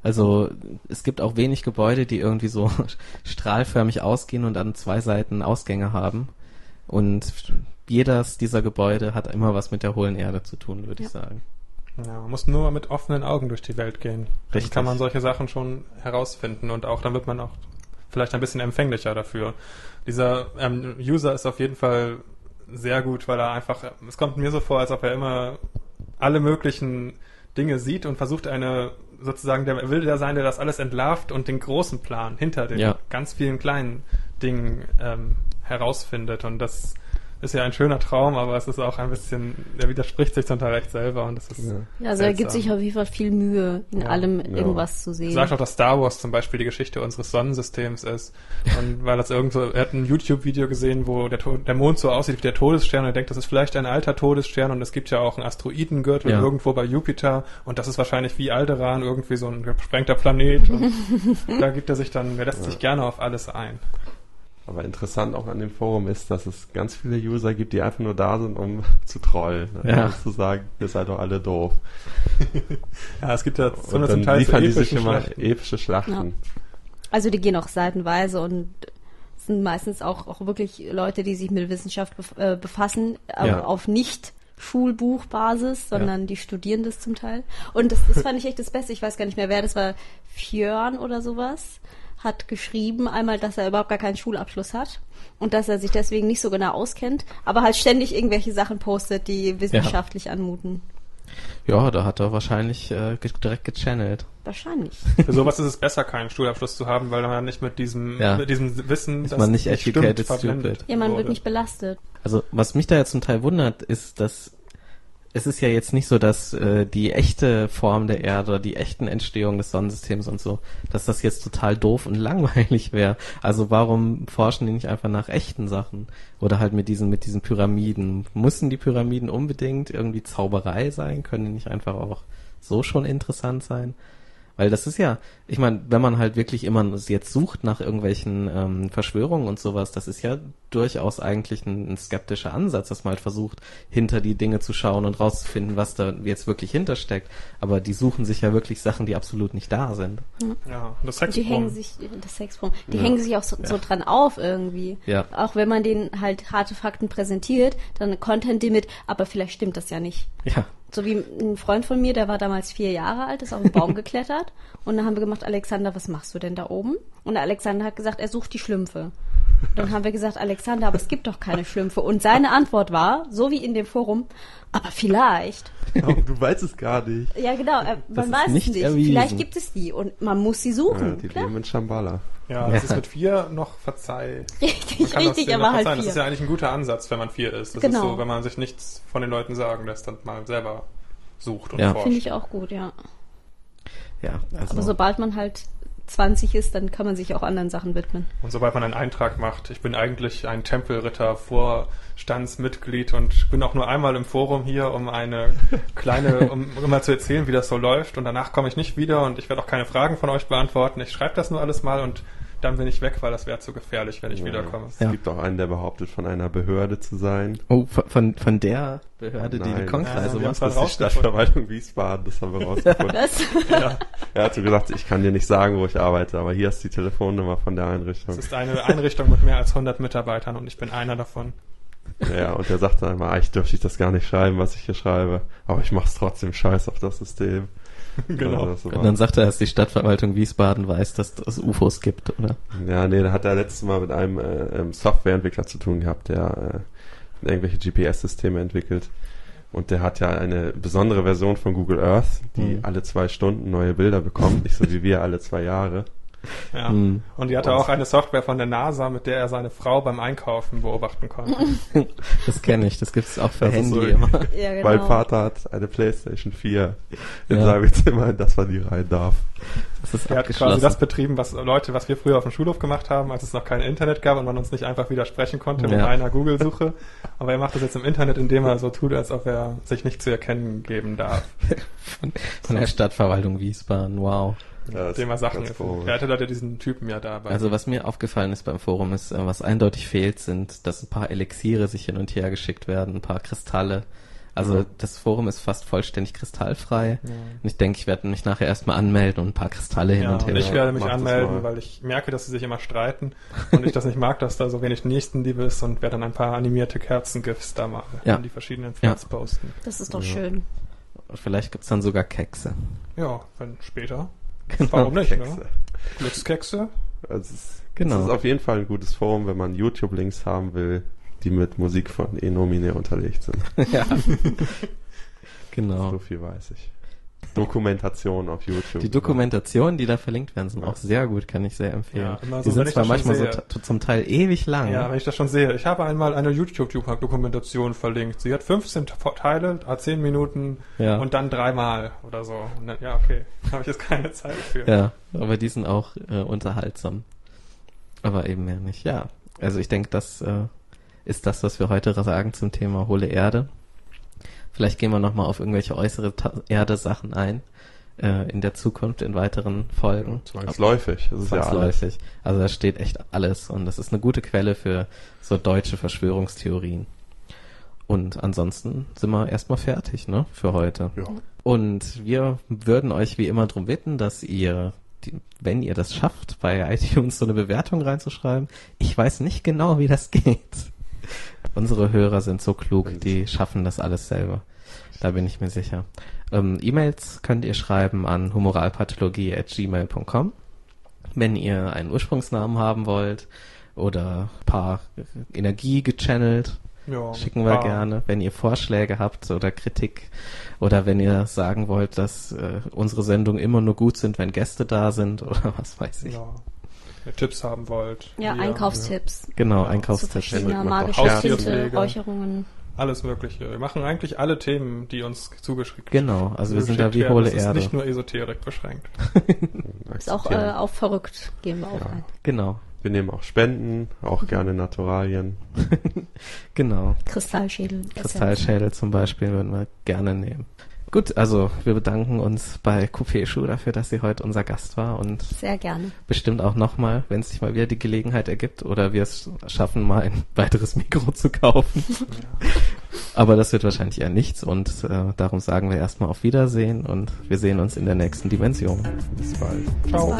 Also es gibt auch wenig Gebäude, die irgendwie so strahlförmig ausgehen und an zwei Seiten Ausgänge haben. Und jedes dieser Gebäude hat immer was mit der hohlen Erde zu tun, würde ich Ja. sagen. Ja, man muss nur mit offenen Augen durch die Welt gehen. Dann Richtig. kann man solche Sachen schon herausfinden und auch dann wird man auch vielleicht ein bisschen empfänglicher dafür. Dieser ähm, User ist auf jeden Fall sehr gut, weil er einfach, es kommt mir so vor, als ob er immer alle möglichen Dinge sieht und versucht eine, sozusagen, der will der sein, der das alles entlarvt und den großen Plan hinter den Ja. ganz vielen kleinen Dingen ähm, herausfindet. Und das ist ja ein schöner Traum, aber es ist auch ein bisschen, er widerspricht sich zum Teil recht selber und das ist Ja. Ja, also er gibt sich auf jeden Fall viel Mühe, in Ja. allem Ja. irgendwas zu sehen. sagt auch, dass Star Wars zum Beispiel die Geschichte unseres Sonnensystems ist. Und weil das irgendwo, er hat ein YouTube-Video gesehen, wo der, der Mond so aussieht wie der Todesstern und er denkt, das ist vielleicht ein alter Todesstern und es gibt ja auch einen Asteroidengürtel Ja. irgendwo bei Jupiter und das ist wahrscheinlich wie Alderan irgendwie so ein gesprengter Planet und da gibt er sich dann, er lässt sich gerne auf alles ein. Aber interessant auch an dem Forum ist, dass es ganz viele User gibt, die einfach nur da sind, um zu trollen. ne? Ja. Um zu sagen, ihr seid doch alle doof. Ja, es gibt ja so Und zum dann Teil so liefern die sich immer Schlachten. epische Schlachten. Also die gehen auch seitenweise und sind meistens auch, auch wirklich Leute, die sich mit Wissenschaft bef äh, befassen, aber Ja. auf nicht Schulbuchbasis, sondern die studieren das zum Teil. Und das, das fand ich echt das Beste. Ich weiß gar nicht mehr, wer das war. Fjörn oder sowas hat geschrieben einmal, dass er überhaupt gar keinen Schulabschluss hat und dass er sich deswegen nicht so genau auskennt, aber halt ständig irgendwelche Sachen postet, die wissenschaftlich anmuten. Ja, da hat er wahrscheinlich äh, direkt gechannelt. Wahrscheinlich. Für sowas ist es besser, keinen Schulabschluss zu haben, weil man nicht mit diesem, Ja. mit diesem Wissen, Ist man nicht stimmt, educated verblendet stupid. Ja, man wird wurde. nicht belastet. Also was mich da ja zum Teil wundert, ist, dass es ist ja jetzt nicht so, dass äh, die echte Form der Erde oder die echten Entstehungen des Sonnensystems und so, dass das jetzt total doof und langweilig wäre. Also warum forschen die nicht einfach nach echten Sachen? Oder halt mit diesen, mit diesen Pyramiden. Müssen die Pyramiden unbedingt irgendwie Zauberei sein? Können die nicht einfach auch so schon interessant sein? Weil das ist ja, ich meine, wenn man halt wirklich immer jetzt sucht nach irgendwelchen ähm, Verschwörungen und sowas, das ist ja durchaus eigentlich ein, ein skeptischer Ansatz, dass man halt versucht, hinter die Dinge zu schauen und rauszufinden, was da jetzt wirklich hintersteckt. Aber die suchen sich ja wirklich Sachen, die absolut nicht da sind. Ja, das Die hängen sich, das Sexprom, die Ja. hängen sich auch so, so dran auf irgendwie. Ja. Auch wenn man denen halt harte Fakten präsentiert, dann Content die mit, aber vielleicht stimmt das ja nicht. Ja. So wie ein Freund von mir, der war damals vier Jahre alt, ist auf den Baum geklettert. Und dann haben wir gemacht, Alexander, was machst du denn da oben? Und der Alexander hat gesagt, er sucht die Schlümpfe. Dann haben wir gesagt, Alexander, aber es gibt doch keine Schlümpfe. Und seine Antwort war, so wie in dem Forum, aber vielleicht. Aber du weißt es gar nicht. Ja, genau, äh, Das man ist weiß nicht es nicht. erwiesen. Vielleicht gibt es die und man muss sie suchen. Ja, die klar. leben in Shambhala. Ja, das Ja. ist mit vier noch verzeih. Richtig, Man kann das richtig, aber noch halt verzeihen. Das ist vier. ja eigentlich ein guter Ansatz, wenn man vier ist. Das Genau. ist so, wenn man sich nichts von den Leuten sagen lässt und mal selber sucht und Ja. forscht. Finde ich auch gut, ja. Ja, also. Aber sobald man halt 20 ist, dann kann man sich auch anderen Sachen widmen. Und sobald man einen Eintrag macht, ich bin eigentlich ein Tempelritter, Vorstandsmitglied und bin auch nur einmal im Forum hier, um eine kleine, um, mal zu erzählen, wie das so läuft. Und danach komme ich nicht wieder und ich werde auch keine Fragen von euch beantworten. Ich schreibe das nur alles mal und dann bin ich weg, weil das wäre zu gefährlich, wenn ich wiederkomme. Es Ja. gibt auch einen, der behauptet, von einer Behörde zu sein. oh, von- von, der Behörde, die die Nein. Konkreise Ja, macht. Das ist die. Stadtverwaltung Wiesbaden, das haben wir rausgefunden. Das, Ja, er hat so gesagt, ich kann dir nicht sagen, wo ich arbeite, aber hier ist die Telefonnummer von der Einrichtung. es ist eine Einrichtung mit mehr als 100 Mitarbeitern und ich bin einer davon. Ja, und er sagt dann immer, eigentlich dürfte ich das gar nicht schreiben, was ich hier schreibe, aber ich mach's trotzdem scheiß auf das System. genau. Also Und dann sagt er, dass die Stadtverwaltung Wiesbaden weiß, dass es UFOs gibt, oder? Ja, nee, da hat er letztes Mal mit einem äh, ähm, Softwareentwickler zu tun gehabt, der äh, irgendwelche GPS-Systeme entwickelt. Und der hat ja eine besondere Version von Google Earth, die Mhm. alle zwei Stunden neue Bilder bekommt, nicht so wie wir alle zwei Jahre. Ja. Hm. Und die hatte auch eine Software von der NASA, mit der er seine Frau beim Einkaufen beobachten konnte. Das kenne ich, das gibt's auch für Das Handy so- immer. ja, genau. Mein Vater hat eine Playstation 4 in Ja. seinem Zimmer, in das man die rein darf. Das ist Er hat quasi das betrieben, was Leute, was wir früher auf dem Schulhof gemacht haben, als es noch kein Internet gab und man uns nicht einfach widersprechen konnte mit Ja. einer Google-Suche. Aber er macht das jetzt im Internet, indem er so tut, als ob er sich nicht zu erkennen geben darf. von, von der Stadtverwaltung Wiesbaden, wow. Ja, Indem er Sachen. Er hatte Leute diesen Typen ja dabei. Also was mir aufgefallen ist beim Forum ist, äh, was eindeutig fehlt, sind, dass ein paar Elixiere sich hin und her geschickt werden, ein paar Kristalle. Also Mhm. das Forum ist fast vollständig kristallfrei. ja. Und ich denke, ich werde mich nachher erstmal anmelden und ein paar Kristalle hin Ja, und und her. ich werde mich anmelden, weil ich merke, dass sie sich immer streiten und ich das nicht mag, dass da so wenig Nächstenliebe ist und werde dann ein paar animierte Kerzen-GIFs da machen Ja. und die verschiedenen Threads posten. Das ist doch Ja. schön. Vielleicht gibt's dann sogar Kekse. Ja, wenn später. Genau. Warum nicht, Kekse. ne? Glückskekse. Also es ist, Genau. es ist auf jeden Fall ein gutes Forum, wenn man YouTube-Links haben will, die mit Musik von Enomine unterlegt sind. ja. So genau. viel weiß ich. Dokumentation auf YouTube. Die Dokumentationen, die da verlinkt werden, sind auch sehr gut, kann ich sehr empfehlen. Ja, immer die so, sind zwar manchmal so sehe. t- zum Teil ewig lang. Ja, wenn ich das schon sehe. Ich habe einmal eine YouTube-Dokumentation verlinkt. Sie hat 15 T- Teile, a 10 Minuten Ja. und dann dreimal oder so. Und dann, ja, okay. Habe ich jetzt keine Zeit für. Ja, aber die sind auch äh, unterhaltsam. Aber eben mehr nicht. Ja, also ich denke, das äh, ist das, was wir heute sagen zum Thema hohle Erde. Vielleicht gehen wir nochmal auf irgendwelche äußere Erde-Sachen ein äh, in der Zukunft, in weiteren Folgen. Zwangsläufig. Das ist ja alles. Zwangsläufig. Also da steht echt alles und das ist eine gute Quelle für so deutsche Verschwörungstheorien. Und ansonsten sind wir erstmal fertig, ne, für heute. Ja. Und wir würden euch wie immer darum bitten, dass ihr, wenn ihr das schafft, bei iTunes so eine Bewertung reinzuschreiben. Ich weiß nicht genau, wie das geht. Unsere Hörer sind so klug, die schaffen das alles selber. Da bin ich mir sicher. Ähm, E-Mails könnt ihr schreiben an humoralpathologie.gmail.com, wenn ihr einen Ursprungsnamen haben wollt oder ein paar Energie gechannelt Ja, schicken wir gerne, wenn ihr Vorschläge habt oder Kritik oder wenn ihr sagen wollt, dass äh, unsere Sendungen immer nur gut sind, wenn Gäste da sind oder was weiß ich. Ja. Tipps haben wollt. Ja, wir- Einkaufstipps. Genau, Ja, Einkaufstipps. Scherze. Tinte. Räucherungen. Alles Mögliche. Wir machen eigentlich alle Themen, die uns zugeschrieben Genau, also wir sind da zugeschickt wie hohle werden. Es ist Erde. nicht nur Esoterik beschränkt. Ist auch äh, auf verrückt gehen wir auch Ja. ein. Genau, Wir nehmen auch Spenden, auch gerne Naturalien. genau. Kristallschädel. Kristallschädel zum Beispiel würden wir gerne nehmen. Gut, also wir bedanken uns bei Coupé Schuh dafür, dass sie heute unser Gast war und Sehr gerne. bestimmt auch nochmal, wenn sich mal wieder die Gelegenheit ergibt oder wir es schaffen, mal ein weiteres Mikro zu kaufen. Aber das wird wahrscheinlich eher nichts und äh, darum sagen wir erstmal auf Wiedersehen und wir sehen uns in der nächsten Dimension. Bis bald. Ciao.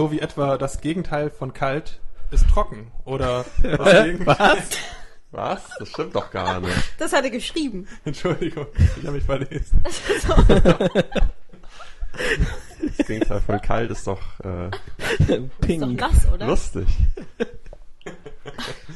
So wie etwa das Gegenteil von kalt ist trocken. Oder das Gegenteil, Was? Das stimmt doch gar nicht. Das hat er geschrieben. Entschuldigung, ich habe mich verlesen. Das Gegenteil von kalt ist doch äh, Ist doch Pink. nass, oder? lustig.